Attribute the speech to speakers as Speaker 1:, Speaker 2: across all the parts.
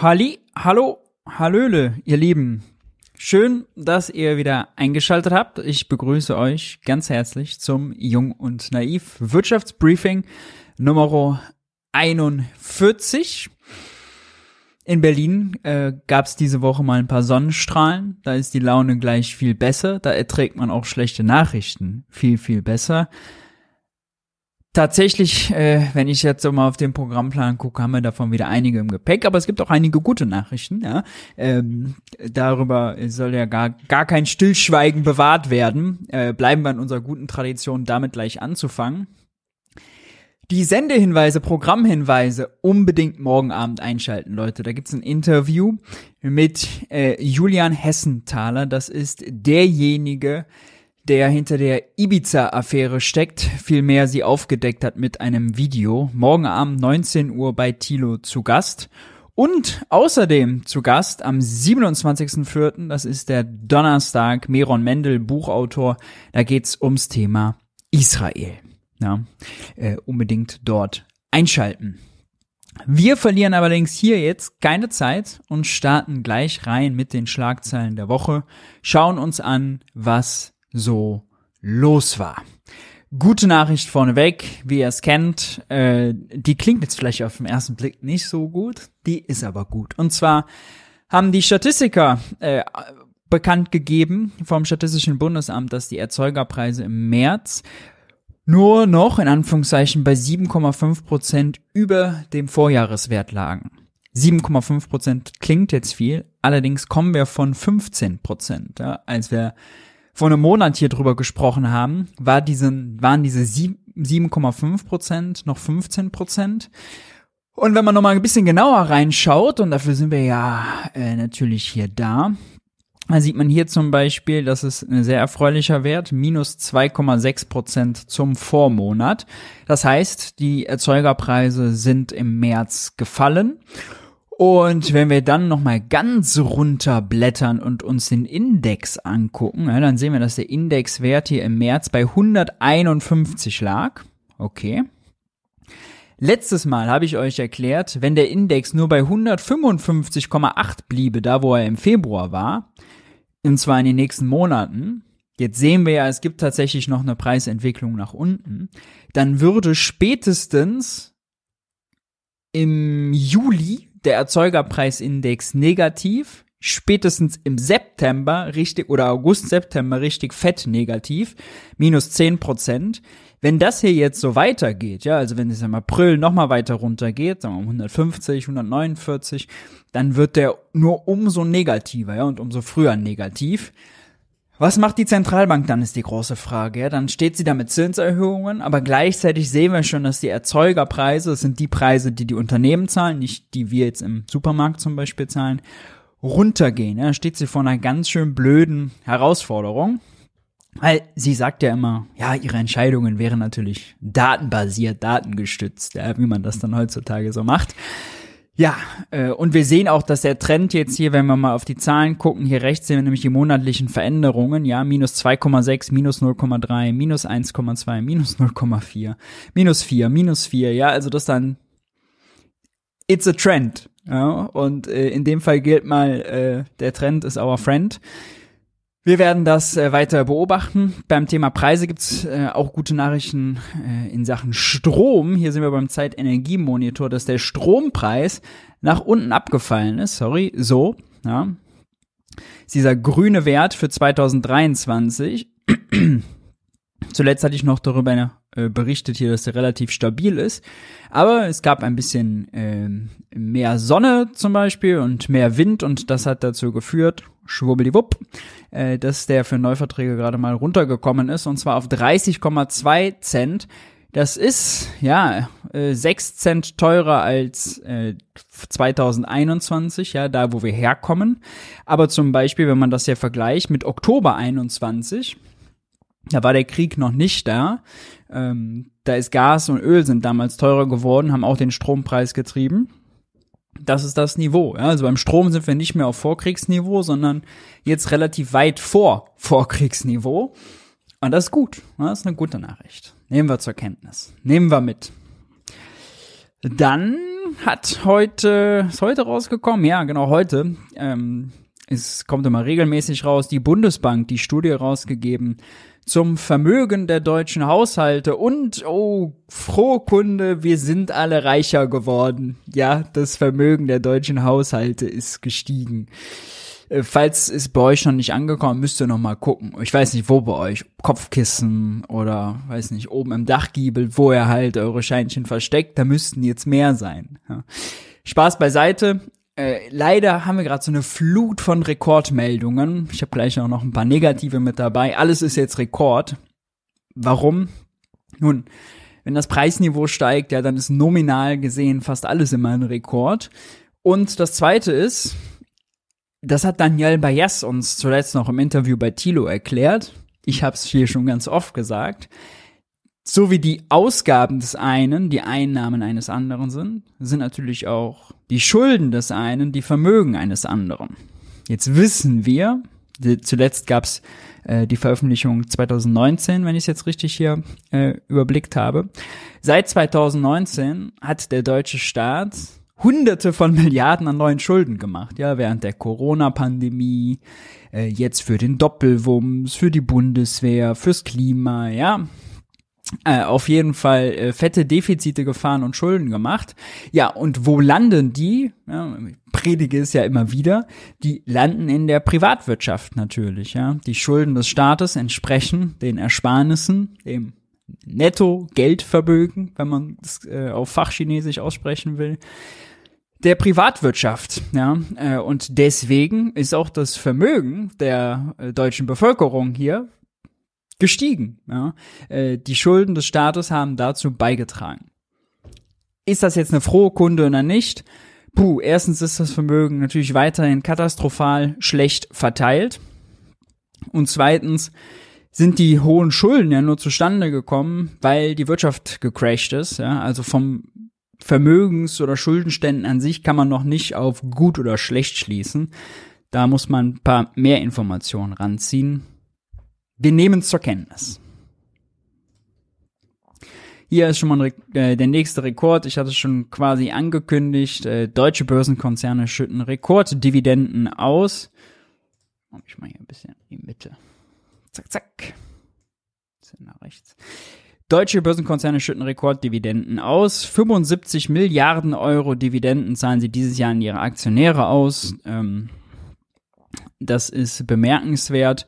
Speaker 1: Halli, hallo, hallöle, ihr Lieben. Schön, dass ihr wieder eingeschaltet habt. Ich begrüße euch ganz herzlich zum Jung und Naiv Wirtschaftsbriefing Nummer 41. In Berlin äh, gab es diese Woche mal ein paar Sonnenstrahlen. Da ist die Laune gleich viel besser. Da erträgt man auch schlechte Nachrichten viel, viel besser. Tatsächlich, äh, wenn ich jetzt so mal auf den Programmplan gucke, haben wir davon wieder einige im Gepäck, aber es gibt auch einige gute Nachrichten. Ja? Ähm, darüber soll ja gar, gar kein Stillschweigen bewahrt werden. Äh, bleiben wir in unserer guten Tradition, damit gleich anzufangen. Die Sendehinweise, Programmhinweise unbedingt morgen Abend einschalten, Leute. Da gibt's ein Interview mit äh, Julian Hessenthaler. Das ist derjenige, der hinter der Ibiza-Affäre steckt, vielmehr sie aufgedeckt hat mit einem Video. Morgen Abend 19 Uhr bei Tilo zu Gast. Und außerdem zu Gast am 27.04., das ist der Donnerstag, Meron Mendel, Buchautor. Da geht's ums Thema Israel. Ja, äh, unbedingt dort einschalten. Wir verlieren allerdings hier jetzt keine Zeit und starten gleich rein mit den Schlagzeilen der Woche, schauen uns an, was so los war. Gute Nachricht vorneweg, wie ihr es kennt, äh, die klingt jetzt vielleicht auf den ersten Blick nicht so gut, die ist aber gut. Und zwar haben die Statistiker äh, bekannt gegeben vom Statistischen Bundesamt, dass die Erzeugerpreise im März nur noch in Anführungszeichen bei 7,5 Prozent über dem Vorjahreswert lagen. 7,5 Prozent klingt jetzt viel, allerdings kommen wir von 15 Prozent, ja, als wir vor einem Monat hier drüber gesprochen haben, war diesen, waren diese 7,5 Prozent noch 15 Prozent. Und wenn man nochmal ein bisschen genauer reinschaut, und dafür sind wir ja äh, natürlich hier da, dann sieht man hier zum Beispiel, das ist ein sehr erfreulicher Wert, minus 2,6 Prozent zum Vormonat. Das heißt, die Erzeugerpreise sind im März gefallen. Und wenn wir dann nochmal ganz runterblättern und uns den Index angucken, ja, dann sehen wir, dass der Indexwert hier im März bei 151 lag. Okay. Letztes Mal habe ich euch erklärt, wenn der Index nur bei 155,8 bliebe, da wo er im Februar war, und zwar in den nächsten Monaten, jetzt sehen wir ja, es gibt tatsächlich noch eine Preisentwicklung nach unten, dann würde spätestens im Juli der Erzeugerpreisindex negativ, spätestens im September richtig oder August, September richtig fett negativ, minus 10 Prozent. Wenn das hier jetzt so weitergeht, ja, also wenn es im April nochmal weiter runtergeht, sagen wir um 150, 149, dann wird der nur umso negativer, ja, und umso früher negativ. Was macht die Zentralbank dann, ist die große Frage. Ja, dann steht sie da mit Zinserhöhungen, aber gleichzeitig sehen wir schon, dass die Erzeugerpreise, das sind die Preise, die die Unternehmen zahlen, nicht die wir jetzt im Supermarkt zum Beispiel zahlen, runtergehen. Ja, dann steht sie vor einer ganz schön blöden Herausforderung. Weil sie sagt ja immer, ja, ihre Entscheidungen wären natürlich datenbasiert, datengestützt, ja, wie man das dann heutzutage so macht. Ja, äh, und wir sehen auch, dass der Trend jetzt hier, wenn wir mal auf die Zahlen gucken, hier rechts sehen wir nämlich die monatlichen Veränderungen, ja, minus 2,6, minus 0,3, minus 1,2, minus 0,4, minus 4, minus 4, ja, also das dann, it's a trend, ja, und äh, in dem Fall gilt mal, äh, der Trend ist our friend. Wir werden das äh, weiter beobachten. Beim Thema Preise gibt's äh, auch gute Nachrichten äh, in Sachen Strom. Hier sind wir beim Zeitenergiemonitor, dass der Strompreis nach unten abgefallen ist. Sorry, so. Ja. Dieser grüne Wert für 2023. Zuletzt hatte ich noch darüber äh, berichtet hier, dass er relativ stabil ist. Aber es gab ein bisschen äh, mehr Sonne zum Beispiel und mehr Wind und das hat dazu geführt, schwubbeliwupp, äh, dass der für Neuverträge gerade mal runtergekommen ist und zwar auf 30,2 Cent. Das ist ja äh, 6 Cent teurer als äh, 2021, ja, da wo wir herkommen. Aber zum Beispiel, wenn man das ja vergleicht mit Oktober 21, da war der Krieg noch nicht da. Ähm, da ist Gas und Öl sind damals teurer geworden, haben auch den Strompreis getrieben. Das ist das Niveau. Ja? Also beim Strom sind wir nicht mehr auf Vorkriegsniveau, sondern jetzt relativ weit vor Vorkriegsniveau. Und das ist gut. Das ist eine gute Nachricht. Nehmen wir zur Kenntnis. Nehmen wir mit. Dann hat heute, ist heute rausgekommen? Ja, genau, heute. Ähm, es kommt immer regelmäßig raus, die Bundesbank, die Studie rausgegeben zum Vermögen der deutschen Haushalte und, oh, frohe Kunde, wir sind alle reicher geworden. Ja, das Vermögen der deutschen Haushalte ist gestiegen. Äh, falls es bei euch noch nicht angekommen, müsst ihr noch mal gucken. Ich weiß nicht, wo bei euch. Kopfkissen oder, weiß nicht, oben im Dachgiebel, wo ihr halt eure Scheinchen versteckt. Da müssten jetzt mehr sein. Ja. Spaß beiseite. Äh, leider haben wir gerade so eine Flut von Rekordmeldungen. Ich habe gleich auch noch ein paar negative mit dabei. Alles ist jetzt Rekord. Warum? Nun, wenn das Preisniveau steigt, ja, dann ist nominal gesehen fast alles immer ein Rekord. Und das zweite ist, das hat Daniel Bayes uns zuletzt noch im Interview bei Tilo erklärt. Ich habe es hier schon ganz oft gesagt. So wie die Ausgaben des einen die Einnahmen eines anderen sind, sind natürlich auch die Schulden des einen die Vermögen eines anderen. Jetzt wissen wir, zuletzt gab es äh, die Veröffentlichung 2019, wenn ich es jetzt richtig hier äh, überblickt habe. Seit 2019 hat der deutsche Staat Hunderte von Milliarden an neuen Schulden gemacht, ja, während der Corona-Pandemie, äh, jetzt für den Doppelwumms, für die Bundeswehr, fürs Klima, ja. Äh, auf jeden Fall äh, fette Defizite gefahren und Schulden gemacht. Ja, und wo landen die? Ja, predige es ja immer wieder. Die landen in der Privatwirtschaft natürlich. Ja, die Schulden des Staates entsprechen den Ersparnissen, dem Netto-Geldvermögen, wenn man es äh, auf Fachchinesisch aussprechen will der Privatwirtschaft, ja, äh, und deswegen ist auch das Vermögen der äh, deutschen Bevölkerung hier gestiegen. Ja. Äh, die Schulden des Staates haben dazu beigetragen. Ist das jetzt eine frohe Kunde oder nicht? Puh, erstens ist das Vermögen natürlich weiterhin katastrophal schlecht verteilt. Und zweitens sind die hohen Schulden ja nur zustande gekommen, weil die Wirtschaft gecrashed ist. Ja? Also vom Vermögens- oder Schuldenständen an sich kann man noch nicht auf gut oder schlecht schließen. Da muss man ein paar mehr Informationen ranziehen. Wir nehmen es zur Kenntnis. Hier ist schon mal äh, der nächste Rekord. Ich hatte es schon quasi angekündigt. Äh, deutsche Börsenkonzerne schütten Rekorddividenden aus. Mach ich mal hier ein bisschen in die Mitte. Zack, zack. Bisschen nach rechts. Deutsche Börsenkonzerne schütten Rekorddividenden aus. 75 Milliarden Euro Dividenden zahlen sie dieses Jahr an ihre Aktionäre aus. Ähm, das ist bemerkenswert.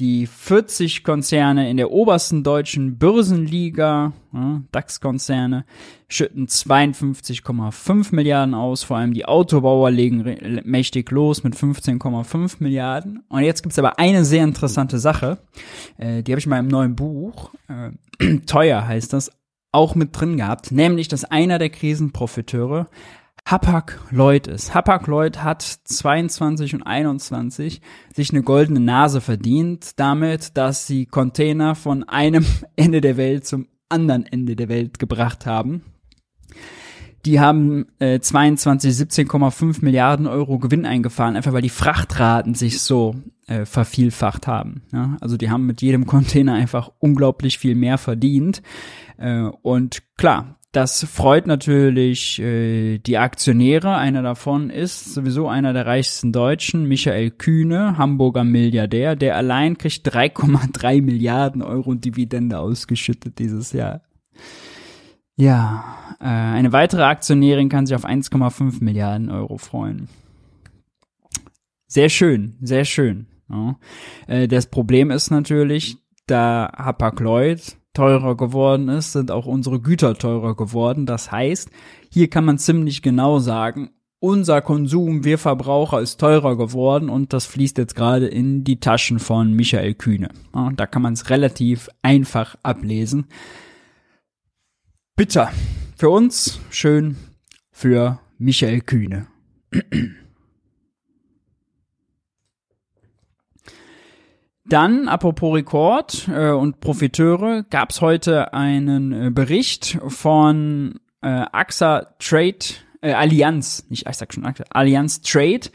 Speaker 1: Die 40 Konzerne in der obersten deutschen Börsenliga, ja, DAX-Konzerne, schütten 52,5 Milliarden aus. Vor allem die Autobauer legen mächtig los mit 15,5 Milliarden. Und jetzt gibt's aber eine sehr interessante Sache. Äh, die habe ich mal im neuen Buch, äh, teuer heißt das, auch mit drin gehabt. Nämlich, dass einer der Krisenprofiteure Hapag-Lloyd ist. Hapag-Lloyd hat 22 und 21 sich eine goldene Nase verdient, damit, dass sie Container von einem Ende der Welt zum anderen Ende der Welt gebracht haben. Die haben äh, 22, 17,5 Milliarden Euro Gewinn eingefahren, einfach weil die Frachtraten sich so äh, vervielfacht haben. Ja? Also die haben mit jedem Container einfach unglaublich viel mehr verdient. Äh, und klar, das freut natürlich äh, die Aktionäre. Einer davon ist sowieso einer der reichsten Deutschen, Michael Kühne, Hamburger Milliardär. Der allein kriegt 3,3 Milliarden Euro Dividende ausgeschüttet dieses Jahr. Ja, äh, eine weitere Aktionärin kann sich auf 1,5 Milliarden Euro freuen. Sehr schön, sehr schön. Ja. Äh, das Problem ist natürlich, da Hapag-Lloyd teurer geworden ist, sind auch unsere Güter teurer geworden. Das heißt, hier kann man ziemlich genau sagen, unser Konsum, wir Verbraucher, ist teurer geworden und das fließt jetzt gerade in die Taschen von Michael Kühne. Ja, da kann man es relativ einfach ablesen. Bitter. Für uns, schön für Michael Kühne. Dann, apropos Rekord äh, und Profiteure, gab es heute einen äh, Bericht von äh, AXA Trade äh, Allianz, nicht, ich sag schon, Allianz Trade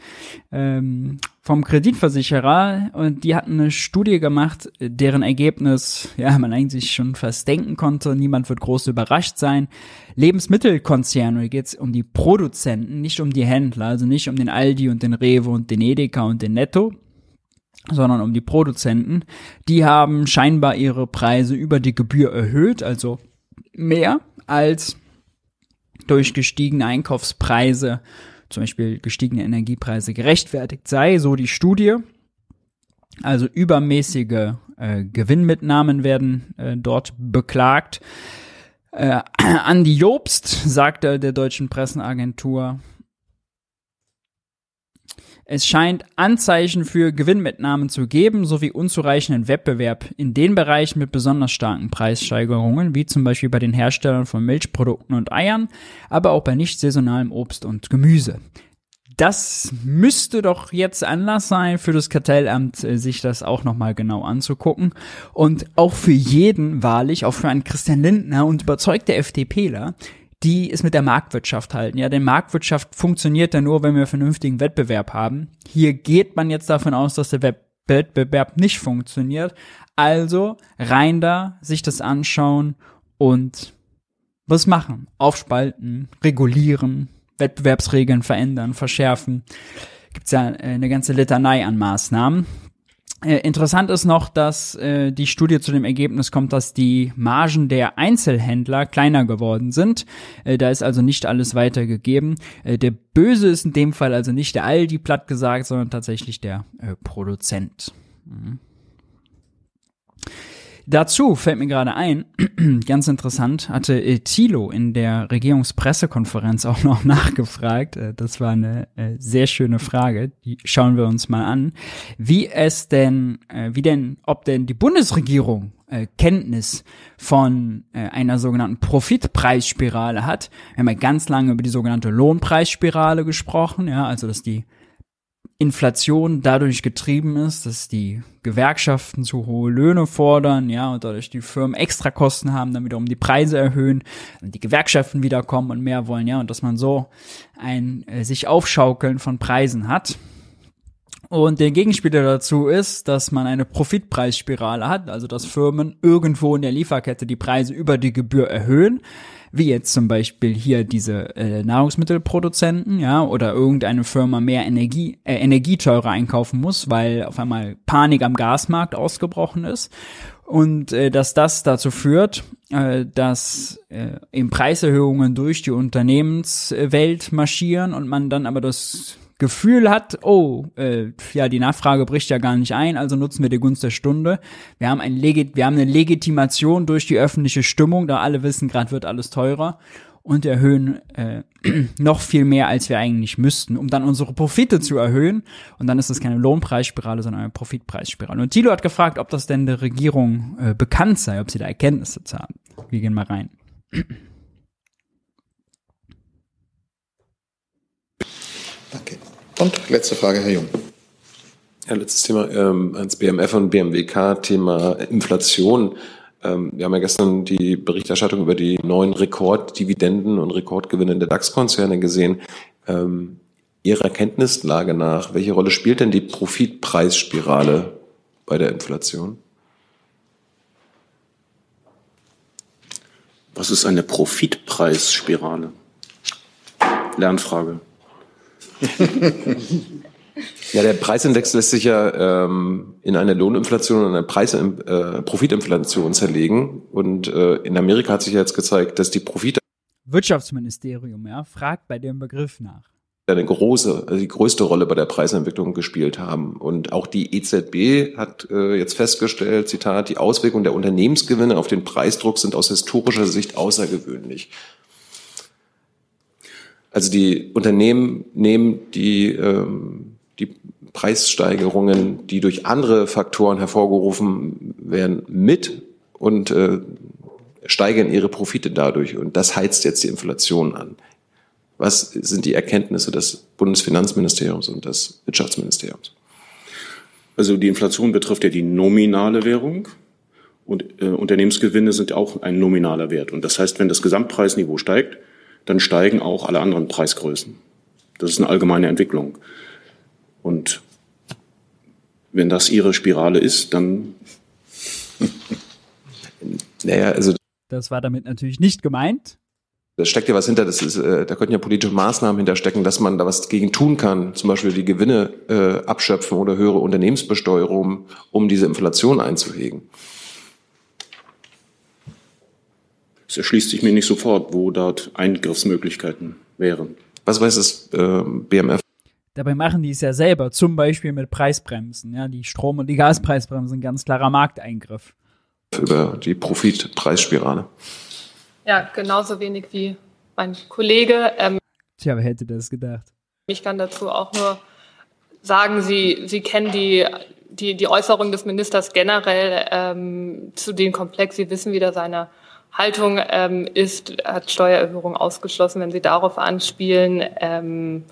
Speaker 1: ähm, vom Kreditversicherer und die hatten eine Studie gemacht, deren Ergebnis, ja, man eigentlich schon fast denken konnte, niemand wird groß überrascht sein. Lebensmittelkonzerne, hier geht's um die Produzenten, nicht um die Händler, also nicht um den Aldi und den Rewe und den Edeka und den Netto, sondern um die Produzenten. Die haben scheinbar ihre Preise über die Gebühr erhöht, also mehr als durch gestiegene Einkaufspreise, zum Beispiel gestiegene Energiepreise gerechtfertigt sei, so die Studie. Also übermäßige äh, Gewinnmitnahmen werden äh, dort beklagt. Äh, Andi Jobst sagte der deutschen Pressenagentur, es scheint Anzeichen für Gewinnmitnahmen zu geben, sowie unzureichenden Wettbewerb in den Bereichen mit besonders starken Preissteigerungen, wie zum Beispiel bei den Herstellern von Milchprodukten und Eiern, aber auch bei nicht saisonalem Obst und Gemüse. Das müsste doch jetzt Anlass sein für das Kartellamt, äh, sich das auch nochmal genau anzugucken. Und auch für jeden wahrlich, auch für einen Christian Lindner und überzeugte FDPler, die es mit der Marktwirtschaft halten. Ja, denn Marktwirtschaft funktioniert ja nur, wenn wir vernünftigen Wettbewerb haben. Hier geht man jetzt davon aus, dass der Wettbewerb nicht funktioniert. Also rein da, sich das anschauen und was machen? Aufspalten, regulieren, Wettbewerbsregeln verändern, verschärfen. Gibt's ja äh, eine ganze Litanei an Maßnahmen. Äh, interessant ist noch, dass äh, die Studie zu dem Ergebnis kommt, dass die Margen der Einzelhändler kleiner geworden sind. Äh, da ist also nicht alles weitergegeben. Äh, der Böse ist in dem Fall also nicht der Aldi platt gesagt, sondern tatsächlich der äh, Produzent. Mhm. Dazu fällt mir gerade ein, ganz interessant, hatte Thilo in der Regierungspressekonferenz auch noch nachgefragt. Äh, das war eine äh, sehr schöne Frage. Die schauen wir uns mal an. Wie es denn, äh, wie denn, ob denn die Bundesregierung Kenntnis von einer sogenannten Profitpreisspirale hat. Wir haben ja ganz lange über die sogenannte Lohnpreisspirale gesprochen, ja, also dass die Inflation dadurch getrieben ist, dass die Gewerkschaften zu hohe Löhne fordern, ja, und dadurch die Firmen extra Kosten haben, dann wiederum die Preise erhöhen, und die Gewerkschaften wiederkommen und mehr wollen, ja, und dass man so ein äh, sich aufschaukeln von Preisen hat. Und der Gegenspieler dazu ist, dass man eine Profitpreisspirale hat, also dass Firmen irgendwo in der Lieferkette die Preise über die Gebühr erhöhen, wie jetzt zum Beispiel hier diese äh, Nahrungsmittelproduzenten, ja, oder irgendeine Firma mehr Energie, äh, Energieteurer einkaufen muss, weil auf einmal Panik am Gasmarkt ausgebrochen ist. Und äh, dass das dazu führt, äh, dass äh, eben Preiserhöhungen durch die Unternehmenswelt marschieren und man dann aber das Gefühl hat, oh, äh, ja, die Nachfrage bricht ja gar nicht ein, also nutzen wir die Gunst der Stunde. Wir haben, ein Legit wir haben eine Legitimation durch die öffentliche Stimmung, da alle wissen, gerade wird alles teurer und erhöhen äh, noch viel mehr, als wir eigentlich müssten, um dann unsere Profite zu erhöhen. Und dann ist es keine Lohnpreisspirale, sondern eine Profitpreisspirale. Und Thilo hat gefragt, ob das denn der Regierung äh, bekannt sei, ob sie da Erkenntnisse zu haben. Wir gehen mal rein.
Speaker 2: Danke. Und letzte Frage, Herr Jung.
Speaker 3: Ja, letztes Thema ähm, ans BMF und BMWK, Thema Inflation. Ähm, wir haben ja gestern die Berichterstattung über die neuen Rekorddividenden und Rekordgewinne der DAX-Konzerne gesehen. Ähm, Ihrer Kenntnislage nach, welche Rolle spielt denn die Profitpreisspirale bei der Inflation?
Speaker 4: Was ist eine Profitpreisspirale? Lernfrage.
Speaker 3: Ja, der Preisindex lässt sich ja ähm, in eine Lohninflation und eine Preis äh, Profitinflation zerlegen. Und äh, in Amerika hat sich ja jetzt gezeigt, dass die Profite
Speaker 1: Wirtschaftsministerium, ja, fragt bei dem Begriff nach.
Speaker 3: Eine große, also die größte Rolle bei der Preisentwicklung gespielt haben. Und auch die EZB hat äh, jetzt festgestellt, Zitat, die Auswirkungen der Unternehmensgewinne auf den Preisdruck sind aus historischer Sicht außergewöhnlich. Also die Unternehmen nehmen die, ähm, die Preissteigerungen, die durch andere Faktoren hervorgerufen werden, mit und äh, steigern ihre Profite dadurch. Und das heizt jetzt die Inflation an. Was sind die Erkenntnisse des Bundesfinanzministeriums und des Wirtschaftsministeriums?
Speaker 4: Also die Inflation betrifft ja die nominale Währung und äh, Unternehmensgewinne sind auch ein nominaler Wert. Und das heißt, wenn das Gesamtpreisniveau steigt, dann steigen auch alle anderen Preisgrößen. Das ist eine allgemeine Entwicklung. Und wenn das Ihre Spirale ist, dann.
Speaker 3: Naja, also
Speaker 1: Das war damit natürlich nicht gemeint.
Speaker 3: da steckt ja was hinter, das ist, äh, da könnten ja politische Maßnahmen hinterstecken, dass man da was gegen tun kann, zum Beispiel die Gewinne äh, abschöpfen oder höhere Unternehmensbesteuerung, um diese Inflation einzuhegen.
Speaker 4: Es erschließt sich mir nicht sofort, wo dort Eingriffsmöglichkeiten wären.
Speaker 3: Was weiß das äh, BMF
Speaker 1: Dabei machen die es ja selber, zum Beispiel mit Preisbremsen. Ja, die Strom- und die Gaspreisbremsen, ganz klarer Markteingriff.
Speaker 3: über die Profitpreisspirale?
Speaker 5: Ja, genauso wenig wie mein Kollege. Ähm,
Speaker 1: Tja, wer hätte das gedacht?
Speaker 5: ich kann dazu auch nur sagen, Sie, Sie kennen die, die, die Äußerung des Ministers generell ähm, zu dem Komplex. Sie wissen, wie da seine Haltung ähm, ist, hat Steuererhöhung ausgeschlossen, wenn Sie darauf anspielen. Ähm,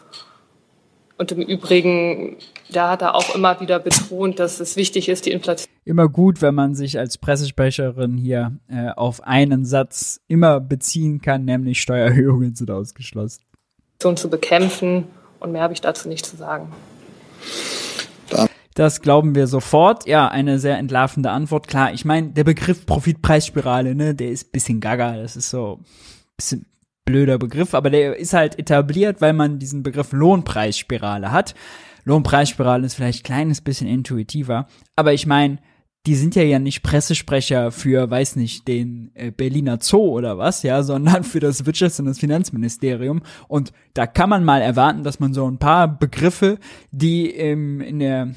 Speaker 5: und im Übrigen, da hat er auch immer wieder betont, dass es wichtig ist, die Inflation
Speaker 1: Immer gut, wenn man sich als Pressesprecherin hier äh, auf einen Satz immer beziehen kann, nämlich Steuererhöhungen sind ausgeschlossen.
Speaker 5: zu bekämpfen. Und mehr habe ich dazu nicht zu sagen.
Speaker 1: Das glauben wir sofort. Ja, eine sehr entlarvende Antwort. Klar, ich meine, der Begriff Profitpreisspirale, ne, der ist bisschen gaga. Das ist so bisschen blöder Begriff, aber der ist halt etabliert, weil man diesen Begriff Lohnpreisspirale hat. Lohnpreisspirale ist vielleicht ein kleines bisschen intuitiver, aber ich meine, die sind ja ja nicht Pressesprecher für, weiß nicht, den äh, Berliner Zoo oder was, ja, sondern für das Wirtschafts- und das Finanzministerium. Und da kann man mal erwarten, dass man so ein paar Begriffe, die ähm, in der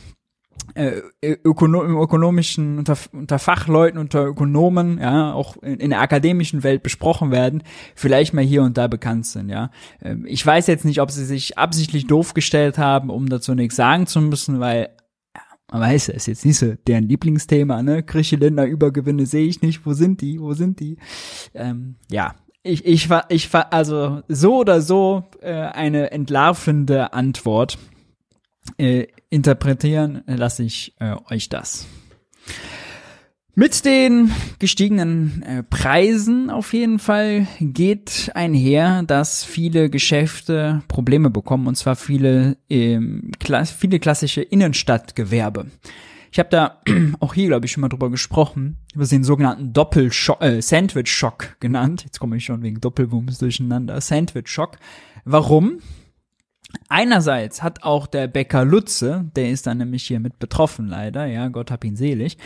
Speaker 1: äh, ökono im ökonomischen, unter, unter Fachleuten, unter Ökonomen, ja, auch in, in der akademischen Welt besprochen werden, vielleicht mal hier und da bekannt sind, ja. Ähm, ich weiß jetzt nicht, ob sie sich absichtlich doof gestellt haben, um dazu nichts sagen zu müssen, weil ja, man weiß, es ist jetzt nicht so deren Lieblingsthema, ne? Griechenländer Übergewinne sehe ich nicht, wo sind die, wo sind die? Ähm, ja, ich, ich war, ich war, also so oder so äh, eine entlarvende Antwort äh, interpretieren lasse ich äh, euch das. Mit den gestiegenen äh, Preisen auf jeden Fall geht einher, dass viele Geschäfte Probleme bekommen und zwar viele ähm, kla viele klassische Innenstadtgewerbe. Ich habe da auch hier, glaube ich, schon mal drüber gesprochen, über den sogenannten Doppelschock, äh, Sandwich-Schock genannt. Jetzt komme ich schon wegen Doppelwumms durcheinander. Sandwich-Schock. Warum? Einerseits hat auch der Bäcker Lutze, der ist dann nämlich hier mit betroffen leider, ja, Gott hab ihn selig.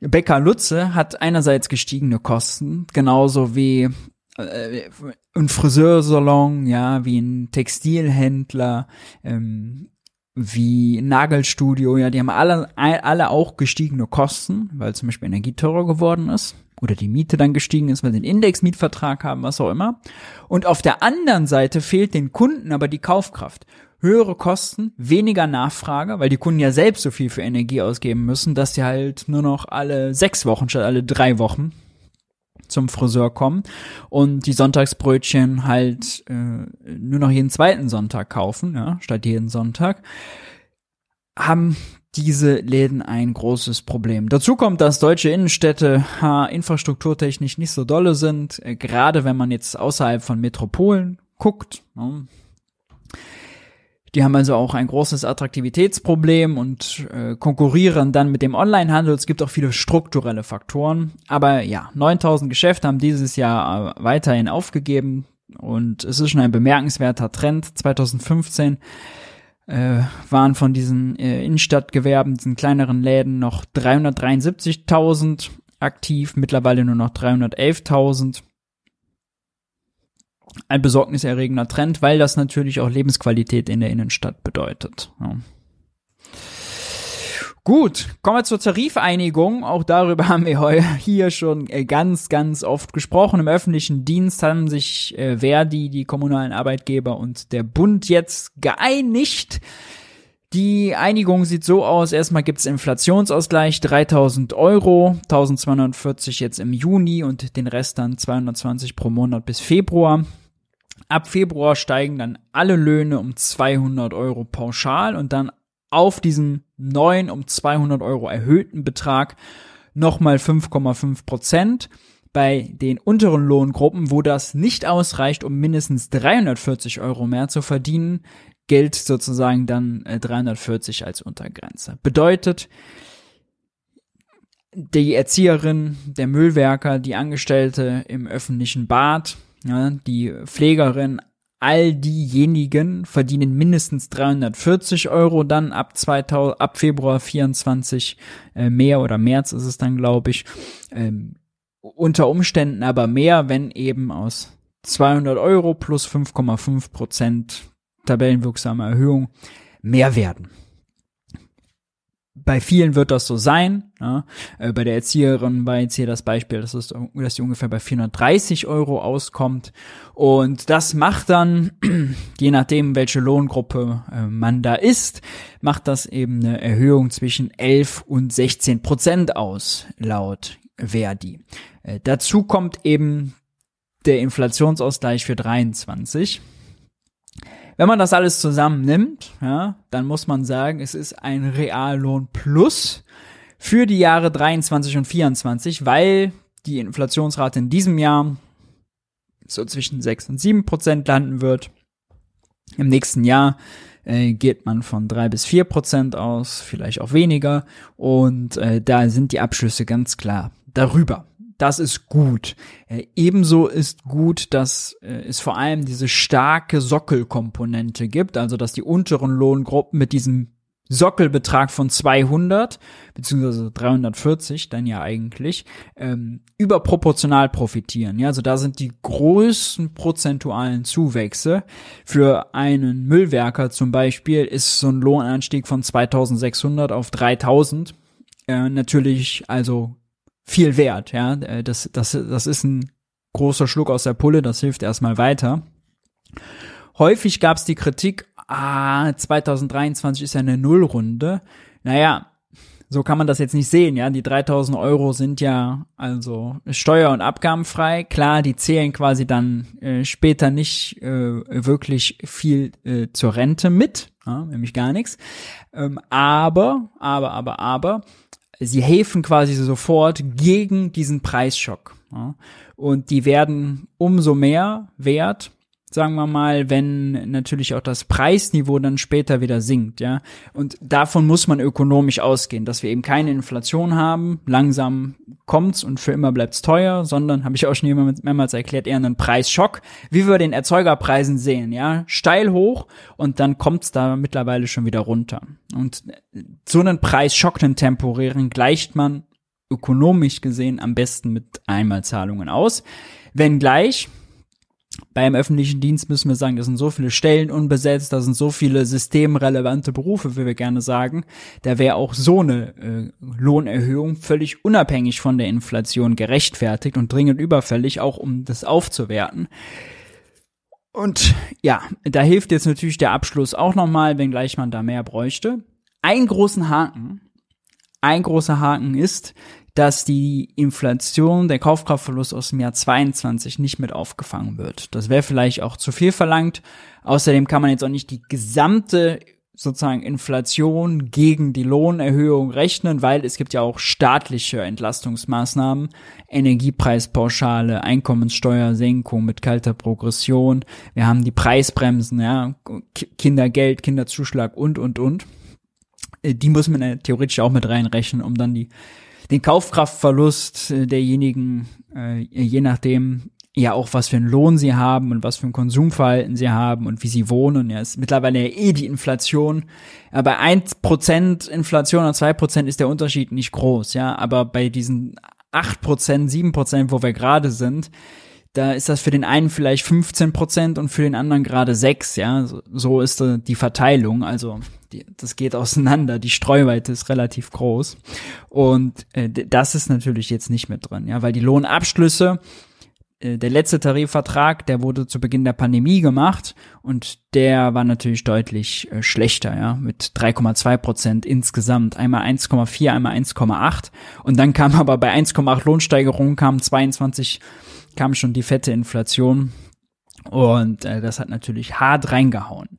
Speaker 1: Bäcker Lutze hat einerseits gestiegene Kosten, genauso wie äh, ein Friseursalon, ja, wie ein Textilhändler, ähm, wie Nagelstudio, ja, die haben alle, alle auch gestiegene Kosten, weil zum Beispiel Energie teurer geworden ist oder die Miete dann gestiegen ist, weil sie einen Indexmietvertrag haben, was auch immer. Und auf der anderen Seite fehlt den Kunden aber die Kaufkraft. Höhere Kosten, weniger Nachfrage, weil die Kunden ja selbst so viel für Energie ausgeben müssen, dass sie halt nur noch alle sechs Wochen statt alle drei Wochen zum Friseur kommen und die Sonntagsbrötchen halt äh, nur noch jeden zweiten Sonntag kaufen, ja, statt jeden Sonntag, haben diese Läden ein großes Problem. Dazu kommt, dass deutsche Innenstädte ha, infrastrukturtechnisch nicht so dolle sind, äh, gerade wenn man jetzt außerhalb von Metropolen guckt. Ne. Die haben also auch ein großes Attraktivitätsproblem und äh, konkurrieren dann mit dem Onlinehandel. Es gibt auch viele strukturelle Faktoren. Aber ja, 9000 Geschäfte haben dieses Jahr äh, weiterhin aufgegeben und es ist schon ein bemerkenswerter Trend. 2015 äh, waren von diesen äh, Innenstadtgewerben, diesen kleineren Läden noch 373.000 aktiv, mittlerweile nur noch 311.000 ein besorgniserregender Trend, weil das natürlich auch Lebensqualität in der Innenstadt bedeutet. Ja. Gut, kommen wir zur Tarifeinigung. Auch darüber haben wir hier schon ganz, ganz oft gesprochen. Im öffentlichen Dienst haben sich äh, Verdi, die kommunalen Arbeitgeber und der Bund jetzt geeinigt. Die Einigung sieht so aus, erstmal gibt's Inflationsausgleich 3000 Euro, 1240 jetzt im Juni und den Rest dann 220 pro Monat bis Februar. Ab Februar steigen dann alle Löhne um 200 Euro pauschal und dann auf diesen neuen um 200 Euro erhöhten Betrag nochmal 5,5 Prozent. Bei den unteren Lohngruppen, wo das nicht ausreicht, um mindestens 340 Euro mehr zu verdienen, gilt sozusagen dann äh, 340 als Untergrenze. Bedeutet, die Erzieherin, der Müllwerker, die Angestellte im öffentlichen Bad, ja, die Pflegerin, all diejenigen verdienen mindestens 340 Euro dann ab 2000, ab Februar 24 äh, mehr oder März ist es dann, glaube ich. Ähm, unter Umständen aber mehr, wenn eben aus 200 Euro plus 5,5 Prozent tabellenwirksame Erhöhung mehr werden bei vielen wird das so sein. Ja. Äh, bei der Erzieherin war jetzt hier das Beispiel, dass, es, dass sie ungefähr bei 430 Euro auskommt. Und das macht dann, je nachdem, welche Lohngruppe äh, man da ist, macht das eben eine Erhöhung zwischen 11 und 16 Prozent aus, laut Verdi. Äh, dazu kommt eben der Inflationsausgleich für 23. Wenn man das alles zusammennimmt, ja, dann muss man sagen, es ist ein Reallohn plus für die Jahre 23 und 24, weil die Inflationsrate in diesem Jahr so zwischen 6 und 7 Prozent landen wird. Im nächsten Jahr äh, geht man von 3 bis 4 Prozent aus, vielleicht auch weniger. Und äh, da sind die Abschlüsse ganz klar darüber das ist gut. Äh, ebenso ist gut, dass äh, es vor allem diese starke Sockelkomponente gibt, also dass die unteren Lohngruppen mit diesem Sockelbetrag von 200 beziehungsweise 340 dann ja eigentlich ähm, überproportional profitieren. Ja, also da sind die größten prozentualen Zuwächse für einen Müllwerker zum Beispiel ist so ein Lohnanstieg von 2.600 auf 3.000 äh, natürlich also viel wert, ja. Äh, das, das, das ist ein großer Schluck aus der Pulle, das hilft erstmal weiter. Häufig gab es die Kritik, ah, 2023 ist ja eine Nullrunde. Naja, so kann man das jetzt nicht sehen, ja. Die 3000 Euro sind ja also steuer- und abgabenfrei. Klar, die zählen quasi dann äh, später nicht äh, wirklich viel äh, zur Rente mit, ja, nämlich gar nichts. Ähm, aber, aber, aber, aber, sie helfen quasi sofort gegen diesen Preisschock. Ja? Und die werden umso mehr wert, sagen wir mal, wenn natürlich auch das Preisniveau dann später wieder sinkt, ja. Und davon muss man ökonomisch ausgehen, dass wir eben keine Inflation haben, langsam kommt's und für immer bleibt's teuer, sondern, habe ich auch schon mehrmals erklärt, eher einen Preisschock, wie wir den Erzeugerpreisen sehen, ja. Steil hoch und dann kommt's da mittlerweile schon wieder runter. Und so einen Preisschock, den temporären, gleicht man ökonomisch gesehen am besten mit Einmalzahlungen aus. Wenngleich, beim öffentlichen Dienst müssen wir sagen, da sind so viele Stellen unbesetzt, da sind so viele systemrelevante Berufe, wie wir gerne sagen. Da wäre auch so eine äh, Lohnerhöhung völlig unabhängig von der Inflation gerechtfertigt und dringend überfällig, auch um das aufzuwerten. Und ja, da hilft jetzt natürlich der Abschluss auch nochmal, wenngleich man da mehr bräuchte. Ein großen Haken, ein großer Haken ist, dass die Inflation, der Kaufkraftverlust aus dem Jahr 22 nicht mit aufgefangen wird. Das wäre vielleicht auch zu viel verlangt. Außerdem kann man jetzt auch nicht die gesamte sozusagen Inflation gegen die Lohnerhöhung rechnen, weil es gibt ja auch staatliche Entlastungsmaßnahmen, Energiepreispauschale, Einkommenssteuersenkung mit kalter Progression. Wir haben die Preisbremsen, ja, Kindergeld, Kinderzuschlag und, und, und. Äh, die muss man theoretisch auch mit reinrechnen, um dann die den Kaufkraftverlust äh, derjenigen, äh, je nachdem, ja auch was für einen Lohn sie haben und was für ein Konsumverhalten sie haben und wie sie wohnen. Ja, ist mittlerweile ja eh die Inflation. Ja, bei 1% Inflation und 2% ist der Unterschied nicht groß, ja, aber bei diesen 8%, 7%, wo wir gerade sind, da ist das für den einen vielleicht 15 Prozent und für den anderen gerade 6, ja. So, ist die Verteilung. Also die, das geht auseinander. Die Streuweite ist relativ groß. Und äh, das ist natürlich jetzt nicht mit drin, ja, weil die Lohnabschlüsse, äh, der letzte Tarifvertrag, der wurde zu Beginn der Pandemie gemacht und der war natürlich deutlich äh, schlechter, ja, mit 3,2 Prozent insgesamt. Einmal 1,4, einmal 1,8 und dann kam aber bei 1,8 Lohnsteigerungen kamen 22 kam schon die fette Inflation und äh, das hat natürlich hart reingehauen.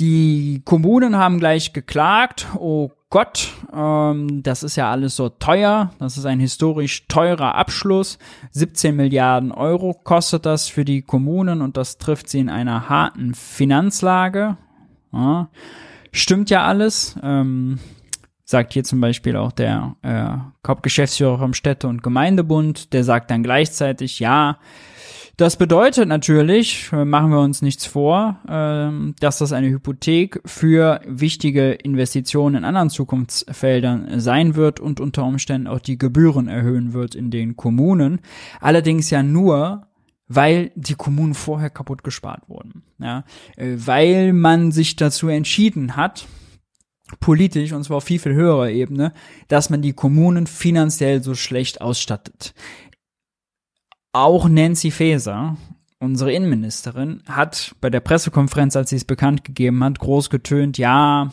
Speaker 1: Die Kommunen haben gleich geklagt, oh Gott, ähm, das ist ja alles so teuer, das ist ein historisch teurer Abschluss. 17 Milliarden Euro kostet das für die Kommunen und das trifft sie in einer harten Finanzlage. Ja, stimmt ja alles. Ähm, sagt hier zum Beispiel auch der äh, Hauptgeschäftsführer vom Städte- und Gemeindebund, der sagt dann gleichzeitig, ja, das bedeutet natürlich, äh, machen wir uns nichts vor, ähm, dass das eine Hypothek für wichtige Investitionen in anderen Zukunftsfeldern sein wird und unter Umständen auch die Gebühren erhöhen wird in den Kommunen. Allerdings ja nur, weil die Kommunen vorher kaputt gespart wurden. Ja, äh, weil man sich dazu entschieden hat, politisch, und zwar auf viel, viel höherer Ebene, dass man die Kommunen finanziell so schlecht ausstattet. Auch Nancy Faeser, unsere Innenministerin, hat bei der Pressekonferenz, als sie es bekannt gegeben hat, groß getönt, ja,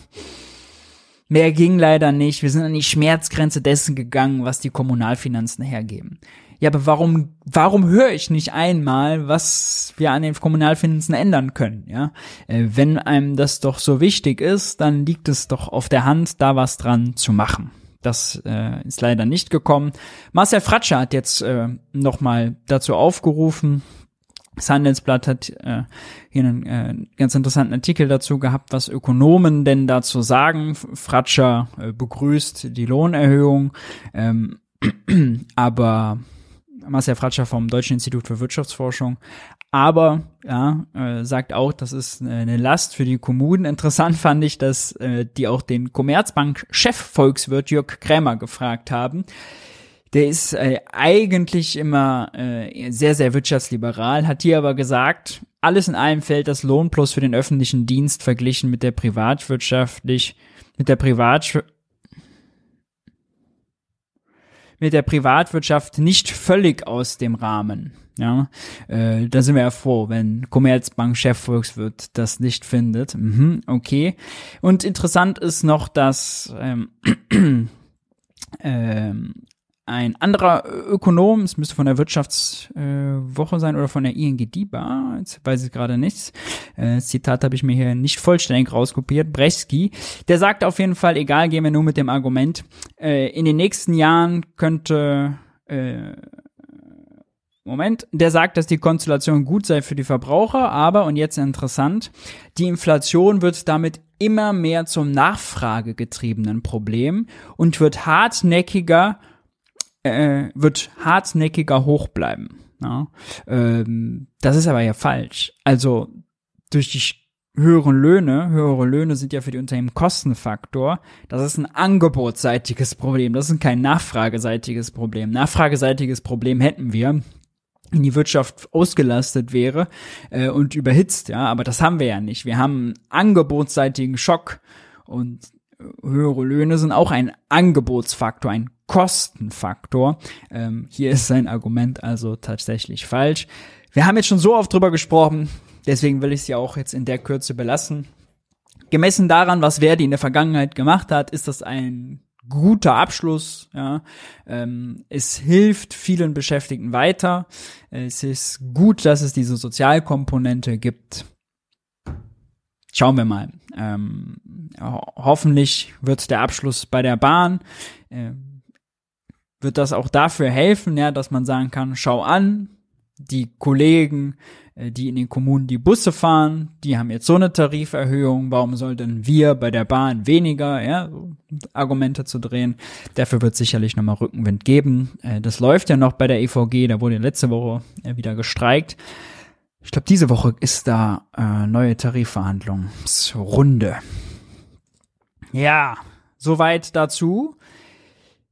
Speaker 1: mehr ging leider nicht. Wir sind an die Schmerzgrenze dessen gegangen, was die Kommunalfinanzen hergeben. Ja, aber warum, warum höre ich nicht einmal, was wir an den Kommunalfinanzen ändern können? Ja, äh, wenn einem das doch so wichtig ist, dann liegt es doch auf der Hand, da was dran zu machen. Das äh, ist leider nicht gekommen. Marcel Fratscher hat jetzt äh, nochmal dazu aufgerufen. Das Handelsblatt hat äh, hier einen äh, ganz interessanten Artikel dazu gehabt, was Ökonomen denn dazu sagen. Fratscher äh, begrüßt die Lohnerhöhung, ähm, aber Marcel Fratscher vom Deutschen Institut für Wirtschaftsforschung aber ja, äh, sagt auch, das ist eine Last für die Kommunen. Interessant fand ich, dass äh, die auch den Commerzbank-Chef Volkswirt Jörg Krämer gefragt haben. Der ist äh, eigentlich immer äh, sehr, sehr wirtschaftsliberal, hat hier aber gesagt, alles in allem fällt das Lohnplus für den öffentlichen Dienst verglichen mit der privatwirtschaftlich, mit der Privat mit der Privatwirtschaft nicht völlig aus dem Rahmen. Ja, äh, da sind wir ja froh, wenn Commerzbank-Chef Volkswirt das nicht findet. Mhm, okay. Und interessant ist noch, dass ähm, ähm, ein anderer Ökonom, es müsste von der Wirtschaftswoche äh, sein oder von der ING DIBA, jetzt weiß ich gerade nichts, äh, Zitat habe ich mir hier nicht vollständig rauskopiert, Breski, der sagt auf jeden Fall, egal, gehen wir nur mit dem Argument, äh, in den nächsten Jahren könnte äh, Moment, der sagt, dass die Konstellation gut sei für die Verbraucher, aber, und jetzt interessant, die Inflation wird damit immer mehr zum nachfragegetriebenen Problem und wird hartnäckiger, äh, wird hartnäckiger hoch bleiben. Ja? Ähm, das ist aber ja falsch. Also durch die höheren Löhne, höhere Löhne sind ja für die Unternehmen Kostenfaktor. Das ist ein angebotsseitiges Problem. Das ist kein nachfrageseitiges Problem. Nachfrageseitiges Problem hätten wir, in die Wirtschaft ausgelastet wäre äh, und überhitzt, ja, aber das haben wir ja nicht. Wir haben einen angebotsseitigen Schock und äh, höhere Löhne sind auch ein Angebotsfaktor, ein Kostenfaktor. Ähm, hier ist sein Argument also tatsächlich falsch. Wir haben jetzt schon so oft drüber gesprochen, deswegen will ich es ja auch jetzt in der Kürze belassen. Gemessen daran, was Verdi in der Vergangenheit gemacht hat, ist das ein guter Abschluss. Ja. Ähm, es hilft vielen Beschäftigten weiter. Es ist gut, dass es diese Sozialkomponente gibt. Schauen wir mal. Ähm, ho hoffentlich wird der Abschluss bei der Bahn, äh, wird das auch dafür helfen, ja, dass man sagen kann, schau an, die Kollegen äh, die in den Kommunen die Busse fahren, die haben jetzt so eine Tariferhöhung, warum sollten wir bei der Bahn weniger, ja, Argumente zu drehen. Dafür wird sicherlich nochmal Rückenwind geben. Äh, das läuft ja noch bei der EVG, da wurde letzte Woche äh, wieder gestreikt. Ich glaube, diese Woche ist da äh, neue Tarifverhandlungsrunde. Ja, soweit dazu.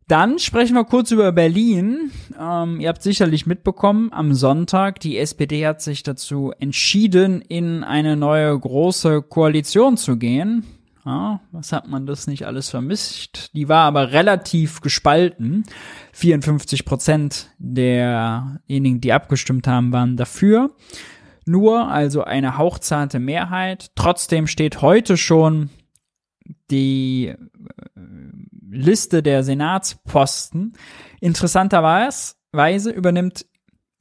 Speaker 1: Dann sprechen wir kurz über Berlin. Ähm, ihr habt sicherlich mitbekommen, am Sonntag, die SPD hat sich dazu entschieden, in eine neue große Koalition zu gehen. Ja, was hat man das nicht alles vermisst? Die war aber relativ gespalten. 54 Prozent derjenigen, die abgestimmt haben, waren dafür. Nur also eine hauchzarte Mehrheit. Trotzdem steht heute schon die äh, Liste der Senatsposten. Interessanterweise übernimmt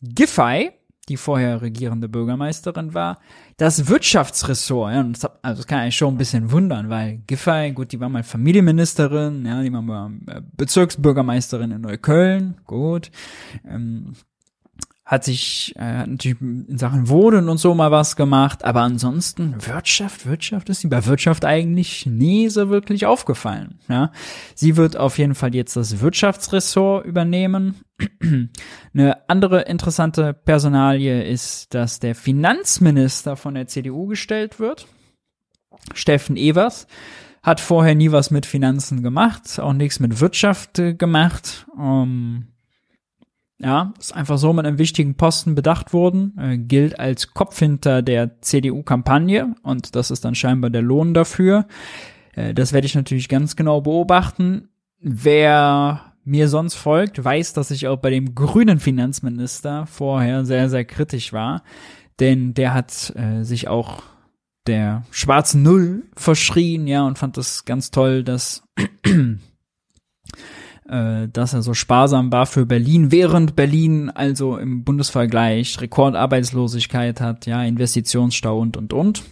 Speaker 1: Giffey, die vorher regierende Bürgermeisterin war. Das Wirtschaftsressort, ja, das, also das kann eigentlich schon ein bisschen wundern, weil Giffey, gut, die war mal Familienministerin, ja, die war mal äh, Bezirksbürgermeisterin in Neukölln, gut. Ähm, hat sich äh, hat natürlich in Sachen Wohnen und so mal was gemacht, aber ansonsten Wirtschaft, Wirtschaft ist sie bei Wirtschaft eigentlich nie so wirklich aufgefallen. Ja, sie wird auf jeden Fall jetzt das Wirtschaftsressort übernehmen. Eine andere interessante Personalie ist, dass der Finanzminister von der CDU gestellt wird. Steffen Evers hat vorher nie was mit Finanzen gemacht, auch nichts mit Wirtschaft äh, gemacht. Um, ja, ist einfach so mit einem wichtigen Posten bedacht worden, äh, gilt als Kopf hinter der CDU-Kampagne und das ist dann scheinbar der Lohn dafür. Äh, das werde ich natürlich ganz genau beobachten. Wer mir sonst folgt, weiß, dass ich auch bei dem grünen Finanzminister vorher sehr, sehr kritisch war, denn der hat äh, sich auch der schwarzen Null verschrien, ja, und fand das ganz toll, dass äh, dass er so sparsam war für Berlin, während Berlin also im Bundesvergleich Rekordarbeitslosigkeit hat, ja, Investitionsstau und, und, und.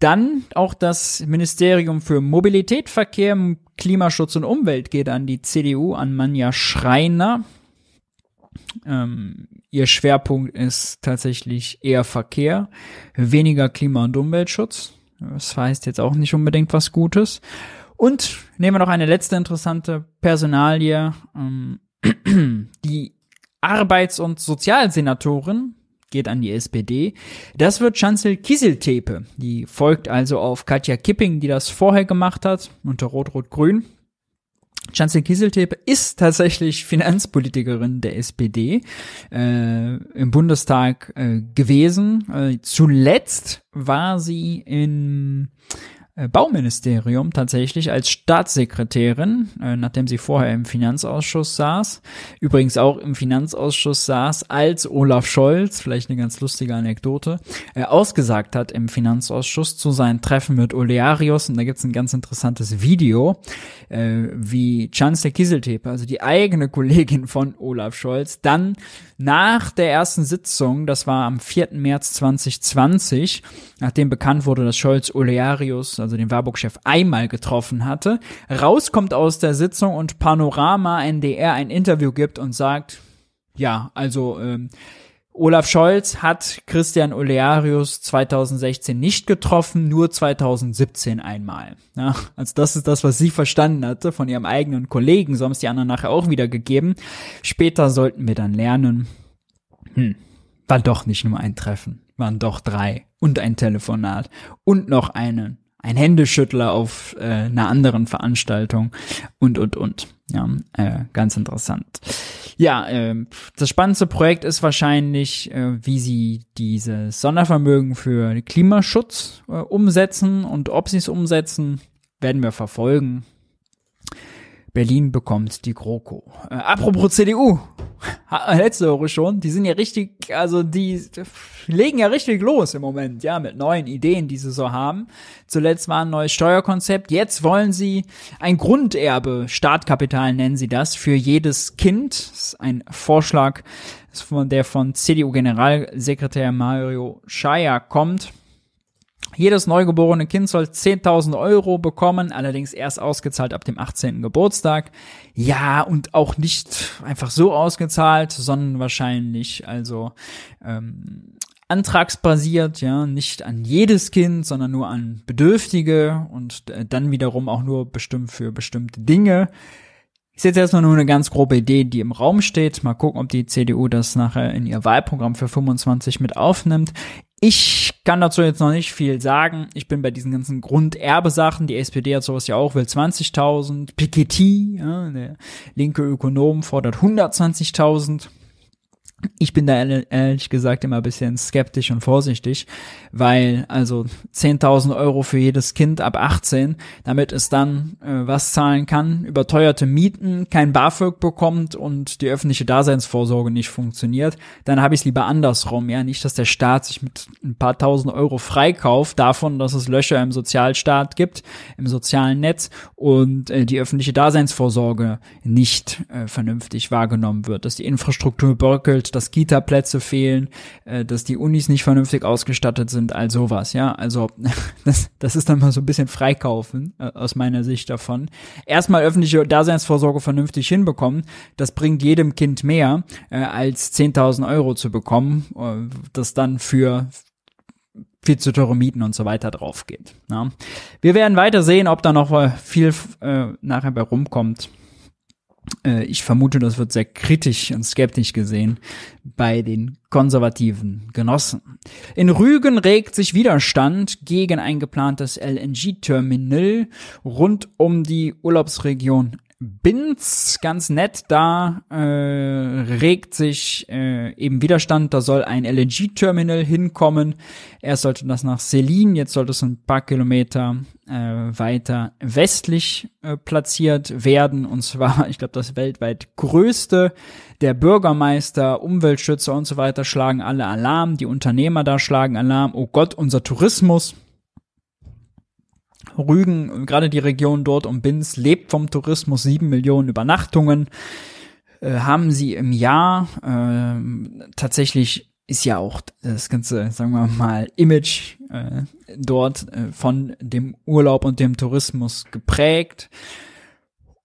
Speaker 1: Dann auch das Ministerium für Mobilität, Verkehr, Klimaschutz und Umwelt geht an die CDU, an Manja Schreiner. Ähm, ihr Schwerpunkt ist tatsächlich eher Verkehr, weniger Klima- und Umweltschutz. Das heißt jetzt auch nicht unbedingt was Gutes. Und nehmen wir noch eine letzte interessante Personalie. Ähm, die Arbeits- und Sozialsenatorin geht an die SPD. Das wird Chancel Kieseltepe. Die folgt also auf Katja Kipping, die das vorher gemacht hat, unter Rot-Rot-Grün. Chancel Kieseltepe ist tatsächlich Finanzpolitikerin der SPD äh, im Bundestag äh, gewesen. Äh, zuletzt war sie in Bauministerium tatsächlich als Staatssekretärin, äh, nachdem sie vorher im Finanzausschuss saß, übrigens auch im Finanzausschuss saß, als Olaf Scholz, vielleicht eine ganz lustige Anekdote, äh, ausgesagt hat im Finanzausschuss zu seinen Treffen mit Olearius. Und da gibt's ein ganz interessantes Video, äh, wie Chancellor Kieseltepe, also die eigene Kollegin von Olaf Scholz, dann nach der ersten Sitzung, das war am 4. März 2020, nachdem bekannt wurde, dass Scholz Olearius, also den Warburg-Chef, einmal getroffen hatte, rauskommt aus der Sitzung und Panorama NDR ein Interview gibt und sagt, ja, also ähm, Olaf Scholz hat Christian Olearius 2016 nicht getroffen, nur 2017 einmal. Ja, also das ist das, was sie verstanden hatte von ihrem eigenen Kollegen. So haben es die anderen nachher auch wieder gegeben. Später sollten wir dann lernen, hm, war doch nicht nur ein Treffen, waren doch drei und ein Telefonat und noch einen ein Händeschüttler auf äh, einer anderen Veranstaltung und und und. Ja, äh, ganz interessant. Ja, äh, das spannendste Projekt ist wahrscheinlich, äh, wie sie dieses Sondervermögen für Klimaschutz äh, umsetzen und ob sie es umsetzen, werden wir verfolgen. Berlin bekommt die GroKo. Äh, apropos CDU, letzte Woche schon, die sind ja richtig, also die legen ja richtig los im Moment, ja, mit neuen Ideen, die sie so haben. Zuletzt war ein neues Steuerkonzept, jetzt wollen sie ein Grunderbe, Startkapital nennen sie das, für jedes Kind. Das ist ein Vorschlag, der von CDU-Generalsekretär Mario Scheier kommt. Jedes neugeborene Kind soll 10.000 Euro bekommen, allerdings erst ausgezahlt ab dem 18. Geburtstag. Ja, und auch nicht einfach so ausgezahlt, sondern wahrscheinlich also ähm, antragsbasiert, ja, nicht an jedes Kind, sondern nur an Bedürftige und äh, dann wiederum auch nur bestimmt für bestimmte Dinge. Ist jetzt erstmal nur eine ganz grobe Idee, die im Raum steht. Mal gucken, ob die CDU das nachher in ihr Wahlprogramm für 25 mit aufnimmt. Ich kann dazu jetzt noch nicht viel sagen. Ich bin bei diesen ganzen Grunderbesachen. Die SPD hat sowas ja auch, will 20.000. Piketty, ja, der linke Ökonom, fordert 120.000. Ich bin da ehrlich gesagt immer ein bisschen skeptisch und vorsichtig, weil also 10.000 Euro für jedes Kind ab 18, damit es dann äh, was zahlen kann, überteuerte Mieten, kein BAföG bekommt und die öffentliche Daseinsvorsorge nicht funktioniert, dann habe ich es lieber andersrum. Ja, nicht, dass der Staat sich mit ein paar tausend Euro freikauft davon, dass es Löcher im Sozialstaat gibt, im sozialen Netz und äh, die öffentliche Daseinsvorsorge nicht äh, vernünftig wahrgenommen wird, dass die Infrastruktur bröckelt, dass Kita-Plätze fehlen, äh, dass die Unis nicht vernünftig ausgestattet sind, all sowas, ja. Also das, das ist dann mal so ein bisschen Freikaufen äh, aus meiner Sicht davon. Erstmal öffentliche Daseinsvorsorge vernünftig hinbekommen, das bringt jedem Kind mehr, äh, als 10.000 Euro zu bekommen, äh, das dann für viel zu teure Mieten und so weiter drauf geht. Ja. Wir werden weiter sehen, ob da noch viel äh, nachher bei rumkommt. Äh, ich vermute, das wird sehr kritisch und skeptisch gesehen bei den konservativen Genossen. In Rügen regt sich Widerstand gegen ein geplantes LNG-Terminal rund um die Urlaubsregion Binz, ganz nett, da äh, regt sich äh, eben Widerstand, da soll ein LNG-Terminal hinkommen. Erst sollte das nach Selin, jetzt sollte es ein paar Kilometer äh, weiter westlich äh, platziert werden. Und zwar, ich glaube, das weltweit größte. Der Bürgermeister, Umweltschützer und so weiter schlagen alle Alarm. Die Unternehmer da schlagen Alarm. Oh Gott, unser Tourismus Rügen, gerade die Region dort um Binz, lebt vom Tourismus, sieben Millionen Übernachtungen äh, haben sie im Jahr. Äh, tatsächlich ist ja auch das ganze, sagen wir mal, Image äh, dort äh, von dem Urlaub und dem Tourismus geprägt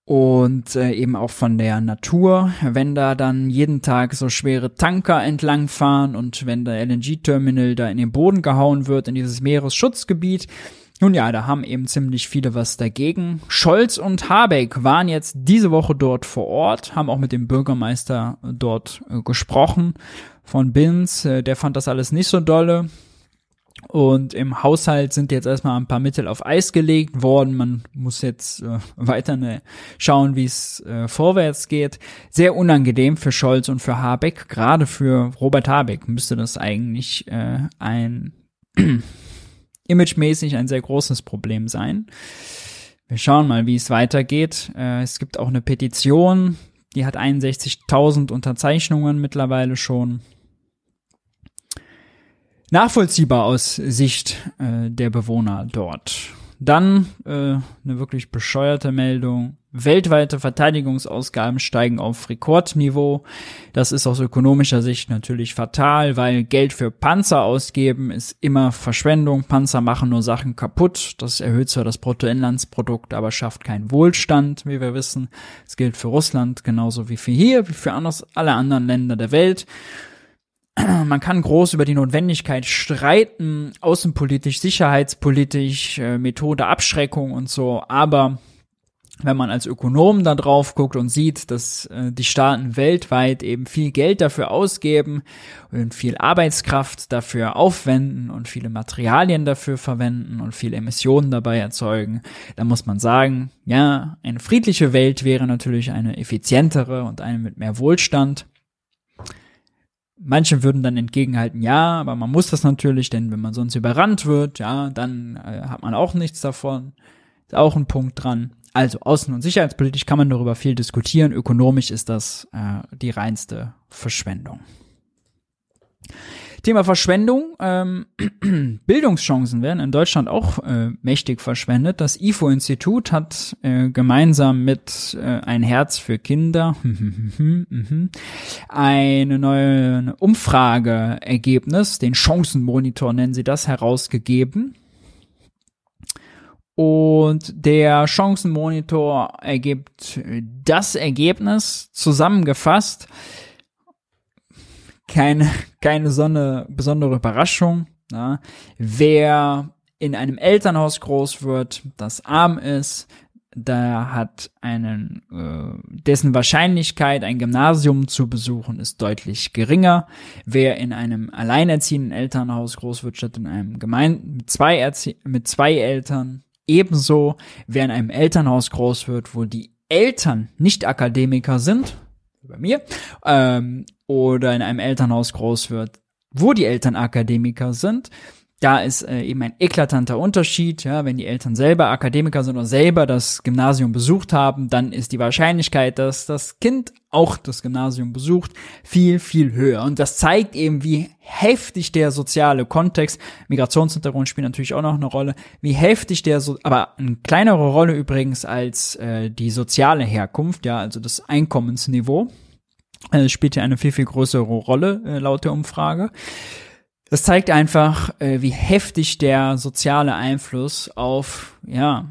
Speaker 1: und äh, eben auch von der Natur. Wenn da dann jeden Tag so schwere Tanker entlangfahren und wenn der LNG-Terminal da in den Boden gehauen wird, in dieses Meeresschutzgebiet, nun ja, da haben eben ziemlich viele was dagegen. Scholz und Habeck waren jetzt diese Woche dort vor Ort, haben auch mit dem Bürgermeister dort äh, gesprochen von Binz. Äh, der fand das alles nicht so dolle. Und im Haushalt sind jetzt erstmal ein paar Mittel auf Eis gelegt worden. Man muss jetzt äh, weiter ne, schauen, wie es äh, vorwärts geht. Sehr unangenehm für Scholz und für Habeck. Gerade für Robert Habeck müsste das eigentlich äh, ein imagemäßig ein sehr großes Problem sein. Wir schauen mal, wie es weitergeht. Äh, es gibt auch eine Petition, die hat 61.000 Unterzeichnungen mittlerweile schon. Nachvollziehbar aus Sicht äh, der Bewohner dort. Dann äh, eine wirklich bescheuerte Meldung. Weltweite Verteidigungsausgaben steigen auf Rekordniveau. Das ist aus ökonomischer Sicht natürlich fatal, weil Geld für Panzer ausgeben ist immer Verschwendung. Panzer machen nur Sachen kaputt. Das erhöht zwar das Bruttoinlandsprodukt, aber schafft keinen Wohlstand, wie wir wissen. Es gilt für Russland genauso wie für hier, wie für anders, alle anderen Länder der Welt man kann groß über die Notwendigkeit streiten, außenpolitisch, sicherheitspolitisch, äh, Methode Abschreckung und so, aber wenn man als Ökonom da drauf guckt und sieht, dass äh, die Staaten weltweit eben viel Geld dafür ausgeben und viel Arbeitskraft dafür aufwenden und viele Materialien dafür verwenden und viele Emissionen dabei erzeugen, dann muss man sagen, ja, eine friedliche Welt wäre natürlich eine effizientere und eine mit mehr Wohlstand. Manche würden dann entgegenhalten, ja, aber man muss das natürlich, denn wenn man sonst überrannt wird, ja, dann äh, hat man auch nichts davon. Ist auch ein Punkt dran. Also außen- und sicherheitspolitisch kann man darüber viel diskutieren. Ökonomisch ist das äh, die reinste Verschwendung. Thema Verschwendung. Ähm, Bildungschancen werden in Deutschland auch äh, mächtig verschwendet. Das IFO-Institut hat äh, gemeinsam mit äh, Ein Herz für Kinder eine neue Umfrageergebnis, den Chancenmonitor nennen sie das, herausgegeben. Und der Chancenmonitor ergibt das Ergebnis zusammengefasst, keine, keine Sonne, besondere Überraschung. Ja. Wer in einem Elternhaus groß wird, das arm ist, da hat einen, äh, dessen Wahrscheinlichkeit, ein Gymnasium zu besuchen, ist deutlich geringer. Wer in einem alleinerziehenden Elternhaus groß wird, statt in einem Gemein mit zwei, mit zwei Eltern, ebenso. Wer in einem Elternhaus groß wird, wo die Eltern nicht Akademiker sind, bei mir, ähm, oder in einem Elternhaus groß wird, wo die Eltern Akademiker sind, da ist äh, eben ein eklatanter Unterschied. Ja, wenn die Eltern selber Akademiker sind oder selber das Gymnasium besucht haben, dann ist die Wahrscheinlichkeit, dass das Kind auch das Gymnasium besucht, viel, viel höher. Und das zeigt eben, wie heftig der soziale Kontext, Migrationshintergrund spielt natürlich auch noch eine Rolle, wie heftig der, so, aber eine kleinere Rolle übrigens als äh, die soziale Herkunft, ja, also das Einkommensniveau äh, spielt ja eine viel, viel größere Rolle äh, laut der Umfrage. Das zeigt einfach, äh, wie heftig der soziale Einfluss auf, ja,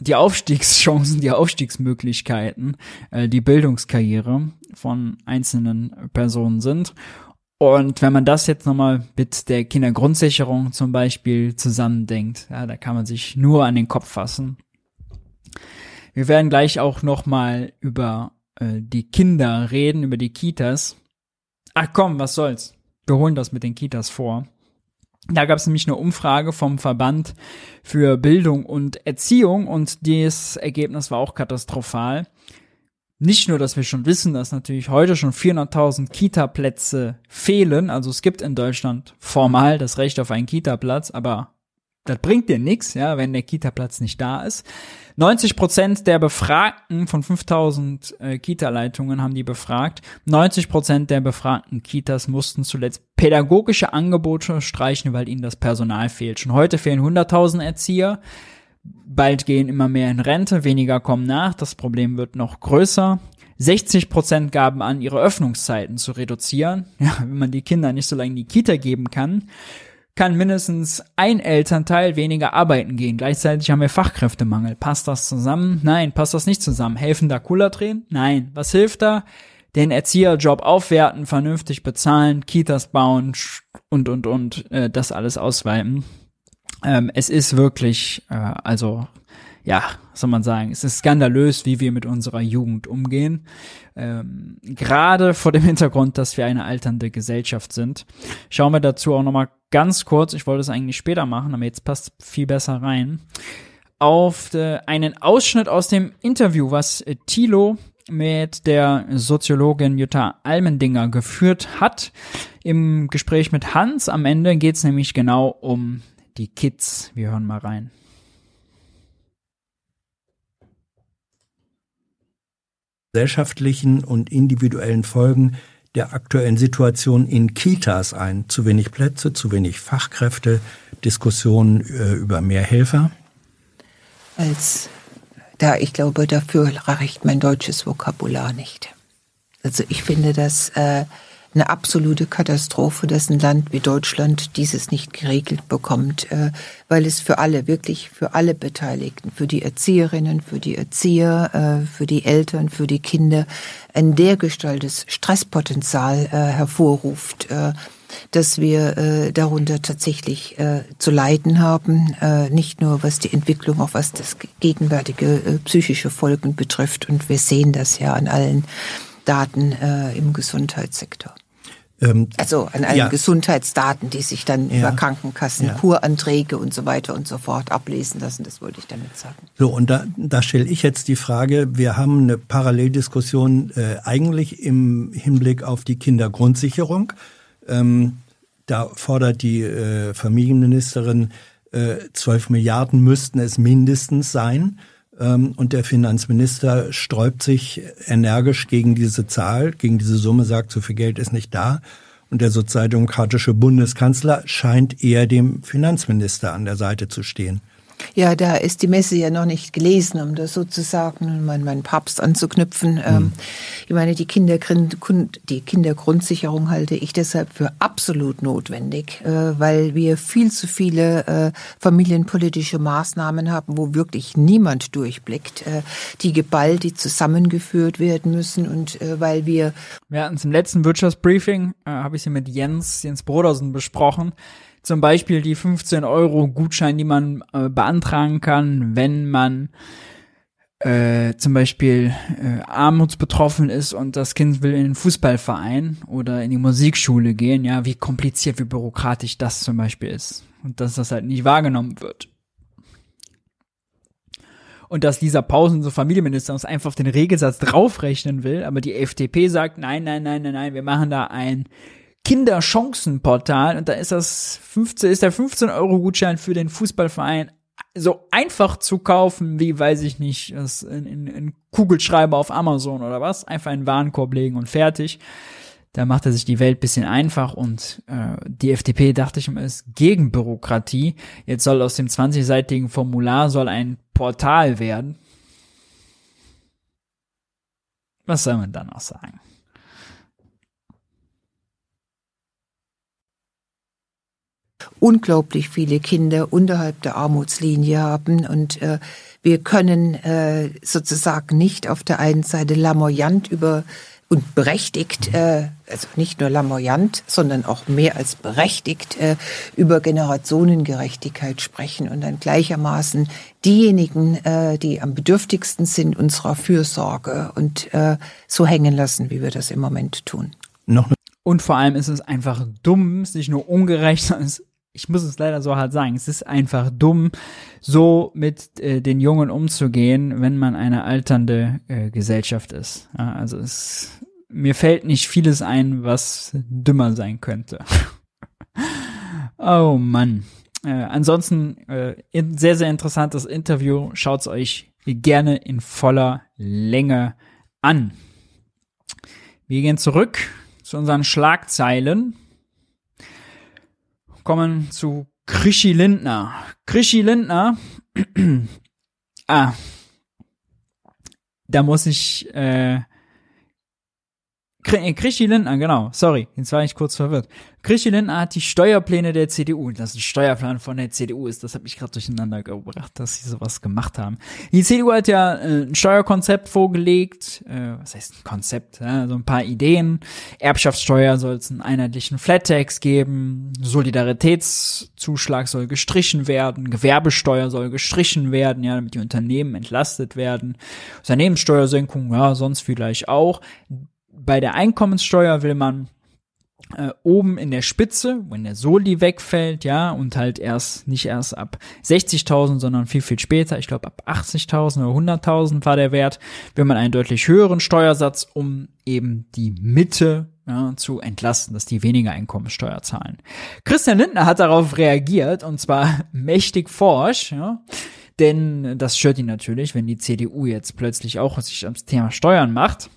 Speaker 1: die Aufstiegschancen, die Aufstiegsmöglichkeiten, äh, die Bildungskarriere von einzelnen Personen sind. Und wenn man das jetzt nochmal mit der Kindergrundsicherung zum Beispiel zusammendenkt, ja, da kann man sich nur an den Kopf fassen. Wir werden gleich auch nochmal über äh, die Kinder reden, über die Kitas. Ach komm, was soll's. Wir holen das mit den Kitas vor. Da gab es nämlich eine Umfrage vom Verband für Bildung und Erziehung und das Ergebnis war auch katastrophal. Nicht nur, dass wir schon wissen, dass natürlich heute schon 400.000 Kita-Plätze fehlen. Also es gibt in Deutschland formal das Recht auf einen Kita-Platz, aber das bringt dir nichts, ja, wenn der Kita-Platz nicht da ist. 90 Prozent der Befragten von 5000 äh, Kita-Leitungen haben die befragt. 90 Prozent der befragten Kitas mussten zuletzt pädagogische Angebote streichen, weil ihnen das Personal fehlt. Schon heute fehlen 100.000 Erzieher. Bald gehen immer mehr in Rente, weniger kommen nach. Das Problem wird noch größer. 60 Prozent gaben an, ihre Öffnungszeiten zu reduzieren. Ja, wenn man die Kinder nicht so lange in die Kita geben kann, kann mindestens ein Elternteil weniger arbeiten gehen. Gleichzeitig haben wir Fachkräftemangel. Passt das zusammen? Nein, passt das nicht zusammen. Helfen da Cooler drehen? Nein. Was hilft da? Den Erzieherjob aufwerten, vernünftig bezahlen, Kitas bauen und, und, und, äh, das alles ausweiten. Ähm, es ist wirklich, äh, also ja, soll man sagen, es ist skandalös, wie wir mit unserer Jugend umgehen. Ähm, Gerade vor dem Hintergrund, dass wir eine alternde Gesellschaft sind. Schauen wir dazu auch nochmal ganz kurz, ich wollte es eigentlich später machen, aber jetzt passt viel besser rein, auf de, einen Ausschnitt aus dem Interview, was äh, Thilo mit der Soziologin Jutta Almendinger geführt hat. Im Gespräch mit Hans am Ende geht es nämlich genau um die Kids. Wir hören mal rein.
Speaker 6: Gesellschaftlichen und individuellen Folgen der aktuellen Situation in Kitas ein. Zu wenig Plätze, zu wenig Fachkräfte, Diskussionen äh, über mehr Helfer?
Speaker 7: Als da, ich glaube, dafür reicht mein deutsches Vokabular nicht. Also ich finde das äh, eine absolute Katastrophe, dass ein Land wie Deutschland dieses nicht geregelt bekommt, äh, weil es für alle, wirklich für alle Beteiligten, für die Erzieherinnen, für die Erzieher, äh, für die Eltern, für die Kinder, ein dergestaltes Stresspotenzial äh, hervorruft, dass wir darunter tatsächlich zu leiden haben, nicht nur was die Entwicklung, auch was das gegenwärtige psychische Folgen betrifft. Und wir sehen das ja an allen Daten im Gesundheitssektor. Ähm, also an allen ja. Gesundheitsdaten, die sich dann ja. über Krankenkassen, ja. Kuranträge und so weiter und so fort ablesen lassen. Das wollte ich damit sagen.
Speaker 6: So, und da, da stelle ich jetzt die Frage, wir haben eine Paralleldiskussion äh, eigentlich im Hinblick auf die Kindergrundsicherung. Ähm, da fordert die äh, Familienministerin, äh, 12 Milliarden müssten es mindestens sein. Ähm, und der Finanzminister sträubt sich energisch gegen diese Zahl, gegen diese Summe, sagt, so viel Geld ist nicht da. Und der sozialdemokratische Bundeskanzler scheint eher dem Finanzminister an der Seite zu stehen.
Speaker 7: Ja, da ist die Messe ja noch nicht gelesen, um das sozusagen mein, mein Papst anzuknüpfen. Mhm. ich meine, die, die Kindergrundsicherung halte ich deshalb für absolut notwendig, äh, weil wir viel zu viele äh, familienpolitische Maßnahmen haben, wo wirklich niemand durchblickt, äh, die geballt, die zusammengeführt werden müssen und weil wir...
Speaker 1: Wir hatten es im letzten Wirtschaftsbriefing, habe ich sie mit Jens, Jens Brodersen besprochen, zum Beispiel die 15 Euro Gutschein, die man äh, beantragen kann, wenn man äh, zum Beispiel äh, armutsbetroffen ist und das Kind will in den Fußballverein oder in die Musikschule gehen, ja, wie kompliziert, wie bürokratisch das zum Beispiel ist. Und dass das halt nicht wahrgenommen wird. Und dass dieser Pausen so Familienminister uns einfach auf den Regelsatz draufrechnen will, aber die FDP sagt, nein, nein, nein, nein, nein, wir machen da ein Kinderchancenportal und da ist das 15, ist der 15 Euro Gutschein für den Fußballverein so einfach zu kaufen, wie weiß ich nicht, das in, in, in Kugelschreiber auf Amazon oder was, einfach in den Warenkorb legen und fertig. Da macht er sich die Welt bisschen einfach und äh, die FDP, dachte ich immer, ist gegen Bürokratie. Jetzt soll aus dem 20-seitigen Formular soll ein Portal werden. Was soll man da noch sagen?
Speaker 7: Unglaublich viele Kinder unterhalb der Armutslinie haben und äh, wir können äh, sozusagen nicht auf der einen Seite lamoyant über und berechtigt, äh, also nicht nur lamoyant, sondern auch mehr als berechtigt äh, über Generationengerechtigkeit sprechen und dann gleichermaßen diejenigen, äh, die am bedürftigsten sind, unserer Fürsorge und äh, so hängen lassen, wie wir das im Moment tun.
Speaker 1: Noch und vor allem ist es einfach dumm, es ist nicht nur ungerecht, sondern es ich muss es leider so hart sagen, es ist einfach dumm, so mit äh, den Jungen umzugehen, wenn man eine alternde äh, Gesellschaft ist. Ja, also es, mir fällt nicht vieles ein, was dümmer sein könnte. oh Mann. Äh, ansonsten äh, sehr, sehr interessantes Interview. Schaut's euch gerne in voller Länge an. Wir gehen zurück zu unseren Schlagzeilen kommen zu Krischi Lindner. Krischi Lindner, ah, da muss ich, äh, Krischi Lindner, genau, sorry, jetzt war ich kurz verwirrt. Krischi Lindner hat die Steuerpläne der CDU, das ein Steuerplan von der CDU ist, das hat mich gerade durcheinander gebracht, dass sie sowas gemacht haben. Die CDU hat ja äh, ein Steuerkonzept vorgelegt, äh, was heißt ein Konzept, ja, so ein paar Ideen. Erbschaftssteuer soll es einen einheitlichen Flat-Tax geben, Solidaritätszuschlag soll gestrichen werden, Gewerbesteuer soll gestrichen werden, ja, damit die Unternehmen entlastet werden. Unternehmenssteuersenkung, ja, sonst vielleicht auch. Bei der Einkommenssteuer will man äh, oben in der Spitze, wenn der Soli wegfällt, ja, und halt erst, nicht erst ab 60.000, sondern viel, viel später, ich glaube ab 80.000 oder 100.000 war der Wert, will man einen deutlich höheren Steuersatz, um eben die Mitte ja, zu entlasten, dass die weniger Einkommensteuer zahlen. Christian Lindner hat darauf reagiert, und zwar mächtig forsch, ja, denn das stört ihn natürlich, wenn die CDU jetzt plötzlich auch sich ums Thema Steuern macht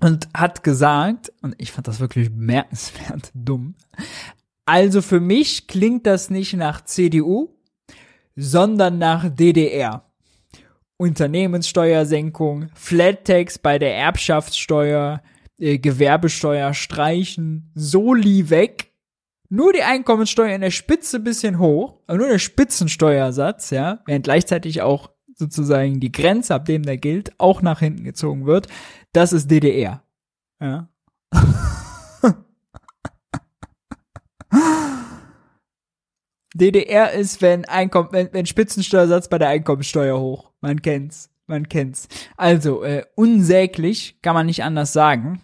Speaker 1: und hat gesagt, und ich fand das wirklich bemerkenswert dumm, also für mich klingt das nicht nach CDU, sondern nach DDR. Unternehmenssteuersenkung, Flat Tax bei der Erbschaftssteuer, äh, Gewerbesteuer streichen, Soli weg, nur die Einkommenssteuer in der Spitze bisschen hoch, nur der Spitzensteuersatz, ja, während gleichzeitig auch sozusagen die Grenze, ab dem der gilt, auch nach hinten gezogen wird. Das ist DDR. Ja. DDR ist, wenn, Einkommen, wenn, wenn Spitzensteuersatz bei der Einkommensteuer hoch. Man kennt's. Man kennt's. Also, äh, unsäglich, kann man nicht anders sagen.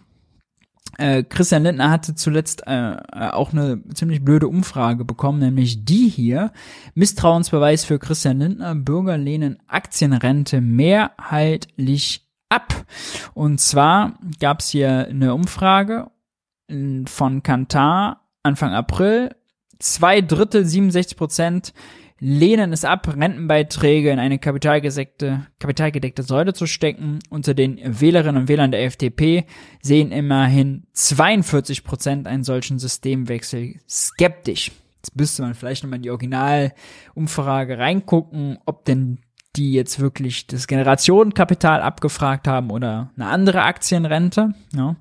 Speaker 1: Äh, Christian Lindner hatte zuletzt äh, äh, auch eine ziemlich blöde Umfrage bekommen, nämlich die hier. Misstrauensbeweis für Christian Lindner, Bürger lehnen Aktienrente mehrheitlich ab. Und zwar gab es hier eine Umfrage von Kantar Anfang April. Zwei Drittel, 67 Prozent lehnen es ab, Rentenbeiträge in eine kapitalgedeckte, kapitalgedeckte Säule zu stecken. Unter den Wählerinnen und Wählern der FDP sehen immerhin 42 Prozent einen solchen Systemwechsel skeptisch. Jetzt müsste man vielleicht nochmal in die Originalumfrage reingucken, ob denn die jetzt wirklich das Generationenkapital abgefragt haben oder eine andere Aktienrente. Ja.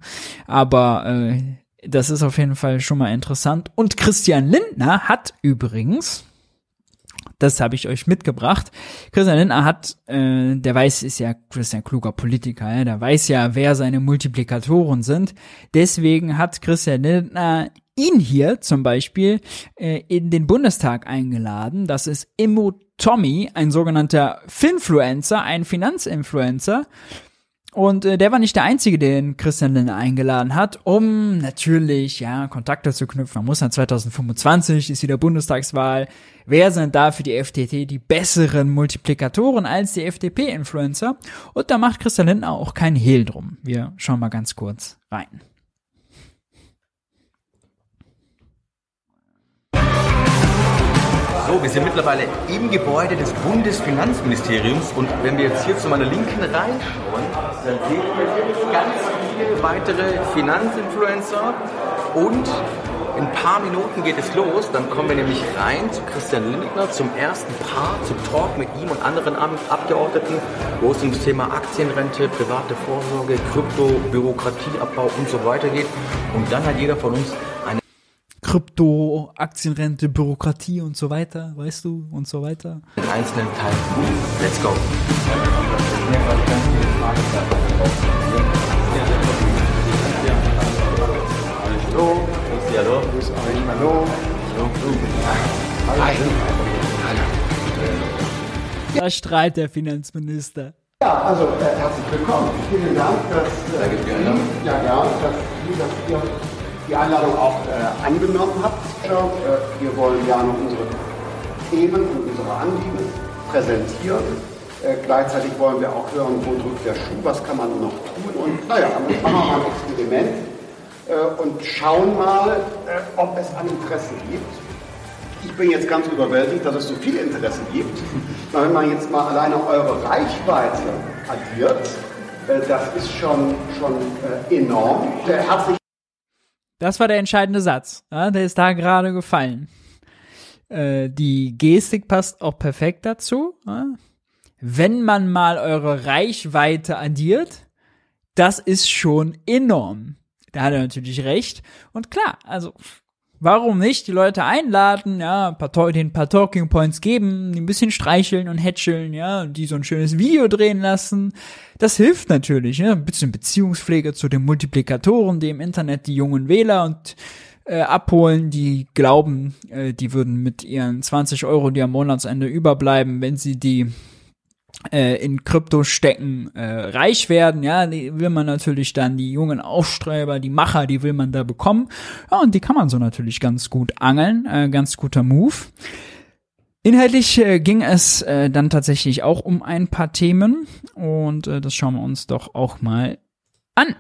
Speaker 1: Aber äh, das ist auf jeden Fall schon mal interessant. Und Christian Lindner hat übrigens, das habe ich euch mitgebracht. Christian Lindner hat, äh, der weiß, ist ja Christian kluger Politiker, ja, der weiß ja, wer seine Multiplikatoren sind. Deswegen hat Christian Lindner ihn hier zum Beispiel äh, in den Bundestag eingeladen. Das ist Immo Tommy, ein sogenannter Finfluencer, ein Finanzinfluencer. Und äh, der war nicht der Einzige, den Christian Lindner eingeladen hat, um natürlich, ja, Kontakte zu knüpfen. Man muss dann 2025 ist wieder Bundestagswahl. Wer sind da für die FDP die besseren Multiplikatoren als die FDP-Influencer? Und da macht Christian Lindner auch keinen Hehl drum. Wir schauen mal ganz kurz rein.
Speaker 8: So, wir sind mittlerweile im Gebäude des Bundesfinanzministeriums und wenn wir jetzt hier zu meiner Linken reinschauen, dann sehen wir ganz viele weitere Finanzinfluencer und in ein paar Minuten geht es los. Dann kommen wir nämlich rein zu Christian Lindner zum ersten Paar, zum Talk mit ihm und anderen Abgeordneten, wo es um das Thema Aktienrente, private Vorsorge, Krypto, Bürokratieabbau und so weiter geht. Und dann hat jeder von uns eine
Speaker 1: Krypto, Aktienrente, Bürokratie und so weiter, weißt du, und so weiter.
Speaker 8: In einzelnen Teilen. Let's go. Hallo. Hallo. Hallo. Hallo.
Speaker 1: Da strahlt der Finanzminister.
Speaker 9: Ja, also äh, herzlich willkommen. Vielen Dank, dass, äh, ja, ja, dass, dass ihr die Einladung auch äh, angenommen habt. Äh, wir wollen gerne unsere Themen und unsere Anliegen präsentieren. Äh, gleichzeitig wollen wir auch hören, wo drückt der Schuh, was kann man noch tun. Und naja, jetzt machen wir mal ein Experiment äh, und schauen mal, äh, ob es an Interesse gibt. Ich bin jetzt ganz überwältigt, dass es so viel Interesse gibt. Wenn man jetzt mal alleine eure Reichweite addiert, äh, das ist schon, schon äh, enorm. Äh, Herzlich
Speaker 1: Das war der entscheidende Satz. Ja, der ist da gerade gefallen. Äh, die Gestik passt auch perfekt dazu. Ja. Wenn man mal eure Reichweite addiert, das ist schon enorm. Da hat er natürlich recht. Und klar, also warum nicht die Leute einladen, ja, ein paar, den paar Talking Points geben, die ein bisschen streicheln und hätscheln, ja, die so ein schönes Video drehen lassen. Das hilft natürlich, ja, ein bisschen Beziehungspflege zu den Multiplikatoren, die im Internet die jungen Wähler und äh, abholen, die glauben, äh, die würden mit ihren 20 Euro, die am Monatsende überbleiben, wenn sie die in Krypto stecken, äh, reich werden, ja, die will man natürlich dann, die jungen Aufstreber, die Macher, die will man da bekommen. Ja, und die kann man so natürlich ganz gut angeln, äh, ganz guter Move. Inhaltlich äh, ging es äh, dann tatsächlich auch um ein paar Themen und äh, das schauen wir uns doch auch mal an.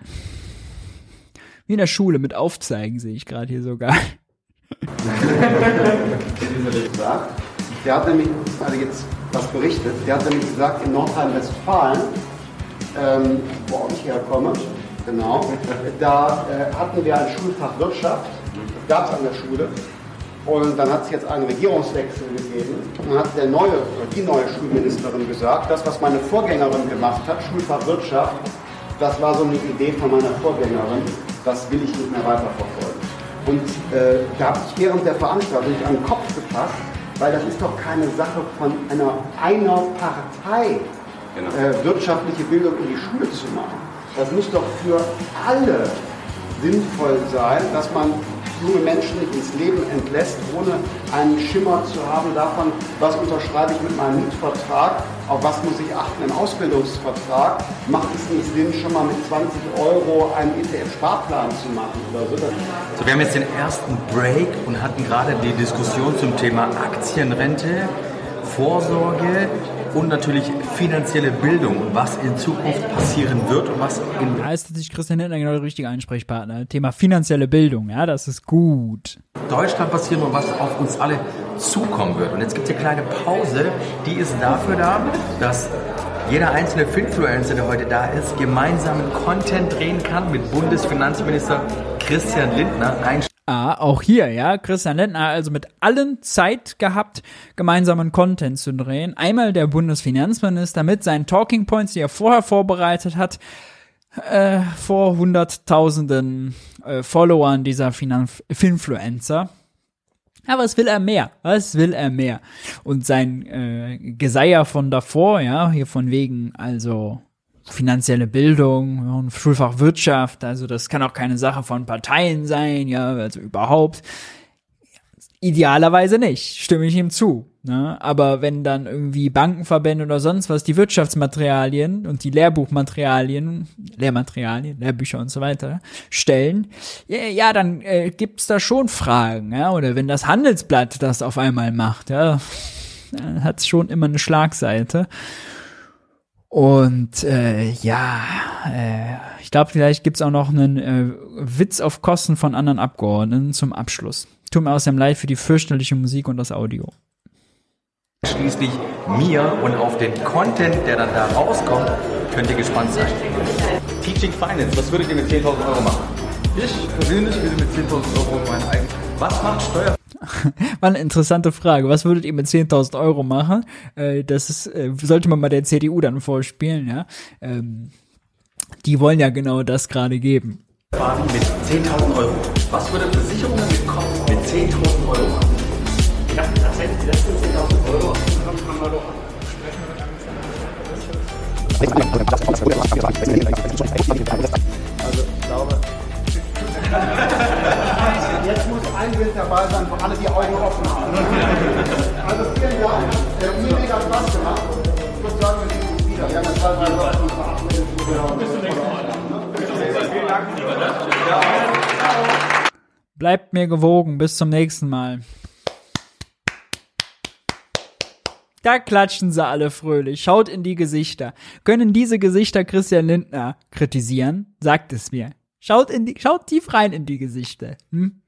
Speaker 1: Wie in der Schule mit Aufzeigen sehe ich gerade hier sogar.
Speaker 9: Der hat nämlich, also jetzt was berichtet, der hat nämlich gesagt, in Nordrhein-Westfalen, ähm, wo ich herkomme, genau, da äh, hatten wir ein Schulfach Wirtschaft, gab es an der Schule. Und dann hat es jetzt einen Regierungswechsel gegeben. Und dann hat der neue, die neue Schulministerin gesagt, das, was meine Vorgängerin gemacht hat, Schulfach Wirtschaft, das war so eine Idee von meiner Vorgängerin, das will ich nicht mehr weiterverfolgen. Und äh, da habe ich während der Veranstaltung an den Kopf gefasst, weil das ist doch keine Sache von einer, einer Partei, äh, wirtschaftliche Bildung in die Schule zu machen. Das muss doch für alle sinnvoll sein, dass man junge Menschen ins Leben entlässt, ohne einen Schimmer zu haben davon, was unterschreibe ich mit meinem Mietvertrag, auf was muss ich achten im Ausbildungsvertrag, macht es nicht Sinn, schon mal mit 20 Euro einen ETF-Sparplan zu machen oder so.
Speaker 8: So, wir haben jetzt den ersten Break und hatten gerade die Diskussion zum Thema Aktienrente, Vorsorge und natürlich finanzielle Bildung und was in Zukunft passieren wird und was in
Speaker 1: Da ist natürlich Christian Lindner genau der richtige Ansprechpartner. Thema finanzielle Bildung, ja, das ist gut.
Speaker 8: Deutschland passieren und was auf uns alle zukommen wird. Und jetzt gibt es eine kleine Pause, die ist dafür da, dass jeder einzelne Finfluencer, der heute da ist, gemeinsamen Content drehen kann mit Bundesfinanzminister Christian Lindner. Ein
Speaker 1: Ah, auch hier, ja, Christian Lindner also mit allen Zeit gehabt, gemeinsamen Content zu drehen. Einmal der Bundesfinanzminister mit seinen Talking Points, die er vorher vorbereitet hat, äh, vor hunderttausenden äh, Followern dieser Finan Finfluencer. Aber was will er mehr? Was will er mehr? Und sein äh, Geseier von davor, ja, hier von wegen, also finanzielle Bildung, ja, und Schulfach Wirtschaft, also das kann auch keine Sache von Parteien sein, ja, also überhaupt. Idealerweise nicht, stimme ich ihm zu. Ne? Aber wenn dann irgendwie Bankenverbände oder sonst was die Wirtschaftsmaterialien und die Lehrbuchmaterialien, Lehrmaterialien, Lehrbücher und so weiter stellen, ja, ja dann äh, gibt's da schon Fragen. Ja? Oder wenn das Handelsblatt das auf einmal macht, ja, hat's schon immer eine Schlagseite. Und äh, ja, äh, ich glaube, vielleicht gibt's auch noch einen äh, Witz auf Kosten von anderen Abgeordneten zum Abschluss. Tut mir außerdem leid für die fürchterliche Musik und das Audio.
Speaker 8: schließlich mir und auf den Content, der dann da rauskommt, könnt ihr gespannt sein. Teaching Finance, was würdet ihr mit 10.000 Euro machen?
Speaker 10: Ich persönlich würde mit 10.000 Euro meinen eigenen.
Speaker 8: Was macht Steuer?
Speaker 1: War eine interessante Frage. Was würdet ihr mit 10.000 Euro machen? Äh, das ist, äh, sollte man mal der CDU dann vorspielen, ja. Ähm, die wollen ja genau das gerade geben.
Speaker 8: Mit 10.000 Euro. Was würde Versicherungen mit, Ko- mit 10.000 Euro machen.
Speaker 11: Ja, tatsächlich die letzten 10.000 Euro haben wir doch
Speaker 9: Also ich glaube. Jetzt muss ein Bild dabei sein, wo alle die Augen offen haben. Also vielen Dank. Der mir mega Spaß gemacht. Ich würde sagen, wir sehen uns wieder. Wir haben ja zwei, drei Wochen verabredet. Bis zum nächsten Mal. Vielen Dank.
Speaker 1: Bleibt mir gewogen. Bis zum nächsten Mal. Da klatschen sie alle fröhlich. Schaut in die Gesichter. Können diese Gesichter Christian Lindner kritisieren? Sagt es mir. Schaut in die, schaut tief rein in die Gesichter. Hm?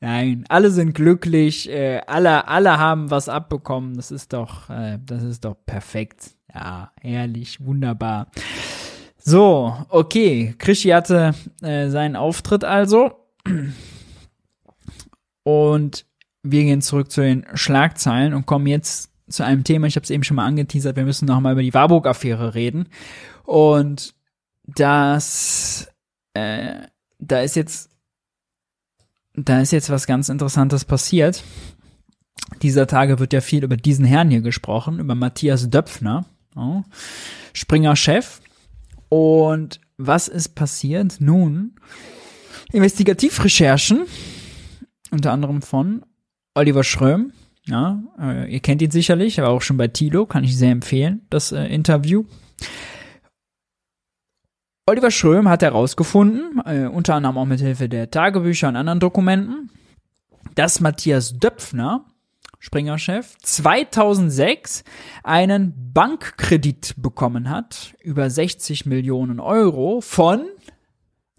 Speaker 1: Nein, alle sind glücklich, äh, alle, alle haben was abbekommen. Das ist doch, äh, das ist doch perfekt. Ja, herrlich, wunderbar. So, okay. Krischi hatte äh, seinen Auftritt also. Und wir gehen zurück zu den Schlagzeilen und kommen jetzt zu einem Thema, ich habe es eben schon mal angeteasert, wir müssen noch mal über die Warburg-Affäre reden. Und das, äh, da ist jetzt, da ist jetzt was ganz Interessantes passiert. Dieser Tage wird ja viel über diesen Herrn hier gesprochen, über Matthias Döpfner, Springer-Chef. Und was ist passiert? Nun, Investigativrecherchen, unter anderem von Oliver Schröm, ja, äh, ihr kennt ihn sicherlich, aber auch schon bei Tilo, kann ich sehr empfehlen, das äh, Interview. Oliver Schröm hat herausgefunden, äh, unter anderem auch mit Hilfe der Tagebücher und anderen Dokumenten, dass Matthias Döpfner, Springer-Chef, 2006 einen Bankkredit bekommen hat, über 60 Millionen Euro von,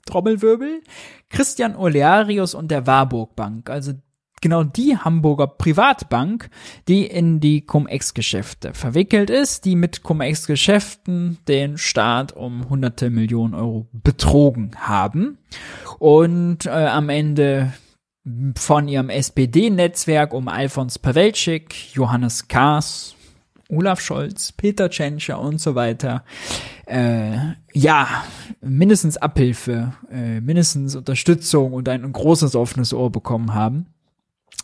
Speaker 1: Trommelwirbel, Christian Olearius und der Warburg Bank, also genau die Hamburger Privatbank, die in die Cum-Ex-Geschäfte verwickelt ist, die mit Cum-Ex-Geschäften den Staat um hunderte Millionen Euro betrogen haben und äh, am Ende von ihrem SPD-Netzwerk um Alfons Pawelczyk, Johannes Kaas, Olaf Scholz, Peter Tschentscher und so weiter, äh, ja, mindestens Abhilfe, äh, mindestens Unterstützung und ein großes offenes Ohr bekommen haben.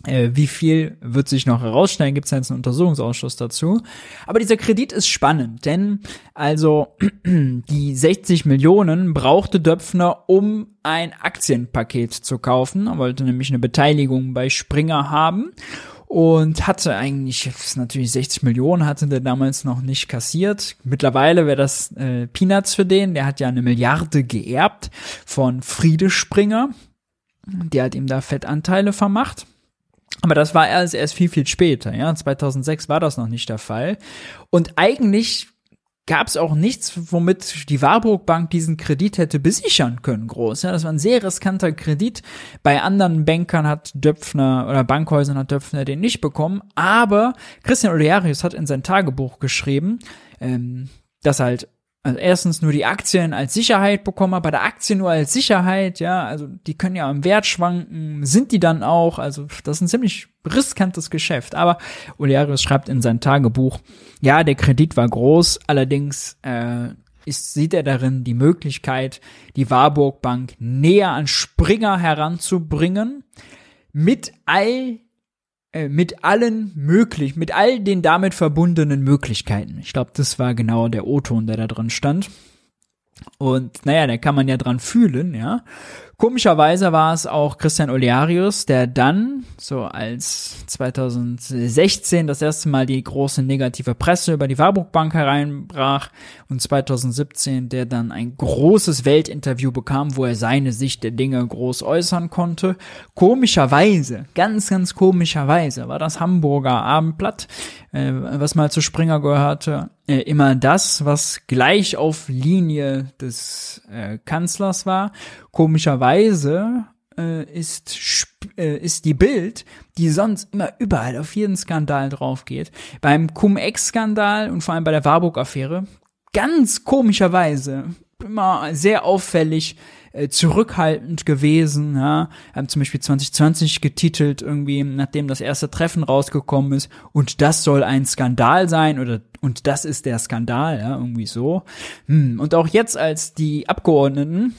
Speaker 1: Äh, wie viel wird sich noch herausstellen? Gibt es jetzt einen Untersuchungsausschuss dazu? Aber dieser Kredit ist spannend, denn also die 60 Millionen brauchte Döpfner, um ein Aktienpaket zu kaufen. Er wollte nämlich eine Beteiligung bei Springer haben und hatte eigentlich natürlich 60 Millionen hatte der damals noch nicht kassiert. Mittlerweile wäre das äh, Peanuts für den. Der hat ja eine Milliarde geerbt von Friede Springer. Der hat ihm da Fettanteile vermacht. Aber das war erst, erst viel, viel später, ja. 2006 war das noch nicht der Fall. Und eigentlich gab es auch nichts, womit die Warburg Bank diesen Kredit hätte besichern können, groß. Ja, das war ein sehr riskanter Kredit. Bei anderen Bankern hat Döpfner oder Bankhäusern hat Döpfner den nicht bekommen. Aber Christian Olearius hat in sein Tagebuch geschrieben, ähm, dass halt also erstens nur die Aktien als Sicherheit bekommen, aber der Aktien nur als Sicherheit, ja, also die können ja im Wert schwanken, sind die dann auch, also das ist ein ziemlich riskantes Geschäft. Aber Olearius schreibt in sein Tagebuch, ja, der Kredit war groß, allerdings äh, ist, sieht er darin die Möglichkeit, die Warburg Bank näher an Springer heranzubringen, mit all mit allen möglich, mit all den damit verbundenen Möglichkeiten. Ich glaube, das war genau der O-Ton, der da drin stand. Und naja, da kann man ja dran fühlen, ja. Komischerweise war es auch Christian Olearius, der dann, so als 2016 das erste Mal die große negative Presse über die Warburg Bank hereinbrach und 2017 der dann ein großes Weltinterview bekam, wo er seine Sicht der Dinge groß äußern konnte. Komischerweise, ganz, ganz komischerweise war das Hamburger Abendblatt, äh, was mal zu Springer gehörte, äh, immer das, was gleich auf Linie des äh, Kanzlers war. Komischerweise äh, ist, äh, ist die Bild, die sonst immer überall auf jeden Skandal drauf geht. Beim Cum-Ex-Skandal und vor allem bei der Warburg-Affäre ganz komischerweise immer sehr auffällig äh, zurückhaltend gewesen, ja, haben zum Beispiel 2020 getitelt irgendwie, nachdem das erste Treffen rausgekommen ist und das soll ein Skandal sein oder und das ist der Skandal, ja, irgendwie so. Hm. Und auch jetzt, als die Abgeordneten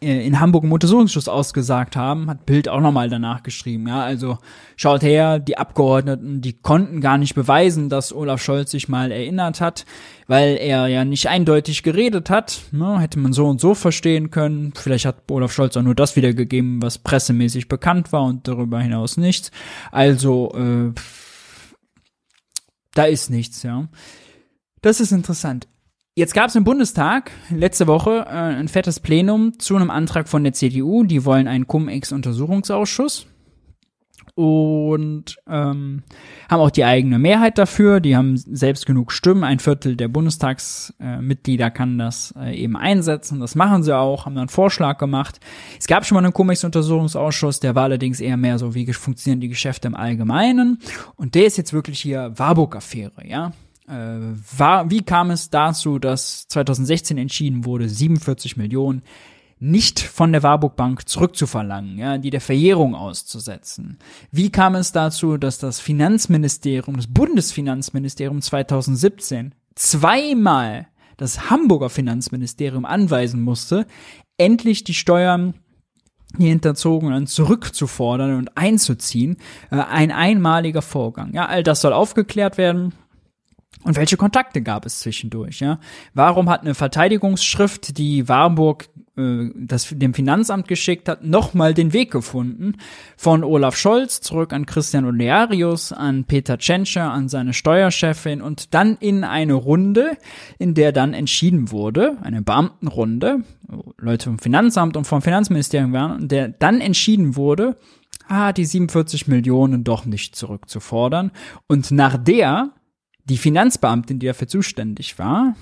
Speaker 1: in Hamburg im Untersuchungsschluss ausgesagt haben, hat Bild auch nochmal danach geschrieben. Ja, also schaut her, die Abgeordneten, die konnten gar nicht beweisen, dass Olaf Scholz sich mal erinnert hat, weil er ja nicht eindeutig geredet hat. Ne, hätte man so und so verstehen können. Vielleicht hat Olaf Scholz auch nur das wiedergegeben, was pressemäßig bekannt war und darüber hinaus nichts. Also äh, da ist nichts, ja. Das ist interessant. Jetzt gab es im Bundestag letzte Woche äh, ein fettes Plenum zu einem Antrag von der CDU. Die wollen einen Cum-Ex-Untersuchungsausschuss und ähm, haben auch die eigene Mehrheit dafür. Die haben selbst genug Stimmen. Ein Viertel der Bundestagsmitglieder äh, kann das äh, eben einsetzen. Das machen sie auch, haben dann einen Vorschlag gemacht. Es gab schon mal einen Cum-Ex-Untersuchungsausschuss, der war allerdings eher mehr so, wie funktionieren die Geschäfte im Allgemeinen. Und der ist jetzt wirklich hier Warburg-Affäre, ja war, wie kam es dazu, dass 2016 entschieden wurde, 47 Millionen nicht von der Warburg Bank zurückzuverlangen, ja, die der Verjährung auszusetzen. Wie kam es dazu, dass das Finanzministerium, das Bundesfinanzministerium 2017 zweimal das Hamburger Finanzministerium anweisen musste, endlich die Steuern die Hinterzogenen zurückzufordern und einzuziehen. Äh, ein einmaliger Vorgang. Ja, all das soll aufgeklärt werden. Und welche Kontakte gab es zwischendurch? Ja? Warum hat eine Verteidigungsschrift, die Warburg äh, das dem Finanzamt geschickt hat, nochmal den Weg gefunden von Olaf Scholz zurück an Christian Olearius, an Peter Tschentscher, an seine Steuerchefin und dann in eine Runde, in der dann entschieden wurde, eine Beamtenrunde, Leute vom Finanzamt und vom Finanzministerium waren, in der dann entschieden wurde, ah, die 47 Millionen doch nicht zurückzufordern. Und nach der die Finanzbeamtin, die dafür zuständig war,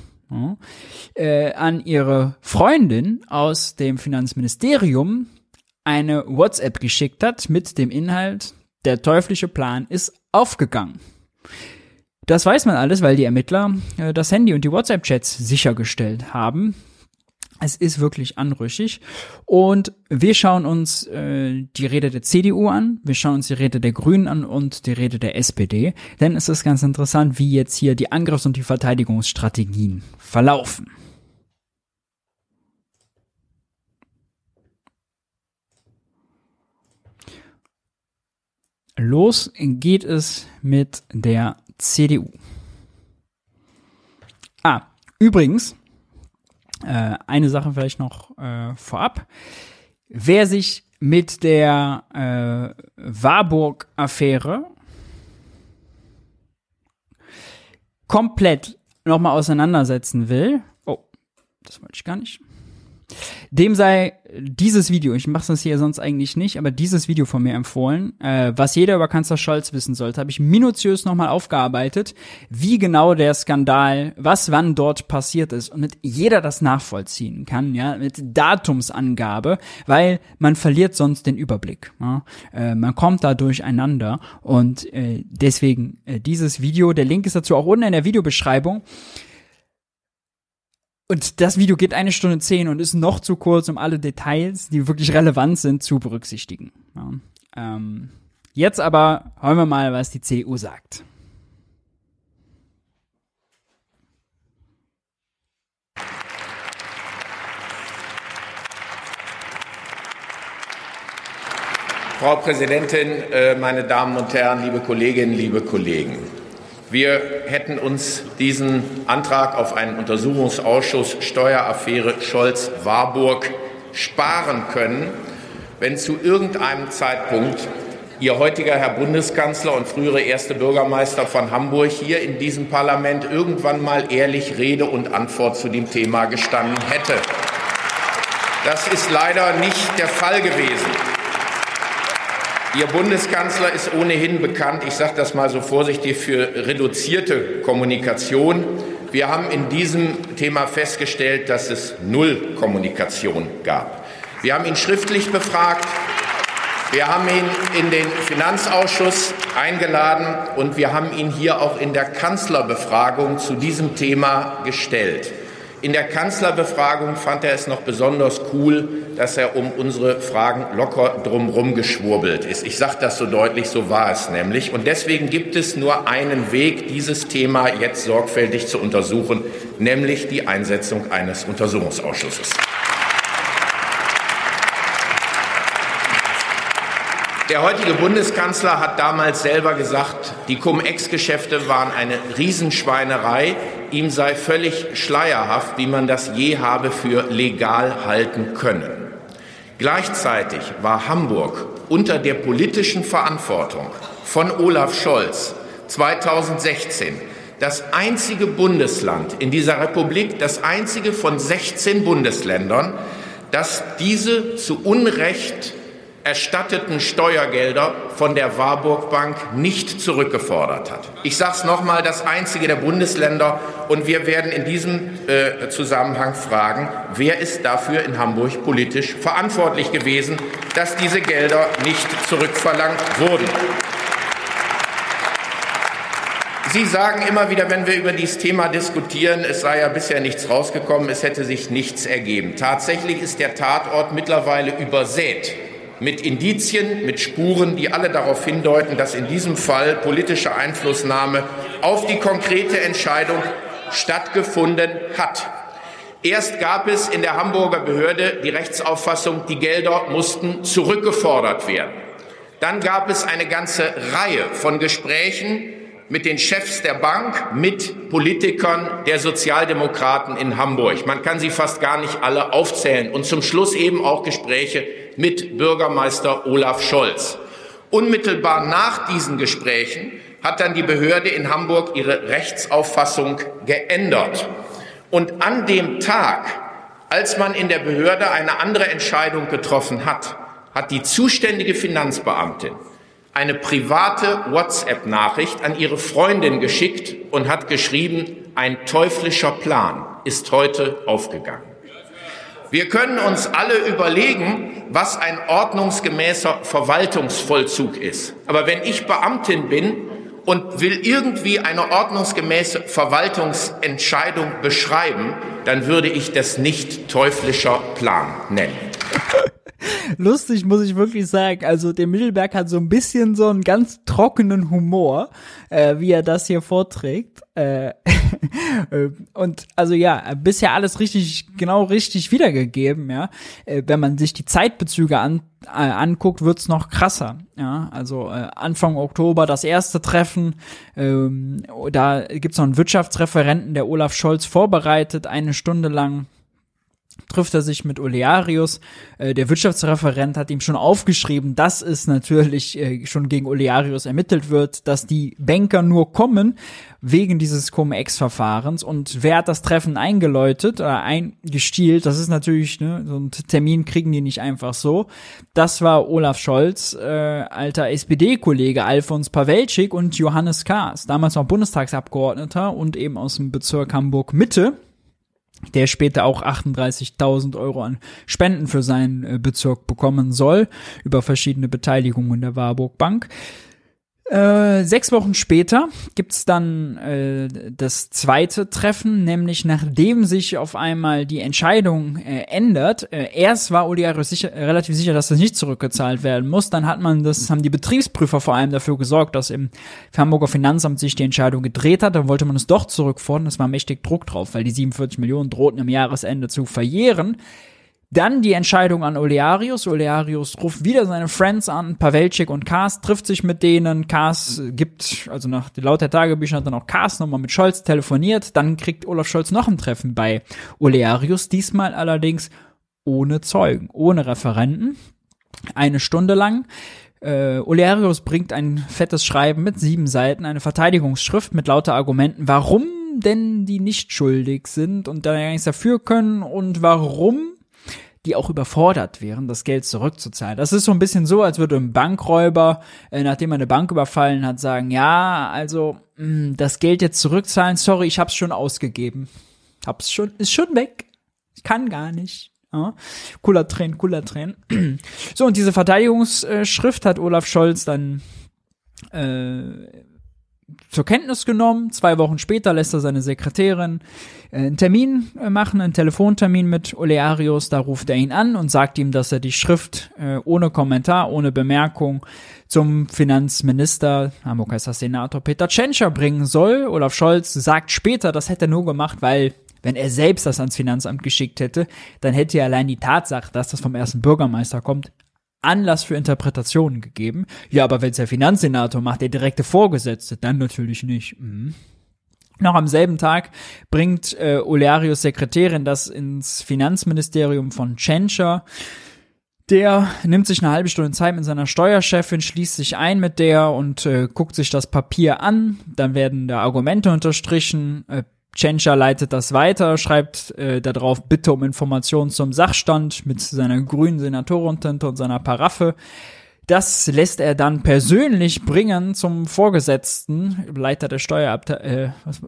Speaker 1: äh, an ihre Freundin aus dem Finanzministerium eine WhatsApp geschickt hat mit dem Inhalt, der teuflische Plan ist aufgegangen. Das weiß man alles, weil die Ermittler äh, das Handy und die WhatsApp-Chats sichergestellt haben. Es ist wirklich anrüchig. Und wir schauen uns äh, die Rede der CDU an, wir schauen uns die Rede der Grünen an und die Rede der SPD. Denn es ist ganz interessant, wie jetzt hier die Angriffs- und die Verteidigungsstrategien verlaufen. Los geht es mit der CDU. Ah, übrigens, äh, eine Sache vielleicht noch äh, vorab. Wer sich mit der äh, Warburg-Affäre komplett nochmal auseinandersetzen will, oh, das wollte ich gar nicht. Dem sei dieses Video, ich mache das hier sonst eigentlich nicht, aber dieses Video von mir empfohlen, äh, was jeder über Kanzler Scholz wissen sollte, habe ich minutiös nochmal aufgearbeitet, wie genau der Skandal, was wann dort passiert ist und mit jeder das nachvollziehen kann, ja, mit Datumsangabe, weil man verliert sonst den Überblick. Ja? Äh, man kommt da durcheinander und äh, deswegen äh, dieses Video, der Link ist dazu auch unten in der Videobeschreibung. Und das Video geht eine Stunde zehn und ist noch zu kurz, um alle Details, die wirklich relevant sind, zu berücksichtigen. Ja. Ähm, jetzt aber hören wir mal, was die CDU sagt.
Speaker 12: Frau Präsidentin, äh, meine Damen und Herren, liebe Kolleginnen, liebe Kollegen! Wir hätten uns diesen Antrag auf einen Untersuchungsausschuss Steueraffäre Scholz-Warburg sparen können, wenn zu irgendeinem Zeitpunkt Ihr heutiger Herr Bundeskanzler und frühere erste Bürgermeister von Hamburg hier in diesem Parlament irgendwann mal ehrlich Rede und Antwort zu dem Thema gestanden hätte. Das ist leider nicht der Fall gewesen. Ihr Bundeskanzler ist ohnehin bekannt, ich sage das mal so vorsichtig, für reduzierte Kommunikation. Wir haben in diesem Thema festgestellt, dass es null Kommunikation gab. Wir haben ihn schriftlich befragt. Wir haben ihn in den Finanzausschuss eingeladen und wir haben ihn hier auch in der Kanzlerbefragung zu diesem Thema gestellt. In der Kanzlerbefragung fand er es noch besonders cool, dass er um unsere Fragen locker drumherum geschwurbelt ist. Ich sage das so deutlich, so war es nämlich. Und deswegen gibt es nur einen Weg, dieses Thema jetzt sorgfältig zu untersuchen, nämlich die Einsetzung eines Untersuchungsausschusses. Der heutige Bundeskanzler hat damals selber gesagt, die Cum-Ex-Geschäfte waren eine Riesenschweinerei. Ihm sei völlig schleierhaft, wie man das je habe für legal halten können. Gleichzeitig war Hamburg unter der politischen Verantwortung von Olaf Scholz 2016 das einzige Bundesland in dieser Republik, das einzige von 16 Bundesländern, das diese zu Unrecht erstatteten Steuergelder von der Warburg Bank nicht zurückgefordert hat. Ich sage es nochmal, das einzige der Bundesländer. Und wir werden in diesem äh, Zusammenhang fragen, wer ist dafür in Hamburg politisch verantwortlich gewesen, dass diese Gelder nicht zurückverlangt wurden. Sie sagen immer wieder, wenn wir über dieses Thema diskutieren, es sei ja bisher nichts rausgekommen, es hätte sich nichts ergeben. Tatsächlich ist der Tatort mittlerweile übersät mit Indizien, mit Spuren, die alle darauf hindeuten, dass in diesem Fall politische Einflussnahme auf die konkrete Entscheidung stattgefunden hat. Erst gab es in der Hamburger Behörde die Rechtsauffassung, die Gelder mussten zurückgefordert werden. Dann gab es eine ganze Reihe von Gesprächen mit den Chefs der Bank, mit Politikern der Sozialdemokraten in Hamburg. Man kann sie fast gar nicht alle aufzählen. Und zum Schluss eben auch Gespräche mit Bürgermeister Olaf Scholz. Unmittelbar nach diesen Gesprächen hat dann die Behörde in Hamburg ihre Rechtsauffassung geändert. Und an dem Tag, als man in der Behörde eine andere Entscheidung getroffen hat, hat die zuständige Finanzbeamtin eine private WhatsApp-Nachricht an ihre Freundin geschickt und hat geschrieben, ein teuflischer Plan ist heute aufgegangen. Wir können uns alle überlegen, was ein ordnungsgemäßer Verwaltungsvollzug ist. Aber wenn ich Beamtin bin und will irgendwie eine ordnungsgemäße Verwaltungsentscheidung beschreiben, dann würde ich das nicht teuflischer Plan nennen.
Speaker 1: lustig, muss ich wirklich sagen. Also der Mittelberg hat so ein bisschen so einen ganz trockenen Humor, äh, wie er das hier vorträgt. Äh, äh, und also ja, bisher alles richtig, genau richtig wiedergegeben, ja. Äh, wenn man sich die Zeitbezüge an, äh, anguckt, wird's noch krasser. Ja, also äh, Anfang Oktober das erste Treffen, ähm, da gibt's noch einen Wirtschaftsreferenten, der Olaf Scholz vorbereitet, eine Stunde lang trifft er sich mit Olearius. Äh, der Wirtschaftsreferent hat ihm schon aufgeschrieben, dass es natürlich äh, schon gegen Olearius ermittelt wird, dass die Banker nur kommen wegen dieses Cum-Ex-Verfahrens. Und wer hat das Treffen eingeläutet oder eingestielt? Das ist natürlich, ne, so einen Termin kriegen die nicht einfach so. Das war Olaf Scholz, äh, alter SPD-Kollege Alfons Pawelczyk und Johannes Kahrs, damals noch Bundestagsabgeordneter und eben aus dem Bezirk Hamburg-Mitte der später auch 38.000 Euro an Spenden für seinen äh, Bezirk bekommen soll, über verschiedene Beteiligungen der Warburg Bank. Äh, sechs Wochen später gibt's dann äh, das zweite Treffen, nämlich nachdem sich auf einmal die Entscheidung äh, ändert. Äh, erst war Oliaris sicher, äh, relativ sicher, dass das nicht zurückgezahlt werden muss. Dann hat man das, haben die Betriebsprüfer vor allem dafür gesorgt, dass im Hamburger Finanzamt sich die Entscheidung gedreht hat. Dann wollte man es doch zurückfordern. Es war mächtig Druck drauf, weil die 47 Millionen drohten im Jahresende zu verjähren. Dann die Entscheidung an Olearius. Olearius ruft wieder seine Friends an, Pavelcik und Kars, trifft sich mit denen. Kars gibt, also nach laut der Tagebücher hat dann auch Kars nochmal mit Scholz telefoniert. Dann kriegt Olaf Scholz noch ein Treffen bei Olearius, diesmal allerdings ohne Zeugen, ohne Referenten. Eine Stunde lang. Äh, Olearius bringt ein fettes Schreiben mit sieben Seiten, eine Verteidigungsschrift mit lauter Argumenten, warum denn die nicht schuldig sind und da gar nichts dafür können und warum die auch überfordert wären, das Geld zurückzuzahlen. Das ist so ein bisschen so, als würde ein Bankräuber, äh, nachdem er eine Bank überfallen hat, sagen, ja, also mh, hm, das Geld jetzt zurückzahlen, sorry, ich hab's schon ausgegeben. Hab's schon, ist schon weg. Ich kann gar nicht. Ja. Cooler Tränen, cooler Tränen. so, und diese Verteidigungsschrift hat Olaf Scholz dann äh, zur Kenntnis genommen. Zwei Wochen später lässt er seine Sekretärin äh, einen Termin äh, machen, einen Telefontermin mit Olearius. Da ruft er ihn an und sagt ihm, dass er die Schrift äh, ohne Kommentar, ohne Bemerkung zum Finanzminister, Hamburg heißt das Senator Peter Tschentscher bringen soll. Olaf Scholz sagt später, das hätte er nur gemacht, weil wenn er selbst das ans Finanzamt geschickt hätte, dann hätte er allein die Tatsache, dass das vom ersten Bürgermeister kommt, Anlass für Interpretationen gegeben. Ja, aber wenn es der Finanzsenator macht, der direkte Vorgesetzte, dann natürlich nicht. Mhm. Noch am selben Tag bringt äh, Olearius Sekretärin das ins Finanzministerium von Tschentscher. Der nimmt sich eine halbe Stunde Zeit mit seiner Steuerchefin, schließt sich ein mit der und äh, guckt sich das Papier an. Dann werden da Argumente unterstrichen. Äh, Tschentscher leitet das weiter, schreibt äh, darauf Bitte um Informationen zum Sachstand mit seiner grünen Senatorentinte und seiner Paraffe. Das lässt er dann persönlich bringen zum Vorgesetzten, Leiter der Steuerabteilung, äh, was, äh,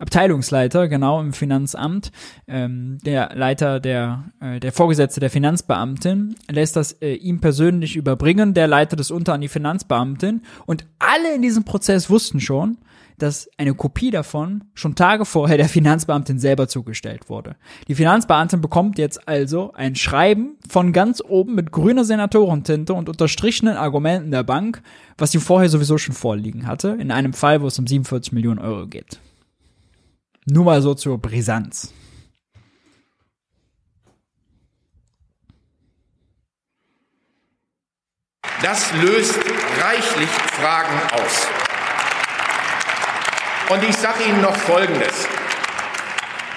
Speaker 1: Abteilungsleiter, genau, im Finanzamt, ähm, der Leiter der, äh, der Vorgesetzte der Finanzbeamtin, lässt das äh, ihm persönlich überbringen, der leitet es unter an die Finanzbeamtin. Und alle in diesem Prozess wussten schon, dass eine Kopie davon schon Tage vorher der Finanzbeamtin selber zugestellt wurde. Die Finanzbeamtin bekommt jetzt also ein Schreiben von ganz oben mit grüner Senatorentinte und unterstrichenen Argumenten der Bank, was sie vorher sowieso schon vorliegen hatte, in einem Fall, wo es um 47 Millionen Euro geht. Nur mal so zur Brisanz.
Speaker 12: Das löst reichlich Fragen aus. Und ich sage Ihnen noch Folgendes.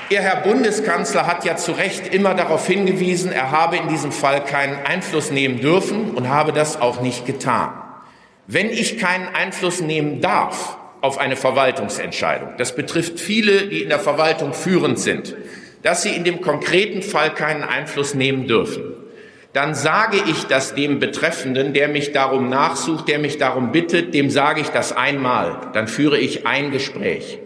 Speaker 12: Ihr Herr Bundeskanzler hat ja zu Recht immer darauf hingewiesen, er habe in diesem Fall keinen Einfluss nehmen dürfen und habe das auch nicht getan. Wenn ich keinen Einfluss nehmen darf auf eine Verwaltungsentscheidung, das betrifft viele, die in der Verwaltung führend sind, dass sie in dem konkreten Fall keinen Einfluss nehmen dürfen, dann sage ich das dem Betreffenden, der mich darum nachsucht, der mich darum bittet, dem sage ich das einmal, dann führe ich ein Gespräch.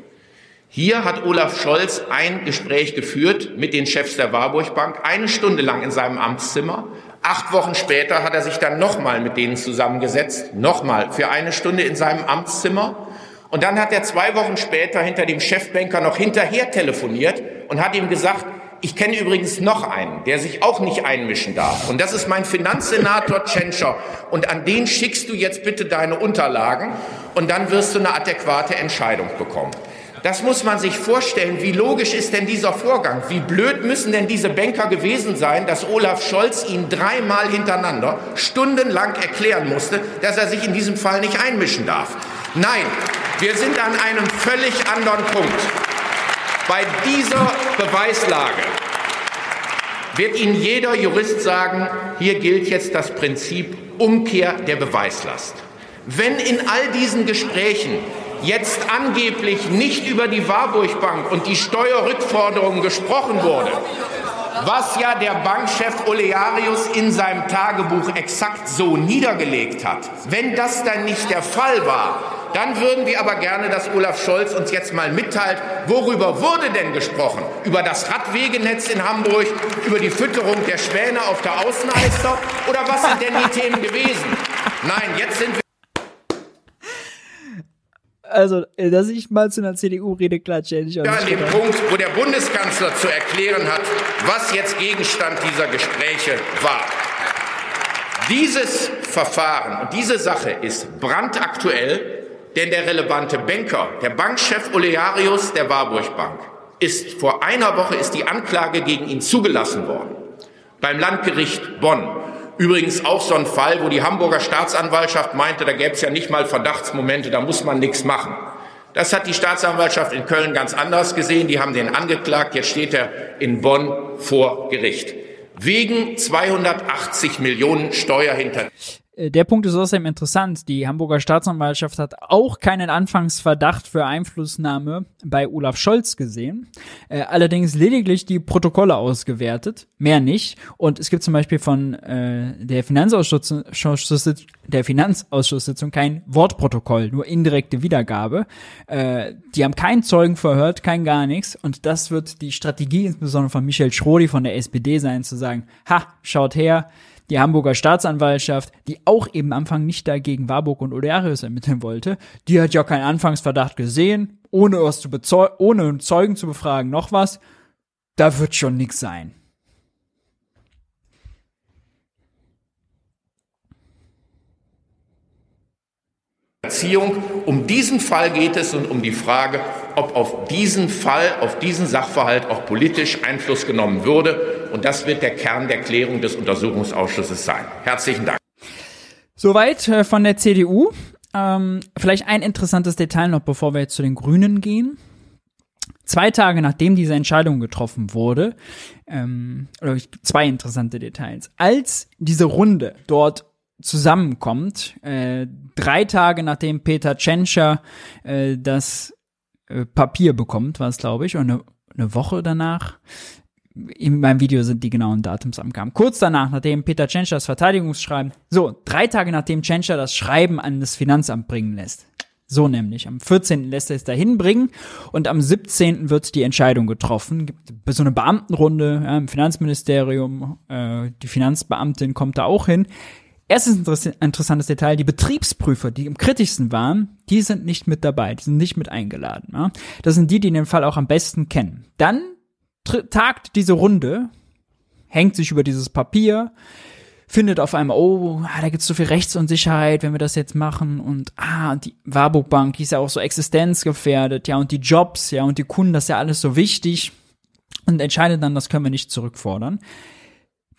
Speaker 12: Hier hat Olaf Scholz ein Gespräch geführt mit den Chefs der Warburg Bank, eine Stunde lang in seinem Amtszimmer. Acht Wochen später hat er sich dann nochmal mit denen zusammengesetzt, nochmal für eine Stunde in seinem Amtszimmer. Und dann hat er zwei Wochen später hinter dem Chefbanker noch hinterher telefoniert und hat ihm gesagt, ich kenne übrigens noch einen, der sich auch nicht einmischen darf. Und das ist mein Finanzsenator Tschentscher. Und an den schickst du jetzt bitte deine Unterlagen und dann wirst du eine adäquate Entscheidung bekommen. Das muss man sich vorstellen. Wie logisch ist denn dieser Vorgang? Wie blöd müssen denn diese Banker gewesen sein, dass Olaf Scholz ihnen dreimal hintereinander stundenlang erklären musste, dass er sich in diesem Fall nicht einmischen darf? Nein, wir sind an einem völlig anderen Punkt. Bei dieser Beweislage wird Ihnen jeder Jurist sagen, hier gilt jetzt das Prinzip Umkehr der Beweislast. Wenn in all diesen Gesprächen jetzt angeblich nicht über die Warburg Bank und die Steuerrückforderungen gesprochen wurde, was ja der Bankchef Olearius in seinem Tagebuch exakt so niedergelegt hat, wenn das dann nicht der Fall war, dann würden wir aber gerne, dass Olaf Scholz uns jetzt mal mitteilt, worüber wurde denn gesprochen? Über das Radwegenetz in Hamburg, über die Fütterung der Schwäne auf der Außenalster oder was sind denn die Themen gewesen? Nein, jetzt sind wir
Speaker 1: also, dass ich mal zu einer CDU-Rede klatsche, hätte ich auch
Speaker 12: ja,
Speaker 1: nicht
Speaker 12: an dem. Punkt, wo der Bundeskanzler zu erklären hat, was jetzt Gegenstand dieser Gespräche war. Dieses Verfahren und diese Sache ist brandaktuell, denn der relevante Banker, der Bankchef Olearius der Warburg Bank, ist vor einer Woche ist die Anklage gegen ihn zugelassen worden. Beim Landgericht Bonn. Übrigens auch so ein Fall, wo die Hamburger Staatsanwaltschaft meinte, da gäbe es ja nicht mal Verdachtsmomente, da muss man nichts machen. Das hat die Staatsanwaltschaft in Köln ganz anders gesehen. Die haben den angeklagt. Jetzt steht er in Bonn vor Gericht. Wegen 280 Millionen Steuerhinterziehung.
Speaker 1: Äh, Der Punkt ist außerdem interessant. Die Hamburger Staatsanwaltschaft hat auch keinen Anfangsverdacht für Einflussnahme bei Olaf Scholz gesehen, äh, allerdings lediglich die Protokolle ausgewertet, mehr nicht. Und es gibt zum Beispiel von äh, der Finanzausschuss der Finanzausschusssitzung kein Wortprotokoll, nur indirekte Wiedergabe. Äh, die haben keinen Zeugen verhört, kein gar nichts. Und das wird die Strategie insbesondere von Michel Schrodi von der SPD sein, zu sagen, ha, schaut her, die Hamburger Staatsanwaltschaft, die auch eben am Anfang nicht dagegen Warburg und Olearius ermitteln wollte, die hat ja keinen Anfangsverdacht gesehen, ohne was zu ohne Zeugen zu befragen, noch was. Da wird schon nix sein.
Speaker 12: Erziehung. Um diesen Fall geht es und um die Frage, ob auf diesen Fall, auf diesen Sachverhalt auch politisch Einfluss genommen würde. Und das wird der Kern der Klärung des Untersuchungsausschusses sein. Herzlichen Dank.
Speaker 1: Soweit äh, von der CDU. Ähm, vielleicht ein interessantes Detail noch, bevor wir jetzt zu den Grünen gehen. Zwei Tage nachdem diese Entscheidung getroffen wurde, ähm, oder zwei interessante Details. Als diese Runde dort zusammenkommt, äh, drei Tage nachdem Peter Tschentscher äh, das äh, Papier bekommt, war es glaube ich, und eine, eine Woche danach, in meinem Video sind die genauen Datumsangaben. Kurz danach, nachdem Peter Tschentscher das Verteidigungsschreiben, so, drei Tage nachdem Tschentscher das Schreiben an das Finanzamt bringen lässt. So nämlich. Am 14. lässt er es dahin bringen und am 17. wird die Entscheidung getroffen. Gibt so eine Beamtenrunde ja, im Finanzministerium. Äh, die Finanzbeamtin kommt da auch hin. Erstes interessantes Detail, die Betriebsprüfer, die im kritischsten waren, die sind nicht mit dabei, die sind nicht mit eingeladen. Ja? Das sind die, die den Fall auch am besten kennen. Dann tagt diese Runde, hängt sich über dieses Papier, findet auf einmal, oh, ah, da gibt's so viel Rechtsunsicherheit, wenn wir das jetzt machen und ah, die Warburg Bank, die ist ja auch so existenzgefährdet, ja, und die Jobs, ja, und die Kunden, das ist ja alles so wichtig und entscheidet dann, das können wir nicht zurückfordern.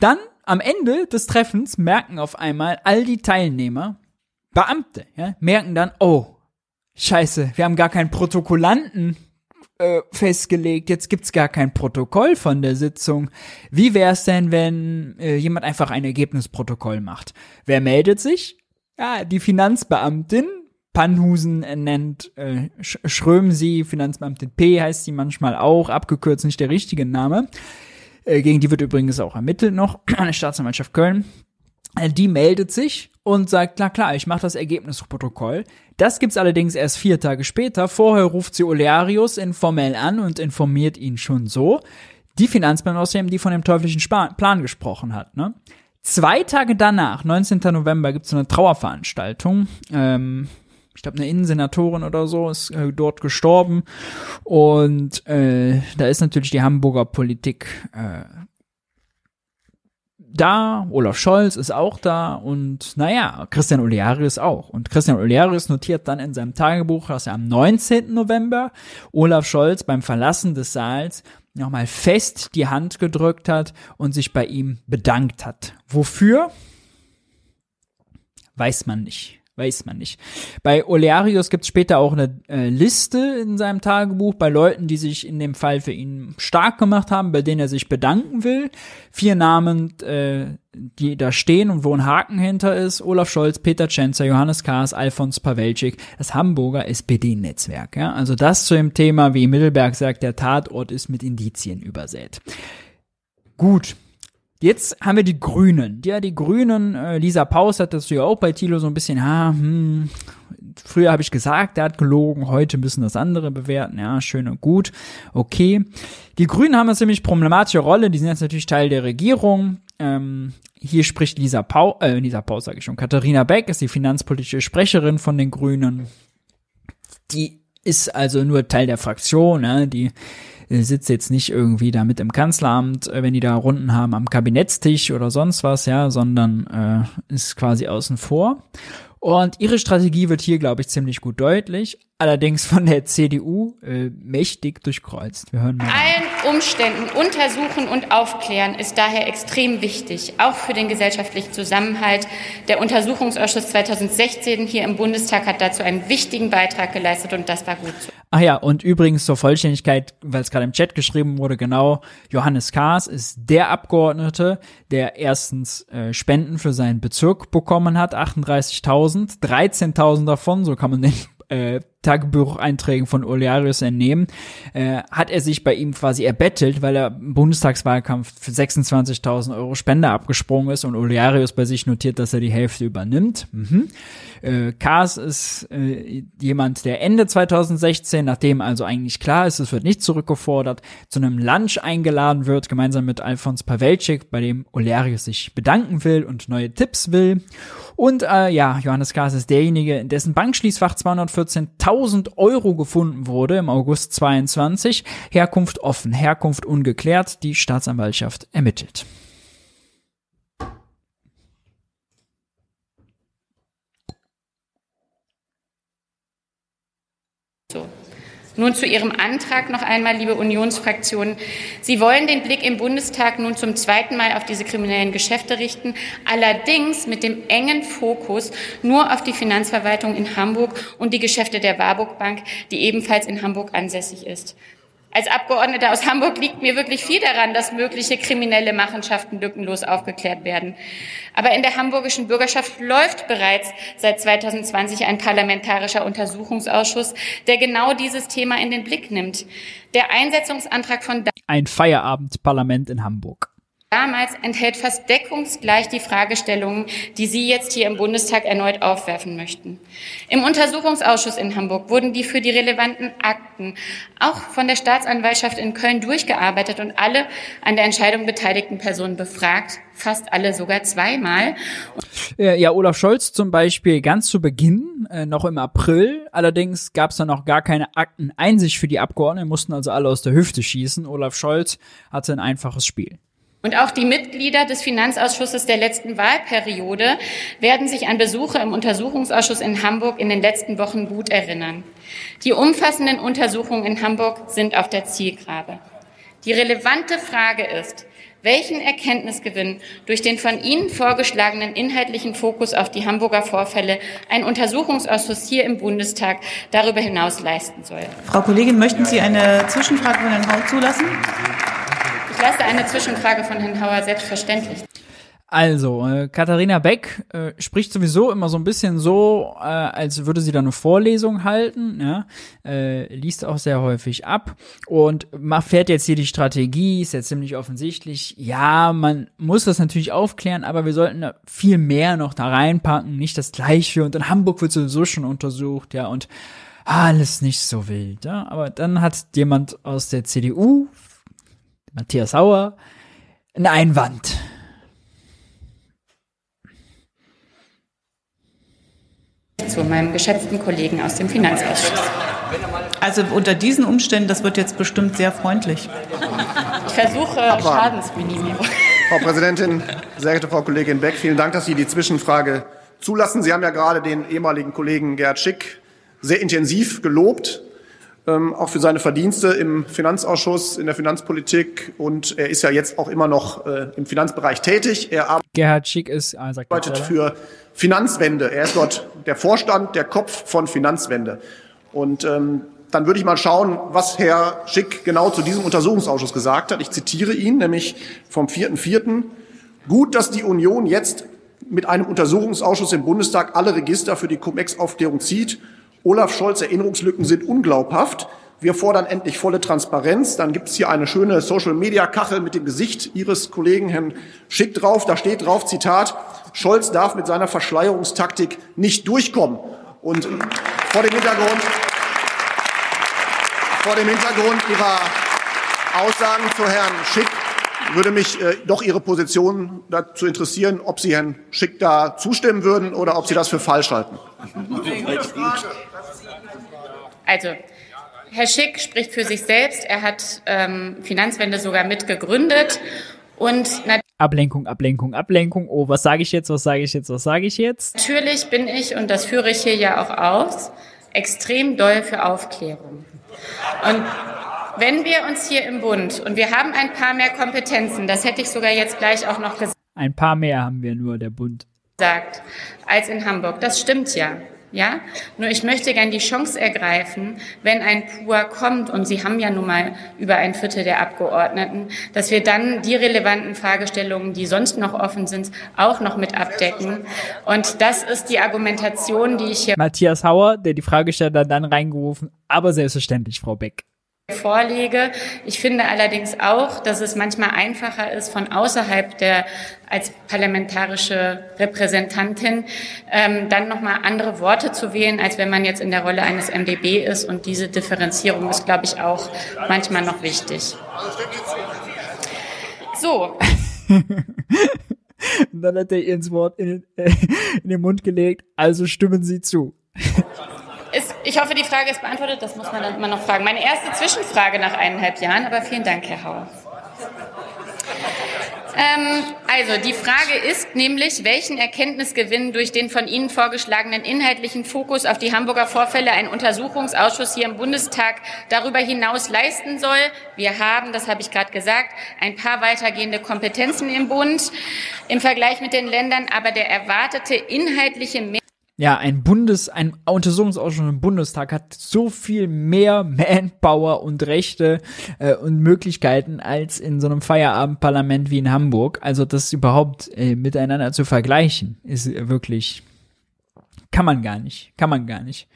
Speaker 1: Dann am Ende des Treffens merken auf einmal all die Teilnehmer, Beamte, ja, merken dann, oh, scheiße, wir haben gar keinen Protokollanten äh, festgelegt, jetzt gibt's gar kein Protokoll von der Sitzung. Wie wär's denn, wenn äh, jemand einfach ein Ergebnisprotokoll macht? Wer meldet sich? Ja, die Finanzbeamtin. Pannhusen nennt äh, Schröm sie, Finanzbeamtin P heißt sie manchmal auch, abgekürzt nicht der richtige Name. Äh, gegen die wird übrigens auch ermittelt noch der Staatsanwaltschaft Köln. Äh, die meldet sich und sagt, klar, klar, ich mache das Ergebnisprotokoll. Das gibt's allerdings erst vier Tage später. Vorher ruft sie Olearius informell an und informiert ihn schon so. Die Finanzbeamtin außerdem, die von dem teuflischen Sp Plan gesprochen hat. Ne? Zwei Tage danach, 19. November, gibt's so eine Trauerveranstaltung. Ähm, ich glaube, eine Innensenatorin oder so ist äh, dort gestorben. Und äh, da ist natürlich die Hamburger Politik äh, da, Olaf Scholz ist auch da und naja, Christian Olearius auch. Und Christian Olearius notiert dann in seinem Tagebuch, dass er am 19. November Olaf Scholz beim Verlassen des Saals nochmal fest die Hand gedrückt hat und sich bei ihm bedankt hat. Wofür? Weiß man nicht weiß man nicht. Bei Olearius gibt es später auch eine äh, Liste in seinem Tagebuch bei Leuten, die sich in dem Fall für ihn stark gemacht haben, bei denen er sich bedanken will. Vier Namen, äh, die da stehen und wo ein Haken hinter ist. Olaf Scholz, Peter Tschenzer, Johannes Kahrs, Alfons Pawelczyk, das Hamburger SPD-Netzwerk. Ja? Also das zu dem Thema, wie Mittelberg sagt, der Tatort ist mit Indizien übersät. Gut, Jetzt haben wir die Grünen. Ja, die Grünen, äh, Lisa Paus hat das ja auch bei Thilo so ein bisschen, ha, hm, früher habe ich gesagt, der hat gelogen, heute müssen das andere bewerten. Ja, schön und gut. Okay. Die Grünen haben eine ziemlich problematische Rolle, die sind jetzt natürlich Teil der Regierung. Ähm, hier spricht Lisa Paus, äh, Lisa Paus sage ich schon, Katharina Beck ist die finanzpolitische Sprecherin von den Grünen. Die ist also nur Teil der Fraktion, ne? die sitzt jetzt nicht irgendwie da mit im Kanzleramt, äh, wenn die da Runden haben am Kabinettstisch oder sonst was, ja, sondern äh, ist quasi außen vor. Und ihre Strategie wird hier, glaube ich, ziemlich gut deutlich, allerdings von der CDU äh, mächtig durchkreuzt. Wir hören mal.
Speaker 13: Allen Umständen untersuchen und aufklären ist daher extrem wichtig, auch für den gesellschaftlichen Zusammenhalt. Der Untersuchungsausschuss 2016 hier im Bundestag hat dazu einen wichtigen Beitrag geleistet und das war gut so.
Speaker 1: Ach ja, und übrigens zur Vollständigkeit, weil es gerade im Chat geschrieben wurde, genau, Johannes Kahrs ist der Abgeordnete, der erstens äh, Spenden für seinen Bezirk bekommen hat, 38.000, 13.000 davon, so kann man den äh, Tagebucheinträgen von Olearius entnehmen, äh, hat er sich bei ihm quasi erbettelt, weil er im Bundestagswahlkampf für 26.000 Euro Spende abgesprungen ist und Olearius bei sich notiert, dass er die Hälfte übernimmt. Mhm. Äh, Kars ist äh, jemand, der Ende 2016, nachdem also eigentlich klar ist, es wird nicht zurückgefordert, zu einem Lunch eingeladen wird, gemeinsam mit Alfons Pawelczyk, bei dem Olearius sich bedanken will und neue Tipps will. Und äh, ja, Johannes Kars ist derjenige, in dessen Bankschließfach 214.000 Euro gefunden wurde im August 22. Herkunft offen, Herkunft ungeklärt. Die Staatsanwaltschaft ermittelt.
Speaker 13: Nun zu Ihrem Antrag noch einmal, liebe Unionsfraktionen. Sie wollen den Blick im Bundestag nun zum zweiten Mal auf diese kriminellen Geschäfte richten, allerdings mit dem engen Fokus nur auf die Finanzverwaltung in Hamburg und die Geschäfte der Warburg Bank, die ebenfalls in Hamburg ansässig ist. Als Abgeordnete aus Hamburg liegt mir wirklich viel daran, dass mögliche kriminelle Machenschaften lückenlos aufgeklärt werden. Aber in der hamburgischen Bürgerschaft läuft bereits seit 2020 ein parlamentarischer Untersuchungsausschuss, der genau dieses Thema in den Blick nimmt. Der Einsetzungsantrag von
Speaker 1: Ein Feierabendparlament in Hamburg
Speaker 13: damals enthält fast deckungsgleich die Fragestellungen, die Sie jetzt hier im Bundestag erneut aufwerfen möchten. Im Untersuchungsausschuss in Hamburg wurden die für die relevanten Akten auch von der Staatsanwaltschaft in Köln durchgearbeitet und alle an der Entscheidung beteiligten Personen befragt, fast alle sogar zweimal.
Speaker 1: Ja, Olaf Scholz zum Beispiel ganz zu Beginn, äh, noch im April. Allerdings gab es dann noch gar keine Akteneinsicht für die Abgeordneten, mussten also alle aus der Hüfte schießen. Olaf Scholz hatte ein einfaches Spiel.
Speaker 13: Und auch die Mitglieder des Finanzausschusses der letzten Wahlperiode werden sich an Besuche im Untersuchungsausschuss in Hamburg in den letzten Wochen gut erinnern. Die umfassenden Untersuchungen in Hamburg sind auf der Zielgrabe. Die relevante Frage ist, welchen Erkenntnisgewinn durch den von Ihnen vorgeschlagenen inhaltlichen Fokus auf die Hamburger Vorfälle ein Untersuchungsausschuss hier im Bundestag darüber hinaus leisten soll.
Speaker 14: Frau Kollegin, möchten Sie eine Zwischenfrage von Herrn Haut zulassen?
Speaker 13: Ich lasse eine Zwischenfrage von Herrn Hauer selbstverständlich.
Speaker 1: Also, äh, Katharina Beck äh, spricht sowieso immer so ein bisschen so, äh, als würde sie da eine Vorlesung halten, ja? äh, liest auch sehr häufig ab und fährt jetzt hier die Strategie, ist jetzt ziemlich offensichtlich. Ja, man muss das natürlich aufklären, aber wir sollten da viel mehr noch da reinpacken, nicht das Gleiche. Und in Hamburg wird sowieso schon untersucht, ja, und alles nicht so wild, ja. Aber dann hat jemand aus der CDU Matthias Sauer, ein Einwand.
Speaker 13: Zu meinem geschätzten Kollegen aus dem Finanzausschuss.
Speaker 14: Also unter diesen Umständen, das wird jetzt bestimmt sehr freundlich.
Speaker 13: Ich versuche Schadensminimierung.
Speaker 15: Frau Präsidentin, sehr geehrte Frau Kollegin Beck, vielen Dank, dass Sie die Zwischenfrage zulassen. Sie haben ja gerade den ehemaligen Kollegen Gerhard Schick sehr intensiv gelobt ähm, auch für seine Verdienste im Finanzausschuss, in der Finanzpolitik und er ist ja jetzt auch immer noch äh, im Finanzbereich tätig. Er arbeitet
Speaker 1: Gerhard Schick ist ah,
Speaker 15: arbeitet für Finanzwende. Er ist dort der Vorstand, der Kopf von Finanzwende. Und ähm, dann würde ich mal schauen, was Herr Schick genau zu diesem Untersuchungsausschuss gesagt hat. Ich zitiere ihn, nämlich vom 4.4. Gut, dass die Union jetzt mit einem Untersuchungsausschuss im Bundestag alle Register für die Cum-Ex-Aufklärung zieht Olaf Scholz Erinnerungslücken sind unglaubhaft. Wir fordern endlich volle Transparenz. Dann gibt es hier eine schöne Social-Media-Kachel mit dem Gesicht Ihres Kollegen Herrn Schick drauf. Da steht drauf, Zitat, Scholz darf mit seiner Verschleierungstaktik nicht durchkommen. Und vor dem Hintergrund, vor dem Hintergrund Ihrer Aussagen zu Herrn Schick würde mich äh, doch Ihre Position dazu interessieren, ob Sie Herrn Schick da zustimmen würden oder ob Sie das für falsch halten.
Speaker 13: Also, Herr Schick spricht für sich selbst. Er hat ähm, Finanzwende sogar mitgegründet. Und
Speaker 1: Ablenkung, Ablenkung, Ablenkung. Oh, was sage ich jetzt, was sage ich jetzt, was sage ich jetzt?
Speaker 13: Natürlich bin ich, und das führe ich hier ja auch aus, extrem doll für Aufklärung. Und wenn wir uns hier im Bund, und wir haben ein paar mehr Kompetenzen, das hätte ich sogar jetzt gleich auch noch gesagt.
Speaker 1: Ein paar mehr haben wir nur, der Bund.
Speaker 13: Sagt, als in Hamburg. Das stimmt ja. Ja, nur ich möchte gern die Chance ergreifen, wenn ein PUA kommt, und Sie haben ja nun mal über ein Viertel der Abgeordneten, dass wir dann die relevanten Fragestellungen, die sonst noch offen sind, auch noch mit abdecken. Und das ist die Argumentation, die ich hier.
Speaker 1: Matthias Hauer, der die Fragesteller dann reingerufen, aber selbstverständlich, Frau Beck
Speaker 13: vorlege. Ich finde allerdings auch, dass es manchmal einfacher ist, von außerhalb der als parlamentarische Repräsentantin ähm, dann nochmal andere Worte zu wählen, als wenn man jetzt in der Rolle eines MdB ist. Und diese Differenzierung ist, glaube ich, auch manchmal noch wichtig. So.
Speaker 1: Und dann hat er ihr ins Wort in, äh, in den Mund gelegt, also stimmen Sie zu.
Speaker 13: Ich hoffe, die Frage ist beantwortet. Das muss man dann immer noch fragen. Meine erste Zwischenfrage nach eineinhalb Jahren, aber vielen Dank, Herr Hauer. Ähm, also die Frage ist nämlich, welchen Erkenntnisgewinn durch den von Ihnen vorgeschlagenen inhaltlichen Fokus auf die Hamburger Vorfälle ein Untersuchungsausschuss hier im Bundestag darüber hinaus leisten soll. Wir haben, das habe ich gerade gesagt, ein paar weitergehende Kompetenzen im Bund im Vergleich mit den Ländern, aber der erwartete inhaltliche Mehr
Speaker 1: ja, ein Bundes, ein Untersuchungsausschuss im Bundestag hat so viel mehr Manpower und Rechte äh, und Möglichkeiten als in so einem Feierabendparlament wie in Hamburg. Also das überhaupt äh, miteinander zu vergleichen, ist wirklich kann man gar nicht, kann man gar nicht.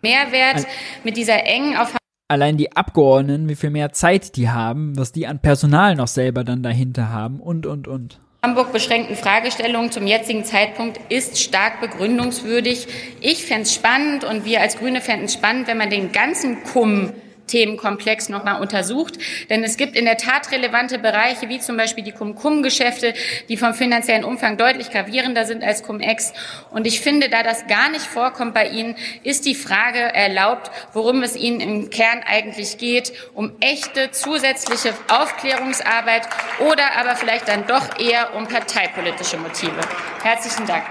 Speaker 13: Mehrwert mit dieser engen auf
Speaker 1: allein die Abgeordneten, wie viel mehr Zeit die haben, was die an Personal noch selber dann dahinter haben und und und.
Speaker 13: Hamburg beschränkten Fragestellungen zum jetzigen Zeitpunkt ist stark begründungswürdig. Ich fände es spannend und wir als Grüne fänden es spannend, wenn man den ganzen Kumm Themenkomplex nochmal untersucht. Denn es gibt in der Tat relevante Bereiche, wie zum Beispiel die Cum-Cum-Geschäfte, die vom finanziellen Umfang deutlich gravierender sind als Cum-Ex. Und ich finde, da das gar nicht vorkommt bei Ihnen, ist die Frage erlaubt, worum es Ihnen im Kern eigentlich geht, um echte zusätzliche Aufklärungsarbeit oder aber vielleicht dann doch eher um parteipolitische Motive. Herzlichen Dank.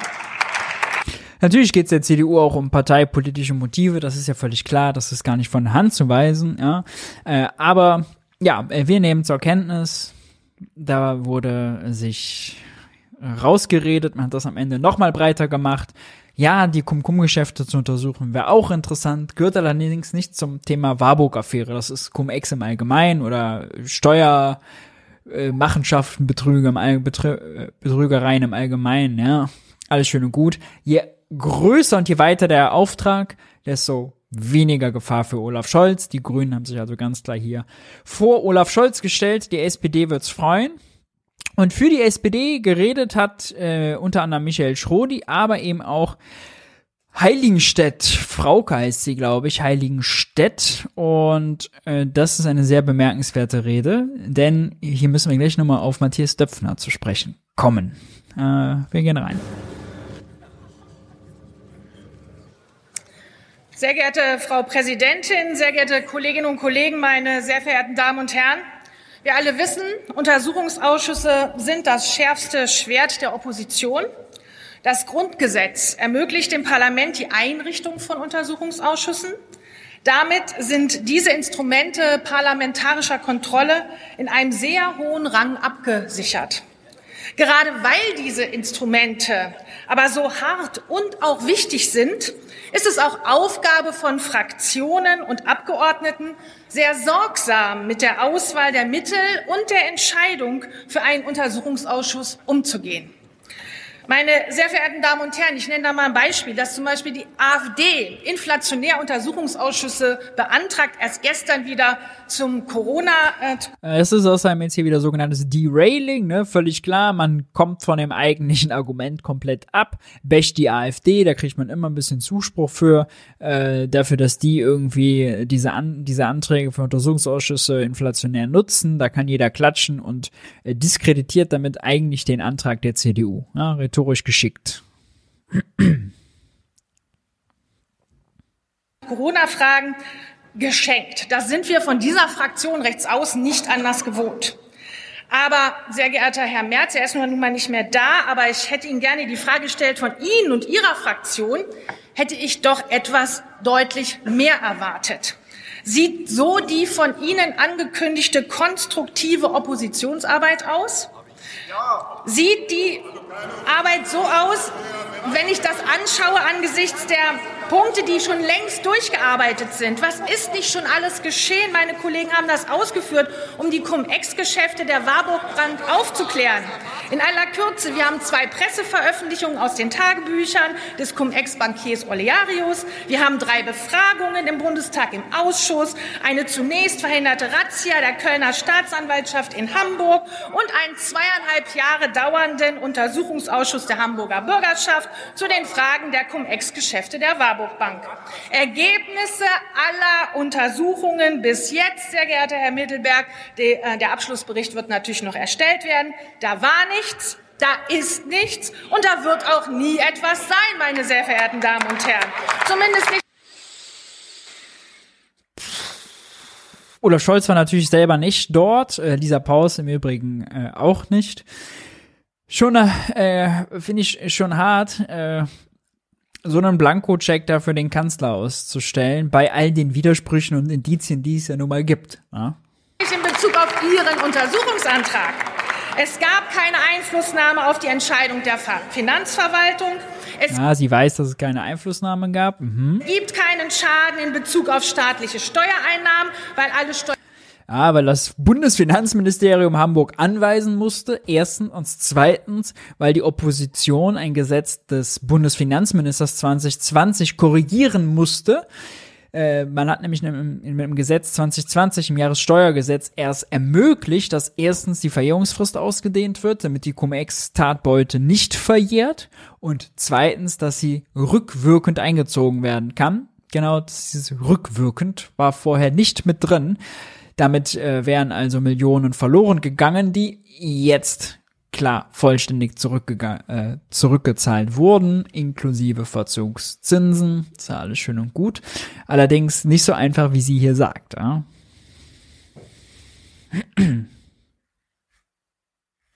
Speaker 1: Natürlich geht es der CDU auch um parteipolitische Motive, das ist ja völlig klar, das ist gar nicht von der Hand zu weisen, ja. Äh, aber ja, äh, wir nehmen zur Kenntnis, da wurde sich rausgeredet, man hat das am Ende nochmal breiter gemacht. Ja, die Cum-Cum-Geschäfte zu untersuchen wäre auch interessant, gehört allerdings nicht zum Thema Warburg-Affäre. Das ist Cum-Ex im Allgemeinen oder Steuer, äh, Betrüger im All Betrü äh, Betrügereien im Allgemeinen, ja. Alles schön und gut. Je größer und je weiter der Auftrag, desto weniger Gefahr für Olaf Scholz. Die Grünen haben sich also ganz klar hier vor Olaf Scholz gestellt. Die SPD wird's freuen. Und für die SPD geredet hat äh, unter anderem Michael Schrodi, aber eben auch Heiligenstedt, Frauke heißt sie, glaube ich, Heiligenstedt. Und äh, das ist eine sehr bemerkenswerte Rede, denn hier müssen wir gleich nochmal auf Matthias Döpfner zu sprechen kommen. Äh, wir gehen rein.
Speaker 16: Sehr geehrte Frau Präsidentin, sehr geehrte Kolleginnen und Kollegen, meine sehr verehrten Damen und Herren! Wir alle wissen, Untersuchungsausschüsse sind das schärfste Schwert der Opposition. Das Grundgesetz ermöglicht dem Parlament die Einrichtung von Untersuchungsausschüssen. Damit sind diese Instrumente parlamentarischer Kontrolle in einem sehr hohen Rang abgesichert. Gerade weil diese Instrumente aber so hart und auch wichtig sind, ist es auch Aufgabe von Fraktionen und Abgeordneten, sehr sorgsam mit der Auswahl der Mittel und der Entscheidung für einen Untersuchungsausschuss umzugehen. Meine sehr verehrten Damen und Herren, ich nenne da mal ein Beispiel, dass zum Beispiel die AfD inflationär Untersuchungsausschüsse beantragt, erst gestern wieder zum Corona.
Speaker 1: Äh, es ist außerdem jetzt hier wieder sogenanntes Derailing, ne? Völlig klar, man kommt von dem eigentlichen Argument komplett ab, bächt die AfD, da kriegt man immer ein bisschen Zuspruch für, äh, dafür, dass die irgendwie diese, An diese Anträge für Untersuchungsausschüsse inflationär nutzen. Da kann jeder klatschen und äh, diskreditiert damit eigentlich den Antrag der CDU. Ja, rhetorisch geschickt.
Speaker 16: Corona-Fragen geschenkt. Das sind wir von dieser Fraktion rechts außen nicht anders gewohnt. Aber, sehr geehrter Herr Merz, er ist nun mal nicht mehr da, aber ich hätte Ihnen gerne die Frage gestellt, von Ihnen und Ihrer Fraktion hätte ich doch etwas deutlich mehr erwartet. Sieht so die von Ihnen angekündigte konstruktive Oppositionsarbeit aus? Sieht die Arbeit so aus, wenn ich das anschaue angesichts der Punkte, die schon längst durchgearbeitet sind. Was ist nicht schon alles geschehen? Meine Kollegen haben das ausgeführt, um die Cum-Ex-Geschäfte der Warburg-Brand aufzuklären. In aller Kürze, wir haben zwei Presseveröffentlichungen aus den Tagebüchern des Cum-Ex-Bankiers Olearius. Wir haben drei Befragungen im Bundestag im Ausschuss, eine zunächst verhinderte Razzia der Kölner Staatsanwaltschaft in Hamburg und einen zweieinhalb Jahre dauernden Untersuchungsausschuss der Hamburger Bürgerschaft zu den Fragen der Cum-Ex-Geschäfte der Warburg. Warburg. Ergebnisse aller Untersuchungen bis jetzt, sehr geehrter Herr Mittelberg, äh, der Abschlussbericht wird natürlich noch erstellt werden. Da war nichts. Da ist nichts und da wird auch nie etwas sein, meine sehr verehrten Damen und Herren. Zumindest nicht.
Speaker 1: Olaf Scholz war natürlich selber nicht dort, äh, Lisa Paus im Übrigen äh, auch nicht. Schon, äh, finde ich schon hart, äh, so einen Blankocheck da für den Kanzler auszustellen, bei all den Widersprüchen und Indizien, die es ja nun mal gibt. Ja?
Speaker 16: In Bezug auf Ihren Untersuchungsantrag. Es gab keine Einflussnahme auf die Entscheidung der Finanzverwaltung. Es
Speaker 1: ja, sie weiß, dass es keine Einflussnahme gab. Mhm.
Speaker 16: gibt keinen Schaden in Bezug auf staatliche Steuereinnahmen, weil alle Steuern
Speaker 1: ja, weil das Bundesfinanzministerium Hamburg anweisen musste. Erstens und zweitens, weil die Opposition ein Gesetz des Bundesfinanzministers 2020 korrigieren musste. Äh, man hat nämlich mit dem Gesetz 2020 im Jahressteuergesetz erst ermöglicht, dass erstens die Verjährungsfrist ausgedehnt wird, damit die Cum-Ex-Tatbeute nicht verjährt und zweitens, dass sie rückwirkend eingezogen werden kann. Genau, dieses rückwirkend war vorher nicht mit drin. Damit äh, wären also Millionen verloren gegangen, die jetzt klar vollständig äh, zurückgezahlt wurden, inklusive Verzugszinsen. Ist ja alles schön und gut. Allerdings nicht so einfach, wie sie hier sagt. Ja?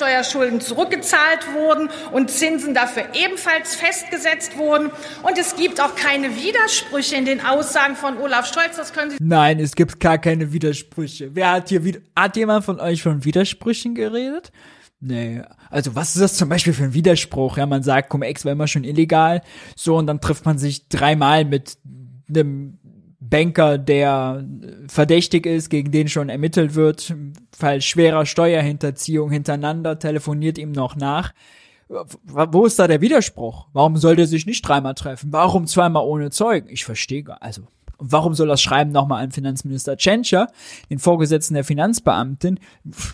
Speaker 16: Steuerschulden zurückgezahlt wurden und Zinsen dafür ebenfalls festgesetzt wurden. Und es gibt auch keine Widersprüche in den Aussagen von Olaf Scholz. Das können Sie.
Speaker 1: Nein, es gibt gar keine Widersprüche. Wer hat hier hat jemand von euch von Widersprüchen geredet? Nee, also was ist das zum Beispiel für ein Widerspruch? Ja, man sagt, Cum-Ex war immer schon illegal, so und dann trifft man sich dreimal mit einem Banker, der verdächtig ist, gegen den schon ermittelt wird, Fall schwerer Steuerhinterziehung hintereinander, telefoniert ihm noch nach. Wo ist da der Widerspruch? Warum soll der sich nicht dreimal treffen? Warum zweimal ohne Zeugen? Ich verstehe, also warum soll das Schreiben nochmal an Finanzminister Tschentscher, den Vorgesetzten der Finanzbeamtin?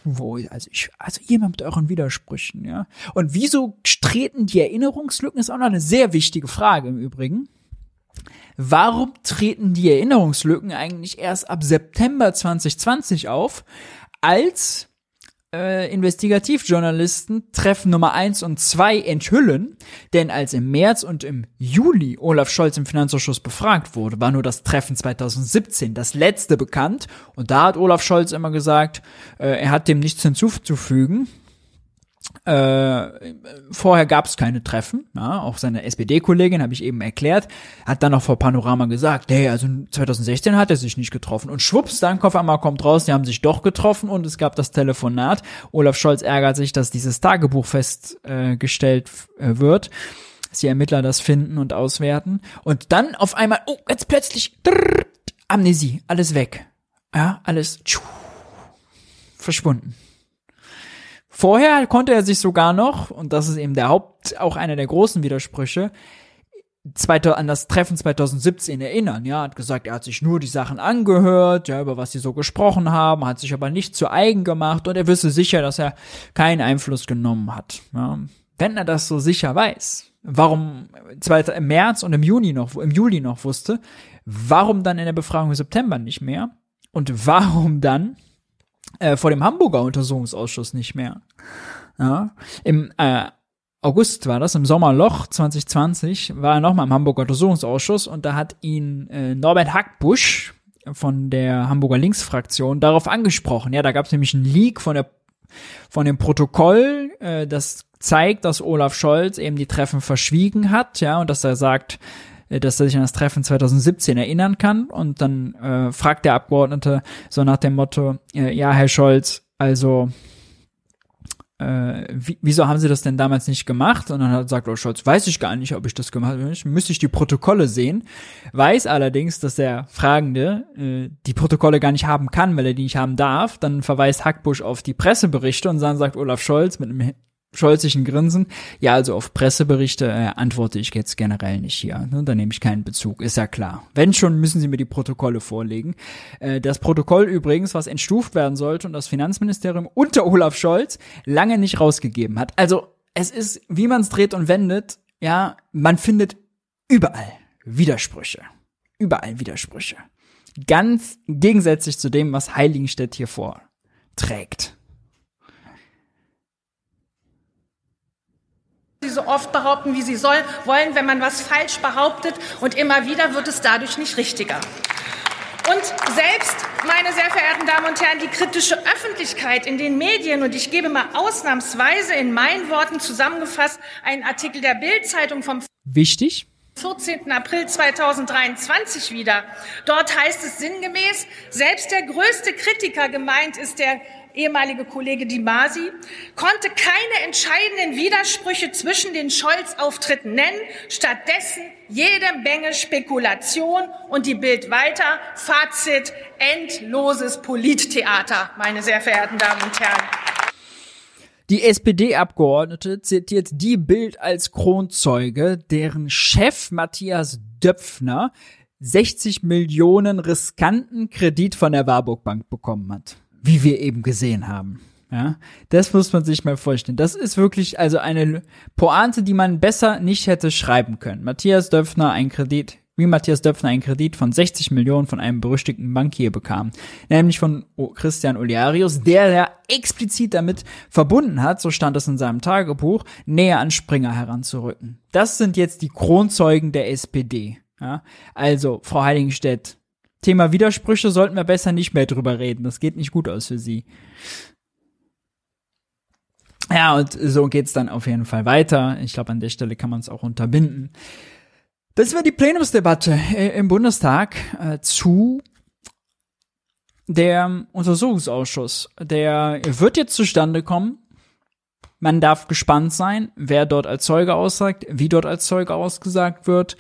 Speaker 1: Wo, also ich, also jemand mit euren Widersprüchen, ja. Und wieso treten die Erinnerungslücken? Ist auch noch eine sehr wichtige Frage im Übrigen. Warum treten die Erinnerungslücken eigentlich erst ab September 2020 auf, als äh, Investigativjournalisten Treffen Nummer eins und zwei enthüllen, denn als im März und im Juli Olaf Scholz im Finanzausschuss befragt wurde, war nur das Treffen 2017 das letzte bekannt. Und da hat Olaf Scholz immer gesagt, äh, er hat dem nichts hinzuzufügen, äh, vorher gab es keine Treffen, ja, auch seine SPD-Kollegin, habe ich eben erklärt, hat dann noch vor Panorama gesagt, hey, also 2016 hat er sich nicht getroffen. Und schwupps, dann einmal kommt raus, die haben sich doch getroffen und es gab das Telefonat. Olaf Scholz ärgert sich, dass dieses Tagebuch festgestellt äh, wird, dass die Ermittler das finden und auswerten. Und dann auf einmal, oh, jetzt plötzlich drrr, Amnesie, alles weg, ja, alles tschuh, verschwunden. Vorher konnte er sich sogar noch, und das ist eben der Haupt, auch einer der großen Widersprüche, an das Treffen 2017 erinnern. Ja, hat gesagt, er hat sich nur die Sachen angehört, ja, über was sie so gesprochen haben, hat sich aber nicht zu eigen gemacht und er wisse sicher, dass er keinen Einfluss genommen hat. Ja. Wenn er das so sicher weiß, warum im März und im Juni noch, im Juli noch wusste, warum dann in der Befragung im September nicht mehr? Und warum dann äh, vor dem Hamburger Untersuchungsausschuss nicht mehr. Ja, Im äh, August war das, im Sommerloch 2020, war er nochmal im Hamburger Untersuchungsausschuss und da hat ihn äh, Norbert Hackbusch von der Hamburger Linksfraktion darauf angesprochen. Ja, da gab es nämlich einen Leak von der von dem Protokoll, äh, das zeigt, dass Olaf Scholz eben die Treffen verschwiegen hat, ja, und dass er sagt, dass er sich an das Treffen 2017 erinnern kann. Und dann äh, fragt der Abgeordnete so nach dem Motto, äh, ja, Herr Scholz, also äh, wie, wieso haben Sie das denn damals nicht gemacht? Und dann hat sagt Olaf Scholz, weiß ich gar nicht, ob ich das gemacht habe. Müsste ich die Protokolle sehen. Weiß allerdings, dass der Fragende äh, die Protokolle gar nicht haben kann, weil er die nicht haben darf. Dann verweist Hackbusch auf die Presseberichte und dann sagt Olaf Scholz mit einem scholzigen Grinsen. Ja, also auf Presseberichte äh, antworte ich jetzt generell nicht hier. Ne? Da nehme ich keinen Bezug, ist ja klar. Wenn schon, müssen Sie mir die Protokolle vorlegen. Äh, das Protokoll übrigens, was entstuft werden sollte und das Finanzministerium unter Olaf Scholz lange nicht rausgegeben hat. Also es ist, wie man es dreht und wendet, ja, man findet überall Widersprüche. Überall Widersprüche. Ganz gegensätzlich zu dem, was Heiligenstedt hier vorträgt.
Speaker 16: Sie so oft behaupten, wie sie soll, wollen, wenn man was falsch behauptet und immer wieder wird es dadurch nicht richtiger. Und selbst, meine sehr verehrten Damen und Herren, die kritische Öffentlichkeit in den Medien, und ich gebe mal ausnahmsweise in meinen Worten zusammengefasst einen Artikel der Bild-Zeitung vom
Speaker 1: Wichtig.
Speaker 16: 14. April 2023 wieder. Dort heißt es sinngemäß, selbst der größte Kritiker gemeint ist der ehemalige Kollege Di Masi, konnte keine entscheidenden Widersprüche zwischen den Scholz-Auftritten nennen, stattdessen jede Menge Spekulation und die Bild weiter. Fazit, endloses Polittheater, meine sehr verehrten Damen und Herren.
Speaker 1: Die SPD-Abgeordnete zitiert die Bild als Kronzeuge, deren Chef Matthias Döpfner 60 Millionen riskanten Kredit von der Warburg Bank bekommen hat. Wie wir eben gesehen haben. Ja, das muss man sich mal vorstellen. Das ist wirklich also eine Pointe, die man besser nicht hätte schreiben können. Matthias Döpfner ein Kredit wie Matthias Döpfner einen Kredit von 60 Millionen von einem berüchtigten Bankier bekam, nämlich von Christian Oliarius, der ja explizit damit verbunden hat, so stand es in seinem Tagebuch, näher an Springer heranzurücken. Das sind jetzt die Kronzeugen der SPD. Ja? Also, Frau Heiligenstedt, Thema Widersprüche sollten wir besser nicht mehr drüber reden. Das geht nicht gut aus für Sie. Ja, und so geht's dann auf jeden Fall weiter. Ich glaube, an der Stelle kann man es auch unterbinden. Das war die Plenumsdebatte äh, im Bundestag äh, zu der Untersuchungsausschuss. Der wird jetzt zustande kommen. Man darf gespannt sein, wer dort als Zeuge aussagt, wie dort als Zeuge ausgesagt wird,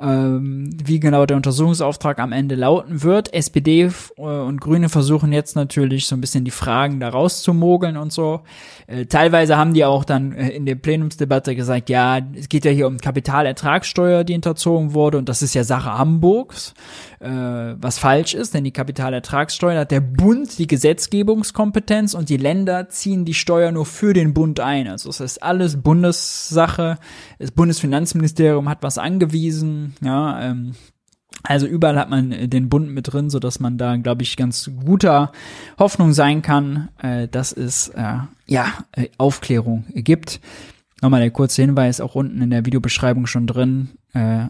Speaker 1: ähm, wie genau der Untersuchungsauftrag am Ende lauten wird. SPD äh, und Grüne versuchen jetzt natürlich so ein bisschen die Fragen da rauszumogeln und so. Äh, teilweise haben die auch dann äh, in der Plenumsdebatte gesagt, ja, es geht ja hier um Kapitalertragssteuer, die hinterzogen wurde und das ist ja Sache Hamburgs äh, was falsch ist, denn die Kapitalertragssteuer hat der Bund die Gesetzgebungskompetenz und die Länder ziehen die Steuer nur für den Bund ein. Also es ist alles Bundessache. Das Bundesfinanzministerium hat was angewiesen, ja, ähm, also überall hat man den Bund mit drin, so dass man da, glaube ich, ganz guter Hoffnung sein kann, äh, dass es äh, ja äh, Aufklärung gibt. Nochmal der kurze Hinweis, auch unten in der Videobeschreibung schon drin. Äh,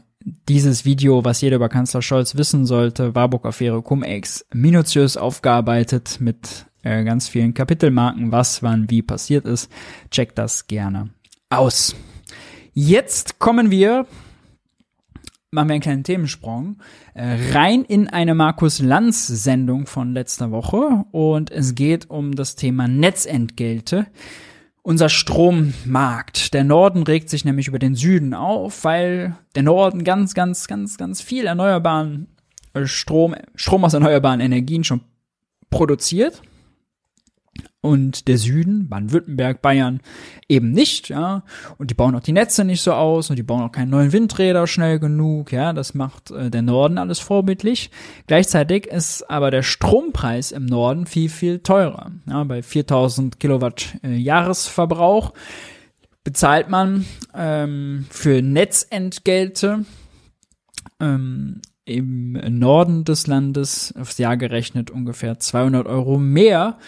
Speaker 1: dieses Video, was jeder über Kanzler Scholz wissen sollte, Warburg-Affäre Cum-Ex, minutiös aufgearbeitet mit äh, ganz vielen Kapitelmarken, was wann wie passiert ist. Checkt das gerne aus. Jetzt kommen wir, machen wir einen kleinen Themensprung, äh, rein in eine Markus Lanz Sendung von letzter Woche und es geht um das Thema Netzentgelte unser Strommarkt. Der Norden regt sich nämlich über den Süden auf, weil der Norden ganz, ganz, ganz, ganz viel erneuerbaren äh, Strom, Strom aus erneuerbaren Energien schon produziert und der Süden, Baden-Württemberg, Bayern, eben nicht, ja. Und die bauen auch die Netze nicht so aus und die bauen auch keine neuen Windräder schnell genug, ja. Das macht äh, der Norden alles vorbildlich. Gleichzeitig ist aber der Strompreis im Norden viel, viel teurer. Ja, bei 4000 Kilowatt äh, Jahresverbrauch bezahlt man ähm, für Netzentgelte ähm, im Norden des Landes aufs Jahr gerechnet ungefähr 200 Euro mehr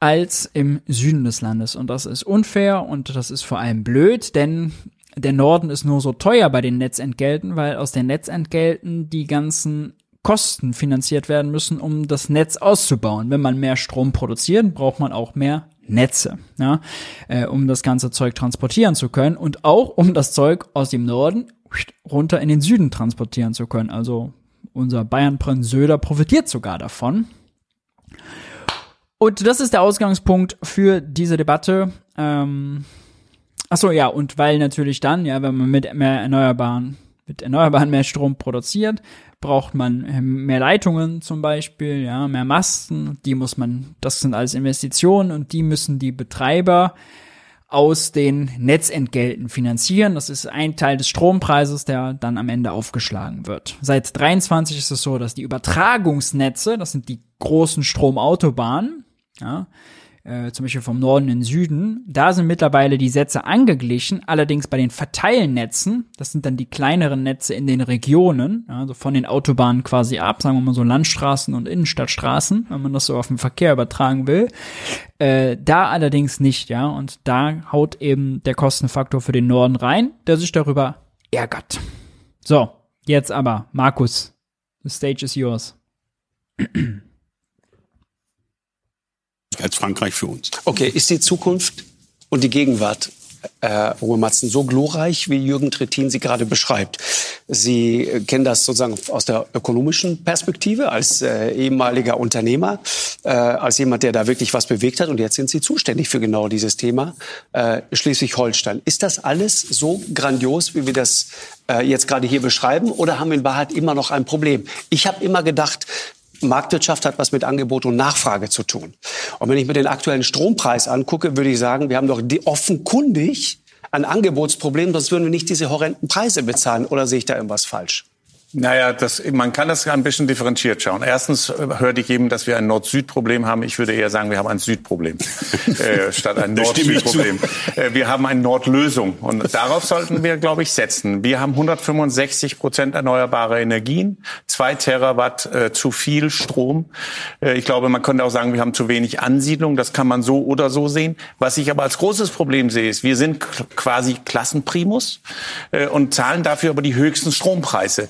Speaker 1: als im Süden des Landes. Und das ist unfair und das ist vor allem blöd, denn der Norden ist nur so teuer bei den Netzentgelten, weil aus den Netzentgelten die ganzen Kosten finanziert werden müssen, um das Netz auszubauen. Wenn man mehr Strom produziert, braucht man auch mehr Netze, ja, äh, um das ganze Zeug transportieren zu können und auch um das Zeug aus dem Norden runter in den Süden transportieren zu können. Also unser Bayernprinz Söder profitiert sogar davon. Und das ist der Ausgangspunkt für diese Debatte. Ähm, achso, ja, und weil natürlich dann, ja, wenn man mit mehr Erneuerbaren, mit Erneuerbaren mehr Strom produziert, braucht man mehr Leitungen zum Beispiel, ja, mehr Masten, die muss man, das sind alles Investitionen und die müssen die Betreiber aus den Netzentgelten finanzieren. Das ist ein Teil des Strompreises, der dann am Ende aufgeschlagen wird. Seit 23 ist es so, dass die Übertragungsnetze, das sind die großen Stromautobahnen, ja, äh, zum Beispiel vom Norden in den Süden, da sind mittlerweile die Sätze angeglichen, allerdings bei den Verteilnetzen, das sind dann die kleineren Netze in den Regionen, ja, also von den Autobahnen quasi ab, sagen wir mal so Landstraßen und Innenstadtstraßen, wenn man das so auf den Verkehr übertragen will, äh, da allerdings nicht, ja, und da haut eben der Kostenfaktor für den Norden rein, der sich darüber ärgert. So, jetzt aber, Markus, the stage is yours.
Speaker 17: als Frankreich für uns.
Speaker 18: Okay, ist die Zukunft und die Gegenwart äh, Ruhe Matzen, so glorreich, wie Jürgen Trittin sie gerade beschreibt. Sie kennen das sozusagen aus der ökonomischen Perspektive als äh, ehemaliger Unternehmer, äh, als jemand, der da wirklich was bewegt hat. Und jetzt sind Sie zuständig für genau dieses Thema äh, Schleswig-Holstein. Ist das alles so grandios, wie wir das äh, jetzt gerade hier beschreiben? Oder haben wir in Wahrheit immer noch ein Problem? Ich habe immer gedacht, Marktwirtschaft hat was mit Angebot und Nachfrage zu tun. Und wenn ich mir den aktuellen Strompreis angucke, würde ich sagen, wir haben doch offenkundig ein Angebotsproblem, sonst würden wir nicht diese horrenden Preise bezahlen. Oder sehe ich da irgendwas falsch?
Speaker 19: Naja, das, man kann das ein bisschen differenziert schauen. Erstens äh, hörte ich eben, dass wir ein Nord-Süd-Problem haben. Ich würde eher sagen, wir haben ein Süd-Problem äh, statt ein Nord-Süd-Problem. Äh, wir haben eine Nord-Lösung und darauf sollten wir, glaube ich, setzen. Wir haben 165 Prozent erneuerbare Energien, zwei Terawatt äh, zu viel Strom. Äh, ich glaube, man könnte auch sagen, wir haben zu wenig Ansiedlung. Das kann man so oder so sehen. Was ich aber als großes Problem sehe, ist, wir sind quasi Klassenprimus äh, und zahlen dafür aber die höchsten Strompreise.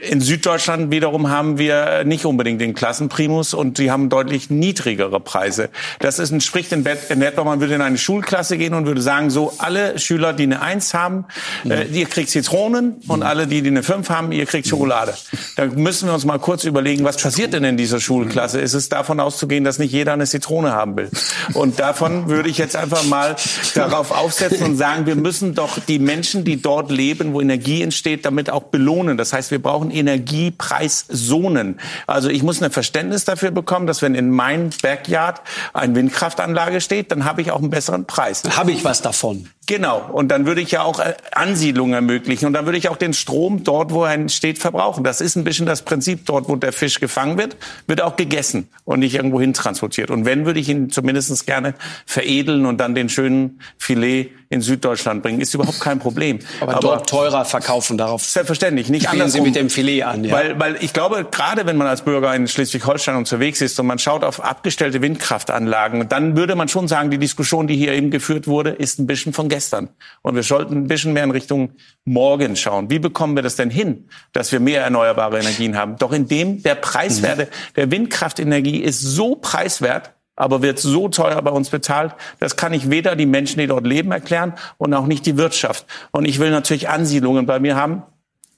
Speaker 19: In Süddeutschland wiederum haben wir nicht unbedingt den Klassenprimus und die haben deutlich niedrigere Preise. Das ist, entspricht in, in etwa, man würde in eine Schulklasse gehen und würde sagen, so alle Schüler, die eine Eins haben, mhm. äh, ihr kriegt Zitronen und alle, die, die eine Fünf haben, ihr kriegt Schokolade. Da müssen wir uns mal kurz überlegen, was passiert denn in dieser Schulklasse? Ist es davon auszugehen, dass nicht jeder eine Zitrone haben will? Und davon würde ich jetzt einfach mal darauf aufsetzen und sagen, wir müssen doch die Menschen, die dort leben, wo Energie entsteht, damit auch belohnen. Das heißt, wir brauchen Energiepreiszonen. Also ich muss ein Verständnis dafür bekommen, dass wenn in meinem Backyard eine Windkraftanlage steht, dann habe ich auch einen besseren Preis.
Speaker 18: Habe ich was davon?
Speaker 19: Genau. Und dann würde ich ja auch äh, Ansiedlungen ermöglichen. Und dann würde ich auch den Strom dort, wo er entsteht, verbrauchen. Das ist ein bisschen das Prinzip. Dort, wo der Fisch gefangen wird, wird auch gegessen und nicht irgendwo hin transportiert. Und wenn, würde ich ihn zumindest gerne veredeln und dann den schönen Filet in Süddeutschland bringen. Ist überhaupt kein Problem.
Speaker 18: Aber, Aber dort teurer verkaufen darauf.
Speaker 19: Selbstverständlich. Nicht anders.
Speaker 18: Sie mit dem Filet an, ja.
Speaker 19: Weil, weil ich glaube, gerade wenn man als Bürger in Schleswig-Holstein unterwegs ist und man schaut auf abgestellte Windkraftanlagen, dann würde man schon sagen, die Diskussion, die hier eben geführt wurde, ist ein bisschen von gestern. Und wir sollten ein bisschen mehr in Richtung morgen schauen. Wie bekommen wir das denn hin, dass wir mehr erneuerbare Energien haben? Doch indem der Preiswerte mhm. der Windkraftenergie ist so preiswert, aber wird so teuer bei uns bezahlt, das kann ich weder die Menschen, die dort leben, erklären und auch nicht die Wirtschaft. Und ich will natürlich Ansiedlungen bei mir haben.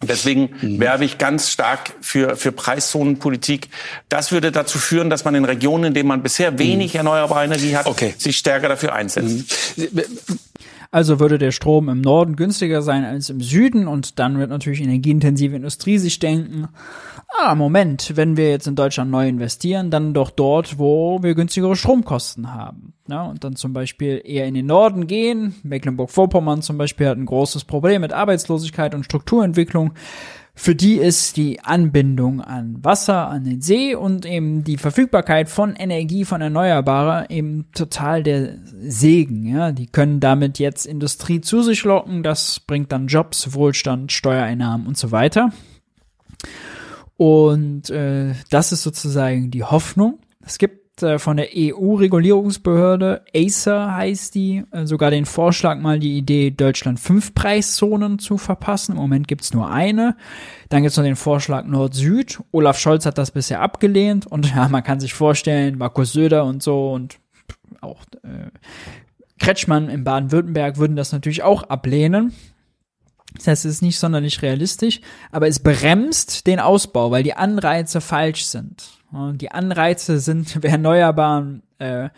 Speaker 19: Deswegen mhm. werbe ich ganz stark für, für Preiszonenpolitik. Das würde dazu führen, dass man in Regionen, in denen man bisher wenig mhm. erneuerbare Energie hat, okay. sich stärker dafür einsetzt. Mhm.
Speaker 1: Also würde der Strom im Norden günstiger sein als im Süden und dann wird natürlich energieintensive Industrie sich denken, ah, Moment, wenn wir jetzt in Deutschland neu investieren, dann doch dort, wo wir günstigere Stromkosten haben. Ja, und dann zum Beispiel eher in den Norden gehen. Mecklenburg-Vorpommern zum Beispiel hat ein großes Problem mit Arbeitslosigkeit und Strukturentwicklung. Für die ist die Anbindung an Wasser, an den See und eben die Verfügbarkeit von Energie, von Erneuerbarer eben total der Segen. Ja, die können damit jetzt Industrie zu sich locken. Das bringt dann Jobs, Wohlstand, Steuereinnahmen und so weiter. Und äh, das ist sozusagen die Hoffnung. Es gibt äh, von der EU-Regulierungsbehörde, Acer heißt die, äh, sogar den Vorschlag mal die Idee, Deutschland fünf Preiszonen zu verpassen. Im Moment gibt's nur eine. Dann gibt's noch den Vorschlag Nord-Süd. Olaf Scholz hat das bisher abgelehnt und ja, man kann sich vorstellen, Markus Söder und so und auch äh, Kretschmann in Baden-Württemberg würden das natürlich auch ablehnen. Das heißt, es ist nicht sonderlich realistisch, aber es bremst den Ausbau, weil die Anreize falsch sind. Die Anreize sind, wer erneuerbaren äh,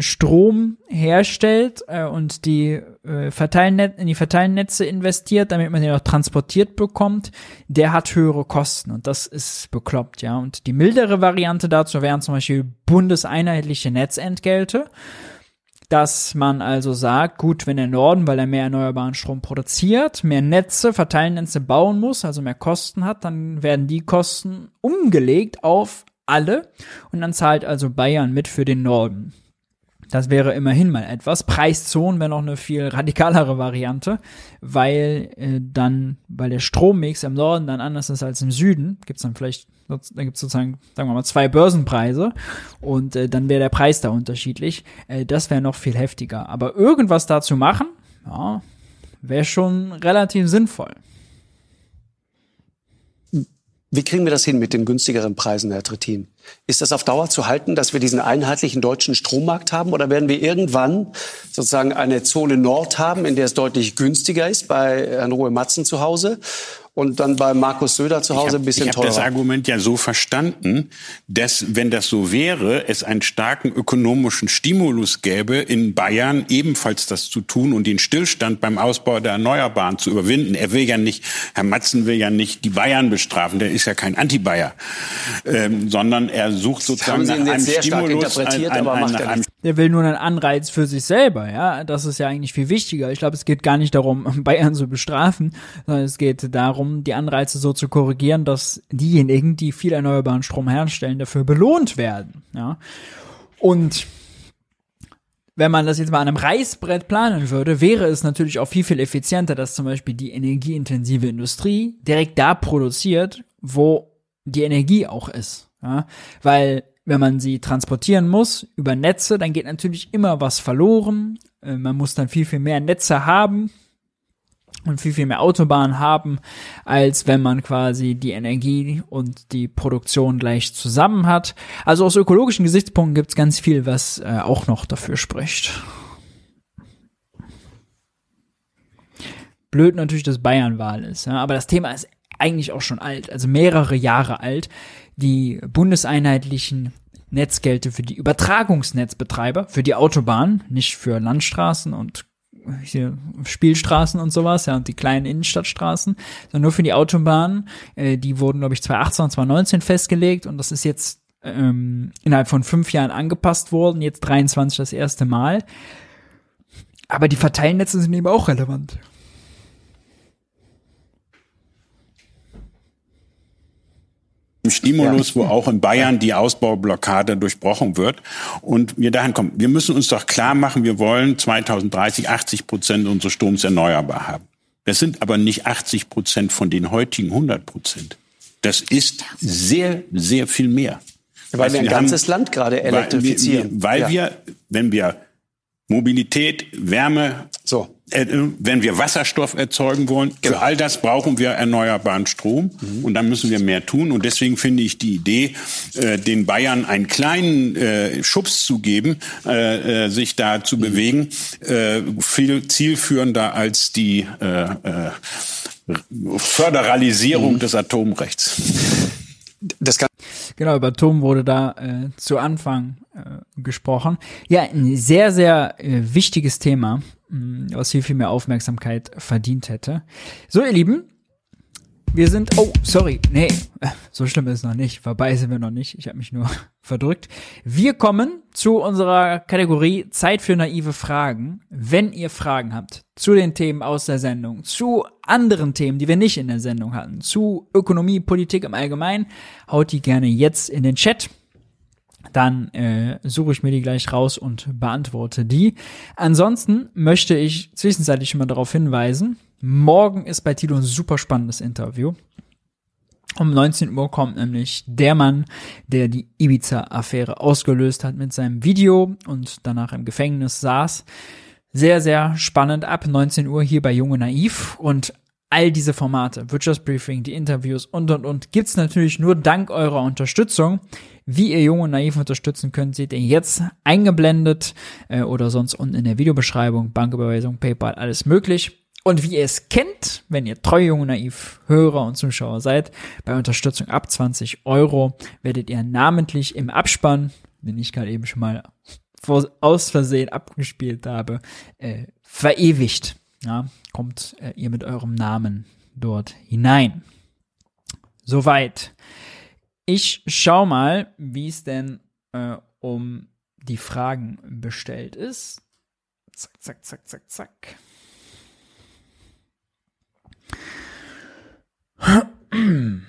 Speaker 1: Strom herstellt äh, und die äh, Verteilnet in die Verteilnetze investiert, damit man den auch transportiert bekommt, der hat höhere Kosten und das ist bekloppt, ja. Und die mildere Variante dazu wären zum Beispiel bundeseinheitliche Netzentgelte dass man also sagt, gut, wenn der Norden, weil er mehr erneuerbaren Strom produziert, mehr Netze, Verteilnetze bauen muss, also mehr Kosten hat, dann werden die Kosten umgelegt auf alle und dann zahlt also Bayern mit für den Norden. Das wäre immerhin mal etwas. Preiszonen wäre noch eine viel radikalere Variante, weil äh, dann, weil der Strommix im Norden dann anders ist als im Süden, gibt's dann vielleicht, da gibt's sozusagen, sagen wir mal, zwei Börsenpreise und äh, dann wäre der Preis da unterschiedlich. Äh, das wäre noch viel heftiger. Aber irgendwas dazu machen, ja, wäre schon relativ sinnvoll.
Speaker 18: Wie kriegen wir das hin mit den günstigeren Preisen, Herr Trittin? Ist das auf Dauer zu halten, dass wir diesen einheitlichen deutschen Strommarkt haben? Oder werden wir irgendwann sozusagen eine Zone Nord haben, in der es deutlich günstiger ist, bei Herrn Ruhe Matzen zu Hause? und dann bei Markus Söder zu Hause
Speaker 17: hab,
Speaker 18: ein bisschen
Speaker 17: ich
Speaker 18: teurer.
Speaker 17: Ich habe das Argument ja so verstanden, dass wenn das so wäre, es einen starken ökonomischen Stimulus gäbe, in Bayern ebenfalls das zu tun und den Stillstand beim Ausbau der Erneuerbaren zu überwinden. Er will ja nicht, Herr Matzen will ja nicht die Bayern bestrafen, der ist ja kein Anti-Bayer, ähm, sondern er sucht sozusagen nach einem Stimulus. Ein, ein, ein, nach einem
Speaker 1: der will nur einen Anreiz für sich selber, ja. Das ist ja eigentlich viel wichtiger. Ich glaube, es geht gar nicht darum, Bayern zu bestrafen, sondern es geht darum, die Anreize so zu korrigieren, dass diejenigen, die viel erneuerbaren Strom herstellen, dafür belohnt werden, ja. Und wenn man das jetzt mal an einem Reißbrett planen würde, wäre es natürlich auch viel, viel effizienter, dass zum Beispiel die energieintensive Industrie direkt da produziert, wo die Energie auch ist. Ja? Weil wenn man sie transportieren muss über Netze, dann geht natürlich immer was verloren. Äh, man muss dann viel, viel mehr Netze haben und viel, viel mehr Autobahnen haben, als wenn man quasi die Energie und die Produktion gleich zusammen hat. Also aus ökologischen Gesichtspunkten gibt es ganz viel, was äh, auch noch dafür spricht. Blöd natürlich, dass Bayernwahl ist, ja, aber das Thema ist eigentlich auch schon alt, also mehrere Jahre alt die bundeseinheitlichen Netzgelte für die Übertragungsnetzbetreiber, für die Autobahn, nicht für Landstraßen und Spielstraßen und sowas, ja, und die kleinen Innenstadtstraßen, sondern nur für die Autobahnen. Äh, die wurden, glaube ich, 2018 und 2019 festgelegt und das ist jetzt ähm, innerhalb von fünf Jahren angepasst worden, jetzt 23 das erste Mal. Aber die Verteilnetze sind eben auch relevant.
Speaker 17: Stimulus, wo auch in Bayern die Ausbaublockade durchbrochen wird. Und wir dahin kommen. Wir müssen uns doch klar machen, wir wollen 2030 80 Prozent unseres Stroms erneuerbar haben. Das sind aber nicht 80 Prozent von den heutigen 100 Prozent. Das ist sehr, sehr viel mehr.
Speaker 18: Weil wir ein ganzes haben, Land gerade elektrifizieren.
Speaker 17: Weil, wir, weil ja. wir, wenn wir Mobilität, Wärme, so. Äh, wenn wir Wasserstoff erzeugen wollen, genau. für all das brauchen wir erneuerbaren Strom mhm. und dann müssen wir mehr tun. Und deswegen finde ich die Idee, äh, den Bayern einen kleinen äh, Schubs zu geben, äh, äh, sich da zu mhm. bewegen, äh, viel zielführender als die äh, äh, Föderalisierung mhm. des Atomrechts.
Speaker 1: Das kann genau, über Atom wurde da äh, zu Anfang äh, gesprochen. Ja, ein sehr, sehr äh, wichtiges Thema. Mm, was viel, viel mehr Aufmerksamkeit verdient hätte. So, ihr Lieben, wir sind, oh, sorry, nee, so schlimm ist es noch nicht, vorbei sind wir noch nicht, ich habe mich nur verdrückt. Wir kommen zu unserer Kategorie Zeit für naive Fragen. Wenn ihr Fragen habt zu den Themen aus der Sendung, zu anderen Themen, die wir nicht in der Sendung hatten, zu Ökonomie, Politik im Allgemeinen, haut die gerne jetzt in den Chat dann äh, suche ich mir die gleich raus und beantworte die. Ansonsten möchte ich zwischenzeitlich mal darauf hinweisen, morgen ist bei Tilo ein super spannendes Interview. Um 19 Uhr kommt nämlich der Mann, der die Ibiza-Affäre ausgelöst hat mit seinem Video und danach im Gefängnis saß. Sehr, sehr spannend ab 19 Uhr hier bei Junge Naiv und all diese Formate, Wirtschaftsbriefing, die Interviews und und und gibt's natürlich nur dank eurer Unterstützung. Wie ihr Jung und Naiv unterstützen könnt, seht ihr jetzt eingeblendet äh, oder sonst unten in der Videobeschreibung, Banküberweisung, PayPal, alles möglich. Und wie ihr es kennt, wenn ihr treu Jung und Naiv Hörer und Zuschauer seid, bei Unterstützung ab 20 Euro werdet ihr namentlich im Abspann, den ich gerade eben schon mal aus Versehen abgespielt habe, äh, verewigt. Ja, kommt äh, ihr mit eurem Namen dort hinein. Soweit. Ich schau mal, wie es denn äh, um die Fragen bestellt ist. Zack, zack, zack, zack, zack.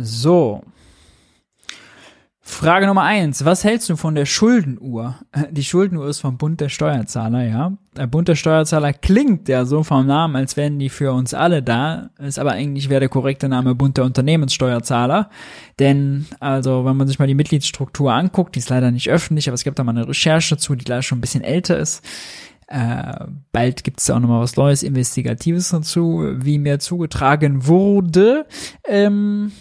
Speaker 1: So. Frage Nummer eins. Was hältst du von der Schuldenuhr? Die Schuldenuhr ist vom Bund der Steuerzahler, ja. Der Bund der Steuerzahler klingt ja so vom Namen, als wären die für uns alle da. Ist aber eigentlich wäre der korrekte Name Bund der Unternehmenssteuerzahler. Denn, also, wenn man sich mal die Mitgliedsstruktur anguckt, die ist leider nicht öffentlich, aber es gibt da mal eine Recherche dazu, die leider schon ein bisschen älter ist. Äh, bald gibt es auch nochmal was Neues, Investigatives dazu, wie mir zugetragen wurde. Ähm,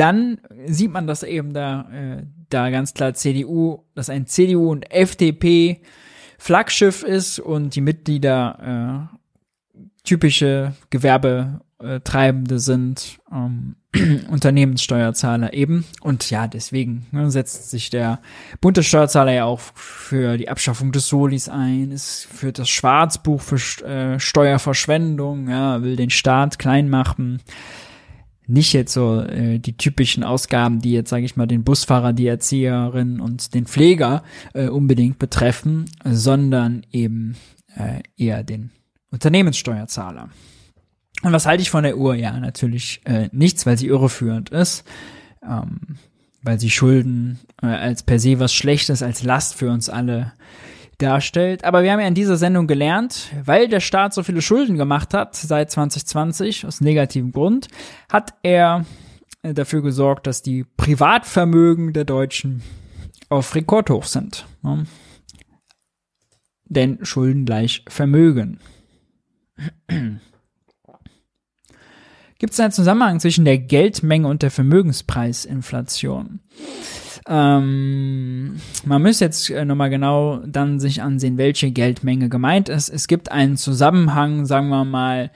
Speaker 1: dann sieht man, dass eben da, äh, da ganz klar CDU, dass ein CDU und FDP Flaggschiff ist und die Mitglieder äh, typische Gewerbetreibende sind, ähm, Unternehmenssteuerzahler eben. Und ja, deswegen ne, setzt sich der bunte Steuerzahler ja auch für die Abschaffung des Solis ein, ist für das Schwarzbuch für äh, Steuerverschwendung, ja, will den Staat klein machen nicht jetzt so äh, die typischen Ausgaben, die jetzt, sage ich mal, den Busfahrer, die Erzieherin und den Pfleger äh, unbedingt betreffen, sondern eben äh, eher den Unternehmenssteuerzahler. Und was halte ich von der Uhr? Ja, natürlich äh, nichts, weil sie irreführend ist, ähm, weil sie Schulden äh, als per se was Schlechtes, als Last für uns alle darstellt. Aber wir haben ja in dieser Sendung gelernt, weil der Staat so viele Schulden gemacht hat seit 2020 aus negativem Grund, hat er dafür gesorgt, dass die Privatvermögen der Deutschen auf Rekordhoch sind. Ne? Denn Schulden gleich Vermögen. Gibt es einen Zusammenhang zwischen der Geldmenge und der Vermögenspreisinflation? Ähm, man muss jetzt äh, nochmal genau dann sich ansehen, welche Geldmenge gemeint ist. Es gibt einen Zusammenhang, sagen wir mal,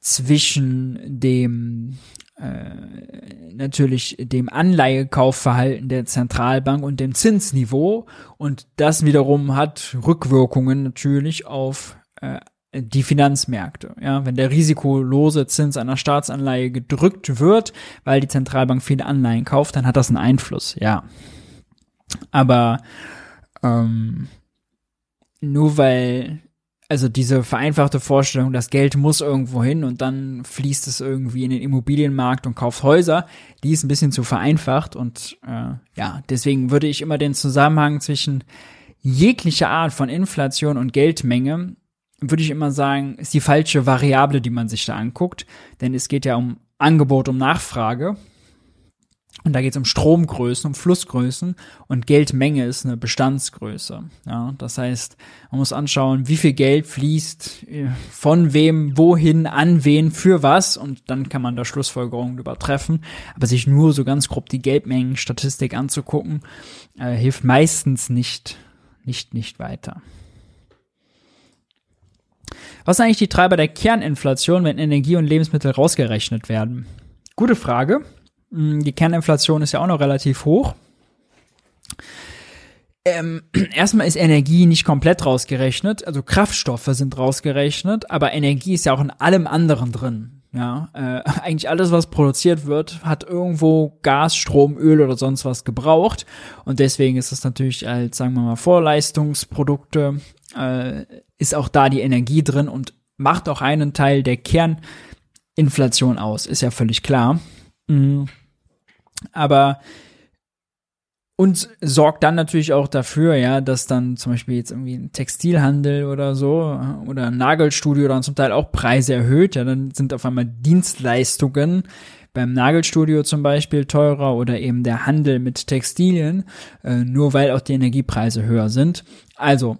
Speaker 1: zwischen dem äh, natürlich dem Anleihekaufverhalten der Zentralbank und dem Zinsniveau und das wiederum hat Rückwirkungen natürlich auf äh, die Finanzmärkte. Ja, wenn der risikolose Zins einer Staatsanleihe gedrückt wird, weil die Zentralbank viele Anleihen kauft, dann hat das einen Einfluss. Ja, aber ähm, nur weil also diese vereinfachte Vorstellung, das Geld muss irgendwo hin und dann fließt es irgendwie in den Immobilienmarkt und kauft Häuser, die ist ein bisschen zu vereinfacht und äh, ja, deswegen würde ich immer den Zusammenhang zwischen jeglicher Art von Inflation und Geldmenge würde ich immer sagen, ist die falsche Variable, die man sich da anguckt. Denn es geht ja um Angebot, um Nachfrage. Und da geht es um Stromgrößen, um Flussgrößen und Geldmenge ist eine Bestandsgröße. Ja, das heißt, man muss anschauen, wie viel Geld fließt äh, von wem, wohin, an wen, für was und dann kann man da Schlussfolgerungen übertreffen. Aber sich nur so ganz grob die Geldmengenstatistik anzugucken, äh, hilft meistens nicht, nicht, nicht weiter. Was sind eigentlich die Treiber der Kerninflation, wenn Energie und Lebensmittel rausgerechnet werden? Gute Frage. Hm, die Kerninflation ist ja auch noch relativ hoch. Ähm, erstmal ist Energie nicht komplett rausgerechnet, also Kraftstoffe sind rausgerechnet, aber Energie ist ja auch in allem anderen drin. Ja, äh, eigentlich alles, was produziert wird, hat irgendwo Gas, Strom, Öl oder sonst was gebraucht. Und deswegen ist es natürlich als, sagen wir mal, Vorleistungsprodukte äh, ist auch da die Energie drin und macht auch einen Teil der Kerninflation aus, ist ja völlig klar. Mhm. Aber und sorgt dann natürlich auch dafür, ja, dass dann zum Beispiel jetzt irgendwie ein Textilhandel oder so oder ein Nagelstudio dann zum Teil auch Preise erhöht. Ja, dann sind auf einmal Dienstleistungen beim Nagelstudio zum Beispiel teurer oder eben der Handel mit Textilien, äh, nur weil auch die Energiepreise höher sind. Also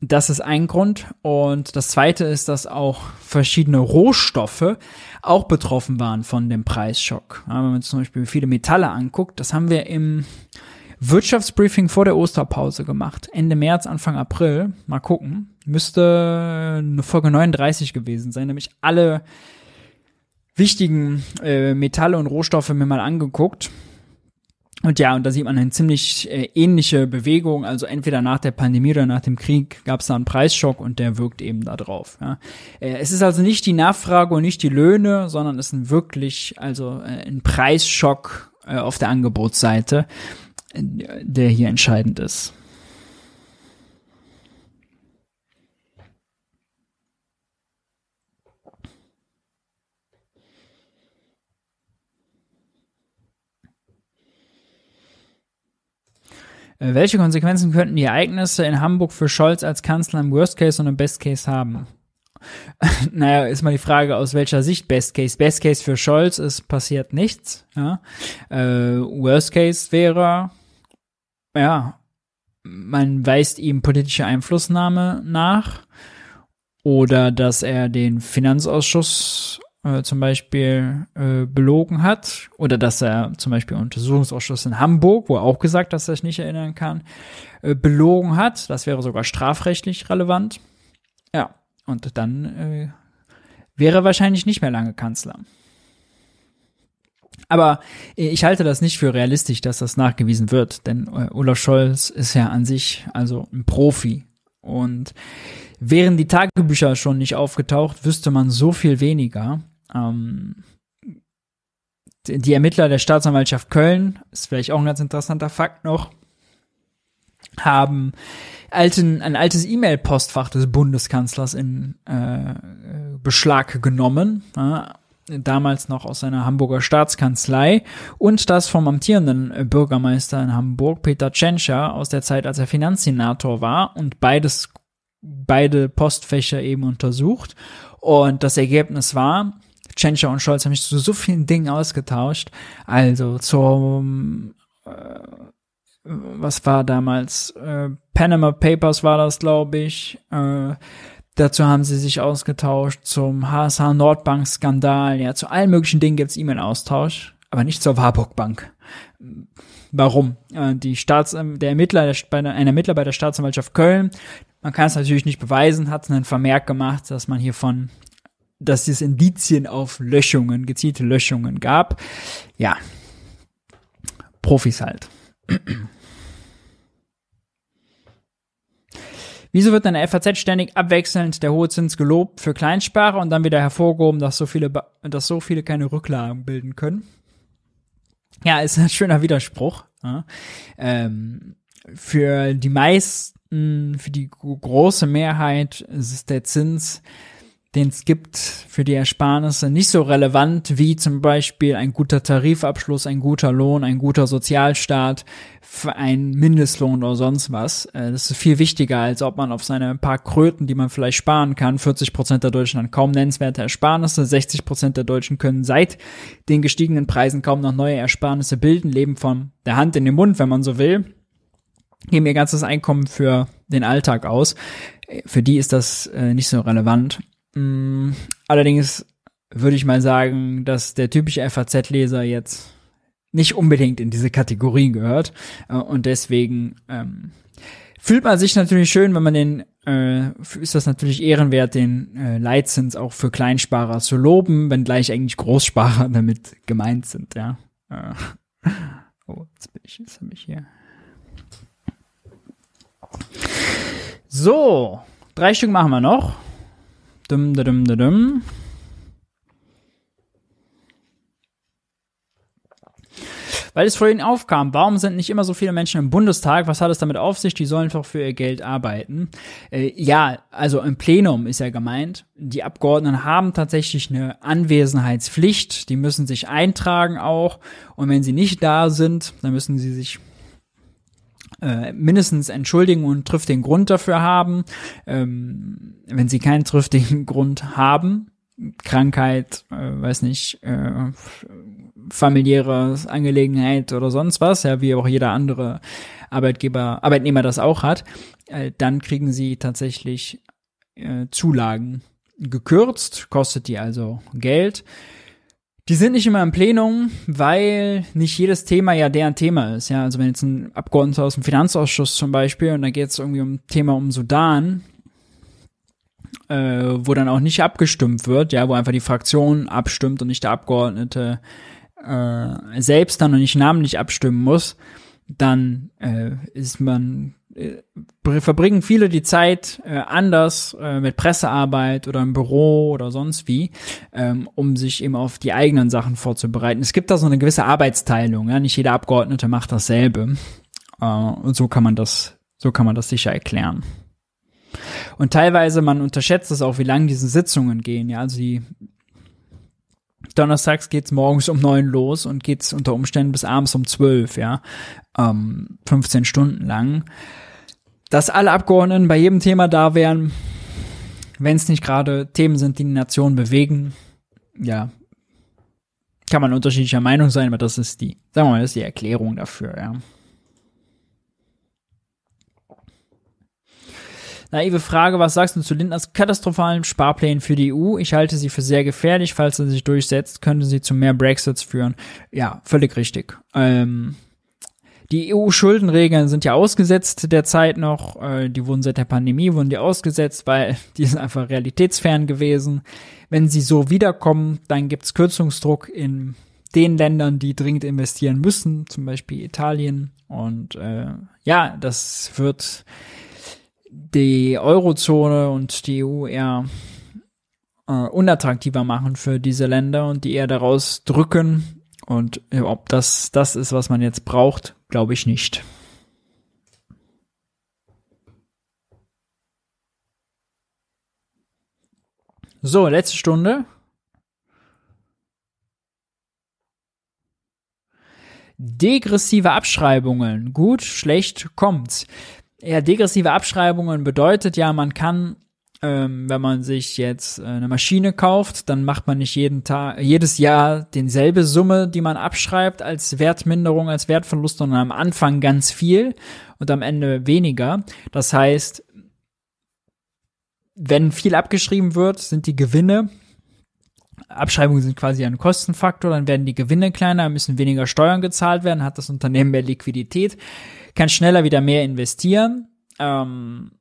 Speaker 1: das ist ein Grund. Und das zweite ist, dass auch verschiedene Rohstoffe auch betroffen waren von dem Preisschock. Ja, wenn man zum Beispiel viele Metalle anguckt, das haben wir im Wirtschaftsbriefing vor der Osterpause gemacht. Ende März, Anfang April. Mal gucken. Müsste eine Folge 39 gewesen sein, nämlich alle wichtigen äh, Metalle und Rohstoffe mir mal angeguckt. Und ja, und da sieht man eine ziemlich äh, ähnliche Bewegung. Also entweder nach der Pandemie oder nach dem Krieg gab es da einen Preisschock und der wirkt eben da drauf. Ja. Äh, es ist also nicht die Nachfrage und nicht die Löhne, sondern es ist wirklich also äh, ein Preisschock auf der Angebotsseite, der hier entscheidend ist. Welche Konsequenzen könnten die Ereignisse in Hamburg für Scholz als Kanzler im Worst Case und im Best Case haben? naja, ist mal die Frage, aus welcher Sicht Best Case. Best Case für Scholz ist passiert nichts. Ja? Äh, worst Case wäre, ja, man weist ihm politische Einflussnahme nach oder dass er den Finanzausschuss äh, zum Beispiel äh, belogen hat oder dass er zum Beispiel Untersuchungsausschuss in Hamburg, wo er auch gesagt, dass er sich nicht erinnern kann, äh, belogen hat. Das wäre sogar strafrechtlich relevant. Ja, und dann äh, wäre wahrscheinlich nicht mehr lange Kanzler. Aber ich halte das nicht für realistisch, dass das nachgewiesen wird, denn äh, Olaf Scholz ist ja an sich also ein Profi. Und wären die Tagebücher schon nicht aufgetaucht, wüsste man so viel weniger. Ähm, die Ermittler der Staatsanwaltschaft Köln, ist vielleicht auch ein ganz interessanter Fakt noch, haben alten, ein altes E-Mail-Postfach des Bundeskanzlers in äh, Beschlag genommen. Ja, damals noch aus seiner Hamburger Staatskanzlei und das vom amtierenden Bürgermeister in Hamburg, Peter Tschentscher, aus der Zeit, als er Finanzsenator war und beides, beide Postfächer eben untersucht. Und das Ergebnis war, Tschentscher und Scholz haben sich zu so vielen Dingen ausgetauscht. Also zum, äh, was war damals? Äh, Panama Papers war das, glaube ich. Äh, dazu haben sie sich ausgetauscht zum HSH Nordbank Skandal. Ja, zu allen möglichen Dingen gibt's E-Mail-Austausch, aber nicht zur Warburg Bank. Warum? Äh, die Staats, der Ermittler, der, bei der, ein Ermittler bei der Staatsanwaltschaft Köln, man kann es natürlich nicht beweisen, hat einen Vermerk gemacht, dass man hier von dass es Indizien auf Löschungen, gezielte Löschungen gab. Ja, Profis halt. Wieso wird in der FAZ ständig abwechselnd der hohe Zins gelobt für Kleinsparer und dann wieder hervorgehoben, dass so viele, dass so viele keine Rücklagen bilden können? Ja, ist ein schöner Widerspruch. Ja. Ähm, für die meisten, für die große Mehrheit ist der Zins den es gibt für die Ersparnisse, nicht so relevant wie zum Beispiel ein guter Tarifabschluss, ein guter Lohn, ein guter Sozialstaat, ein Mindestlohn oder sonst was. Äh, das ist viel wichtiger, als ob man auf seine paar Kröten, die man vielleicht sparen kann, 40 Prozent der Deutschen haben kaum nennenswerte Ersparnisse, 60 Prozent der Deutschen können seit den gestiegenen Preisen kaum noch neue Ersparnisse bilden, leben von der Hand in den Mund, wenn man so will geben ihr ganzes Einkommen für den Alltag aus. Äh, für die ist das äh, nicht so relevant. Mm, allerdings würde ich mal sagen, dass der typische FAZ-Leser jetzt nicht unbedingt in diese Kategorie gehört. Äh, und deswegen ähm, fühlt man sich natürlich schön, wenn man den, äh, ist das natürlich ehrenwert, den äh, Leitzins auch für Kleinsparer zu loben, wenn gleich eigentlich Großsparer damit gemeint sind, ja. Äh, oh, jetzt bin ich, jetzt habe ich hier. So, drei Stück machen wir noch. Dum, dum, dum, dum. Weil es vorhin aufkam, warum sind nicht immer so viele Menschen im Bundestag? Was hat es damit auf sich? Die sollen doch für ihr Geld arbeiten. Äh, ja, also im Plenum ist ja gemeint. Die Abgeordneten haben tatsächlich eine Anwesenheitspflicht. Die müssen sich eintragen auch. Und wenn sie nicht da sind, dann müssen sie sich äh, mindestens entschuldigen und triftigen Grund dafür haben. Ähm, wenn sie keinen triftigen Grund haben, Krankheit, äh, weiß nicht, äh, familiäre Angelegenheit oder sonst was, ja, wie auch jeder andere Arbeitgeber, Arbeitnehmer das auch hat, äh, dann kriegen sie tatsächlich äh, Zulagen gekürzt, kostet die also Geld. Die sind nicht immer im Plenum, weil nicht jedes Thema ja deren Thema ist. Ja, also wenn jetzt ein Abgeordneter aus dem Finanzausschuss zum Beispiel und da geht es irgendwie um Thema um Sudan, äh, wo dann auch nicht abgestimmt wird, ja, wo einfach die Fraktion abstimmt und nicht der Abgeordnete äh, selbst dann und nicht namentlich abstimmen muss, dann äh, ist man verbringen viele die Zeit äh, anders äh, mit Pressearbeit oder im Büro oder sonst wie, ähm, um sich eben auf die eigenen Sachen vorzubereiten. Es gibt da so eine gewisse Arbeitsteilung, ja, nicht jeder Abgeordnete macht dasselbe. Äh, und so kann man das, so kann man das sicher erklären. Und teilweise, man unterschätzt es auch, wie lang diese Sitzungen gehen, ja, also die Donnerstags geht's morgens um neun los und geht's unter Umständen bis abends um zwölf, ja, ähm, 15 Stunden lang dass alle Abgeordneten bei jedem Thema da wären, wenn es nicht gerade Themen sind, die die Nation bewegen. Ja, kann man unterschiedlicher Meinung sein, aber das ist die, sagen wir mal, das ist die Erklärung dafür, ja. Naive Frage, was sagst du zu Lindners katastrophalen Sparplänen für die EU? Ich halte sie für sehr gefährlich. Falls er sich durchsetzt, könnte sie zu mehr Brexits führen. Ja, völlig richtig. Ähm, die EU-Schuldenregeln sind ja ausgesetzt derzeit noch. Äh, die wurden seit der Pandemie wurden die ausgesetzt, weil die sind einfach realitätsfern gewesen. Wenn sie so wiederkommen, dann gibt's Kürzungsdruck in den Ländern, die dringend investieren müssen, zum Beispiel Italien. Und äh, ja, das wird die Eurozone und die EU eher äh, unattraktiver machen für diese Länder und die eher daraus drücken. Und ob das das ist, was man jetzt braucht, glaube ich nicht. So, letzte Stunde. Degressive Abschreibungen. Gut, schlecht, kommt's. Ja, degressive Abschreibungen bedeutet ja, man kann, ähm, wenn man sich jetzt äh, eine Maschine kauft, dann macht man nicht jeden Tag, jedes Jahr denselbe Summe, die man abschreibt als Wertminderung, als Wertverlust, sondern am Anfang ganz viel und am Ende weniger. Das heißt, wenn viel abgeschrieben wird, sind die Gewinne Abschreibungen sind quasi ein Kostenfaktor, dann werden die Gewinne kleiner, müssen weniger Steuern gezahlt werden, hat das Unternehmen mehr Liquidität, kann schneller wieder mehr investieren. Ähm,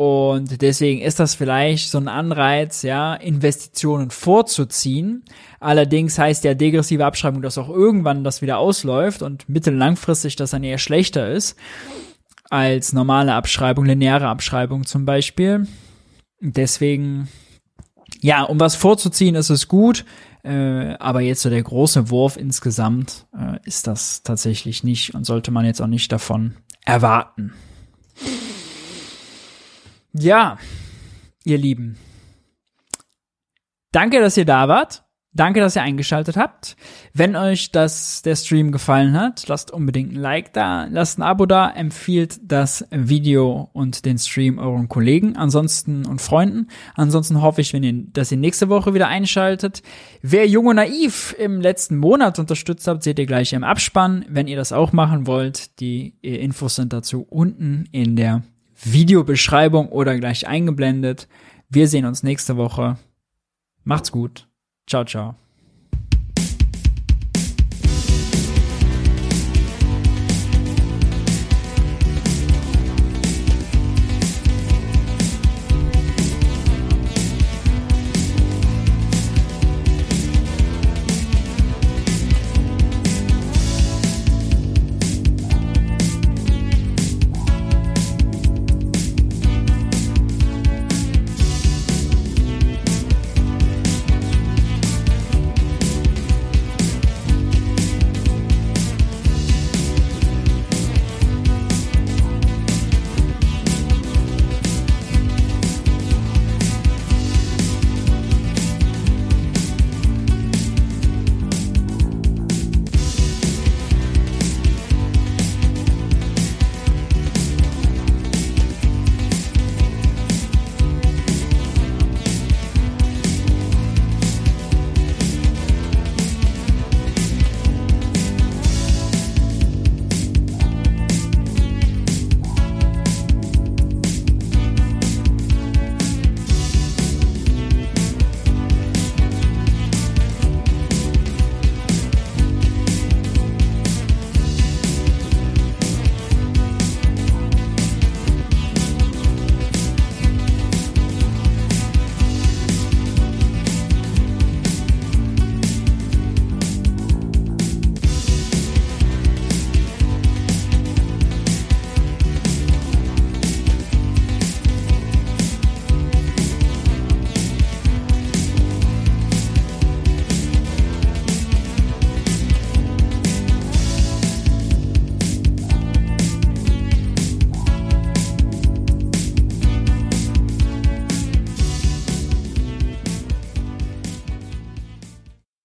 Speaker 1: und deswegen ist das vielleicht so ein Anreiz, ja, Investitionen vorzuziehen. Allerdings heißt ja degressive Abschreibung, dass auch irgendwann das wieder ausläuft und mittel- langfristig das dann eher schlechter ist als normale Abschreibung, lineare Abschreibung zum Beispiel. Deswegen ja, um was vorzuziehen, ist es gut. Äh, aber jetzt so der große Wurf insgesamt äh, ist das tatsächlich nicht und sollte man jetzt auch nicht davon erwarten. Ja, ihr Lieben. Danke, dass ihr da wart. Danke, dass ihr eingeschaltet habt. Wenn euch das, der Stream gefallen hat, lasst unbedingt ein Like da, lasst ein Abo da, empfiehlt das Video und den Stream euren Kollegen, ansonsten und Freunden. Ansonsten hoffe ich, wenn ihr, dass ihr nächste Woche wieder einschaltet. Wer Jung und Naiv im letzten Monat unterstützt habt, seht ihr gleich im Abspann. Wenn ihr das auch machen wollt, die Infos sind dazu unten in der Videobeschreibung oder gleich eingeblendet. Wir sehen uns nächste Woche. Macht's gut. Ciao, ciao.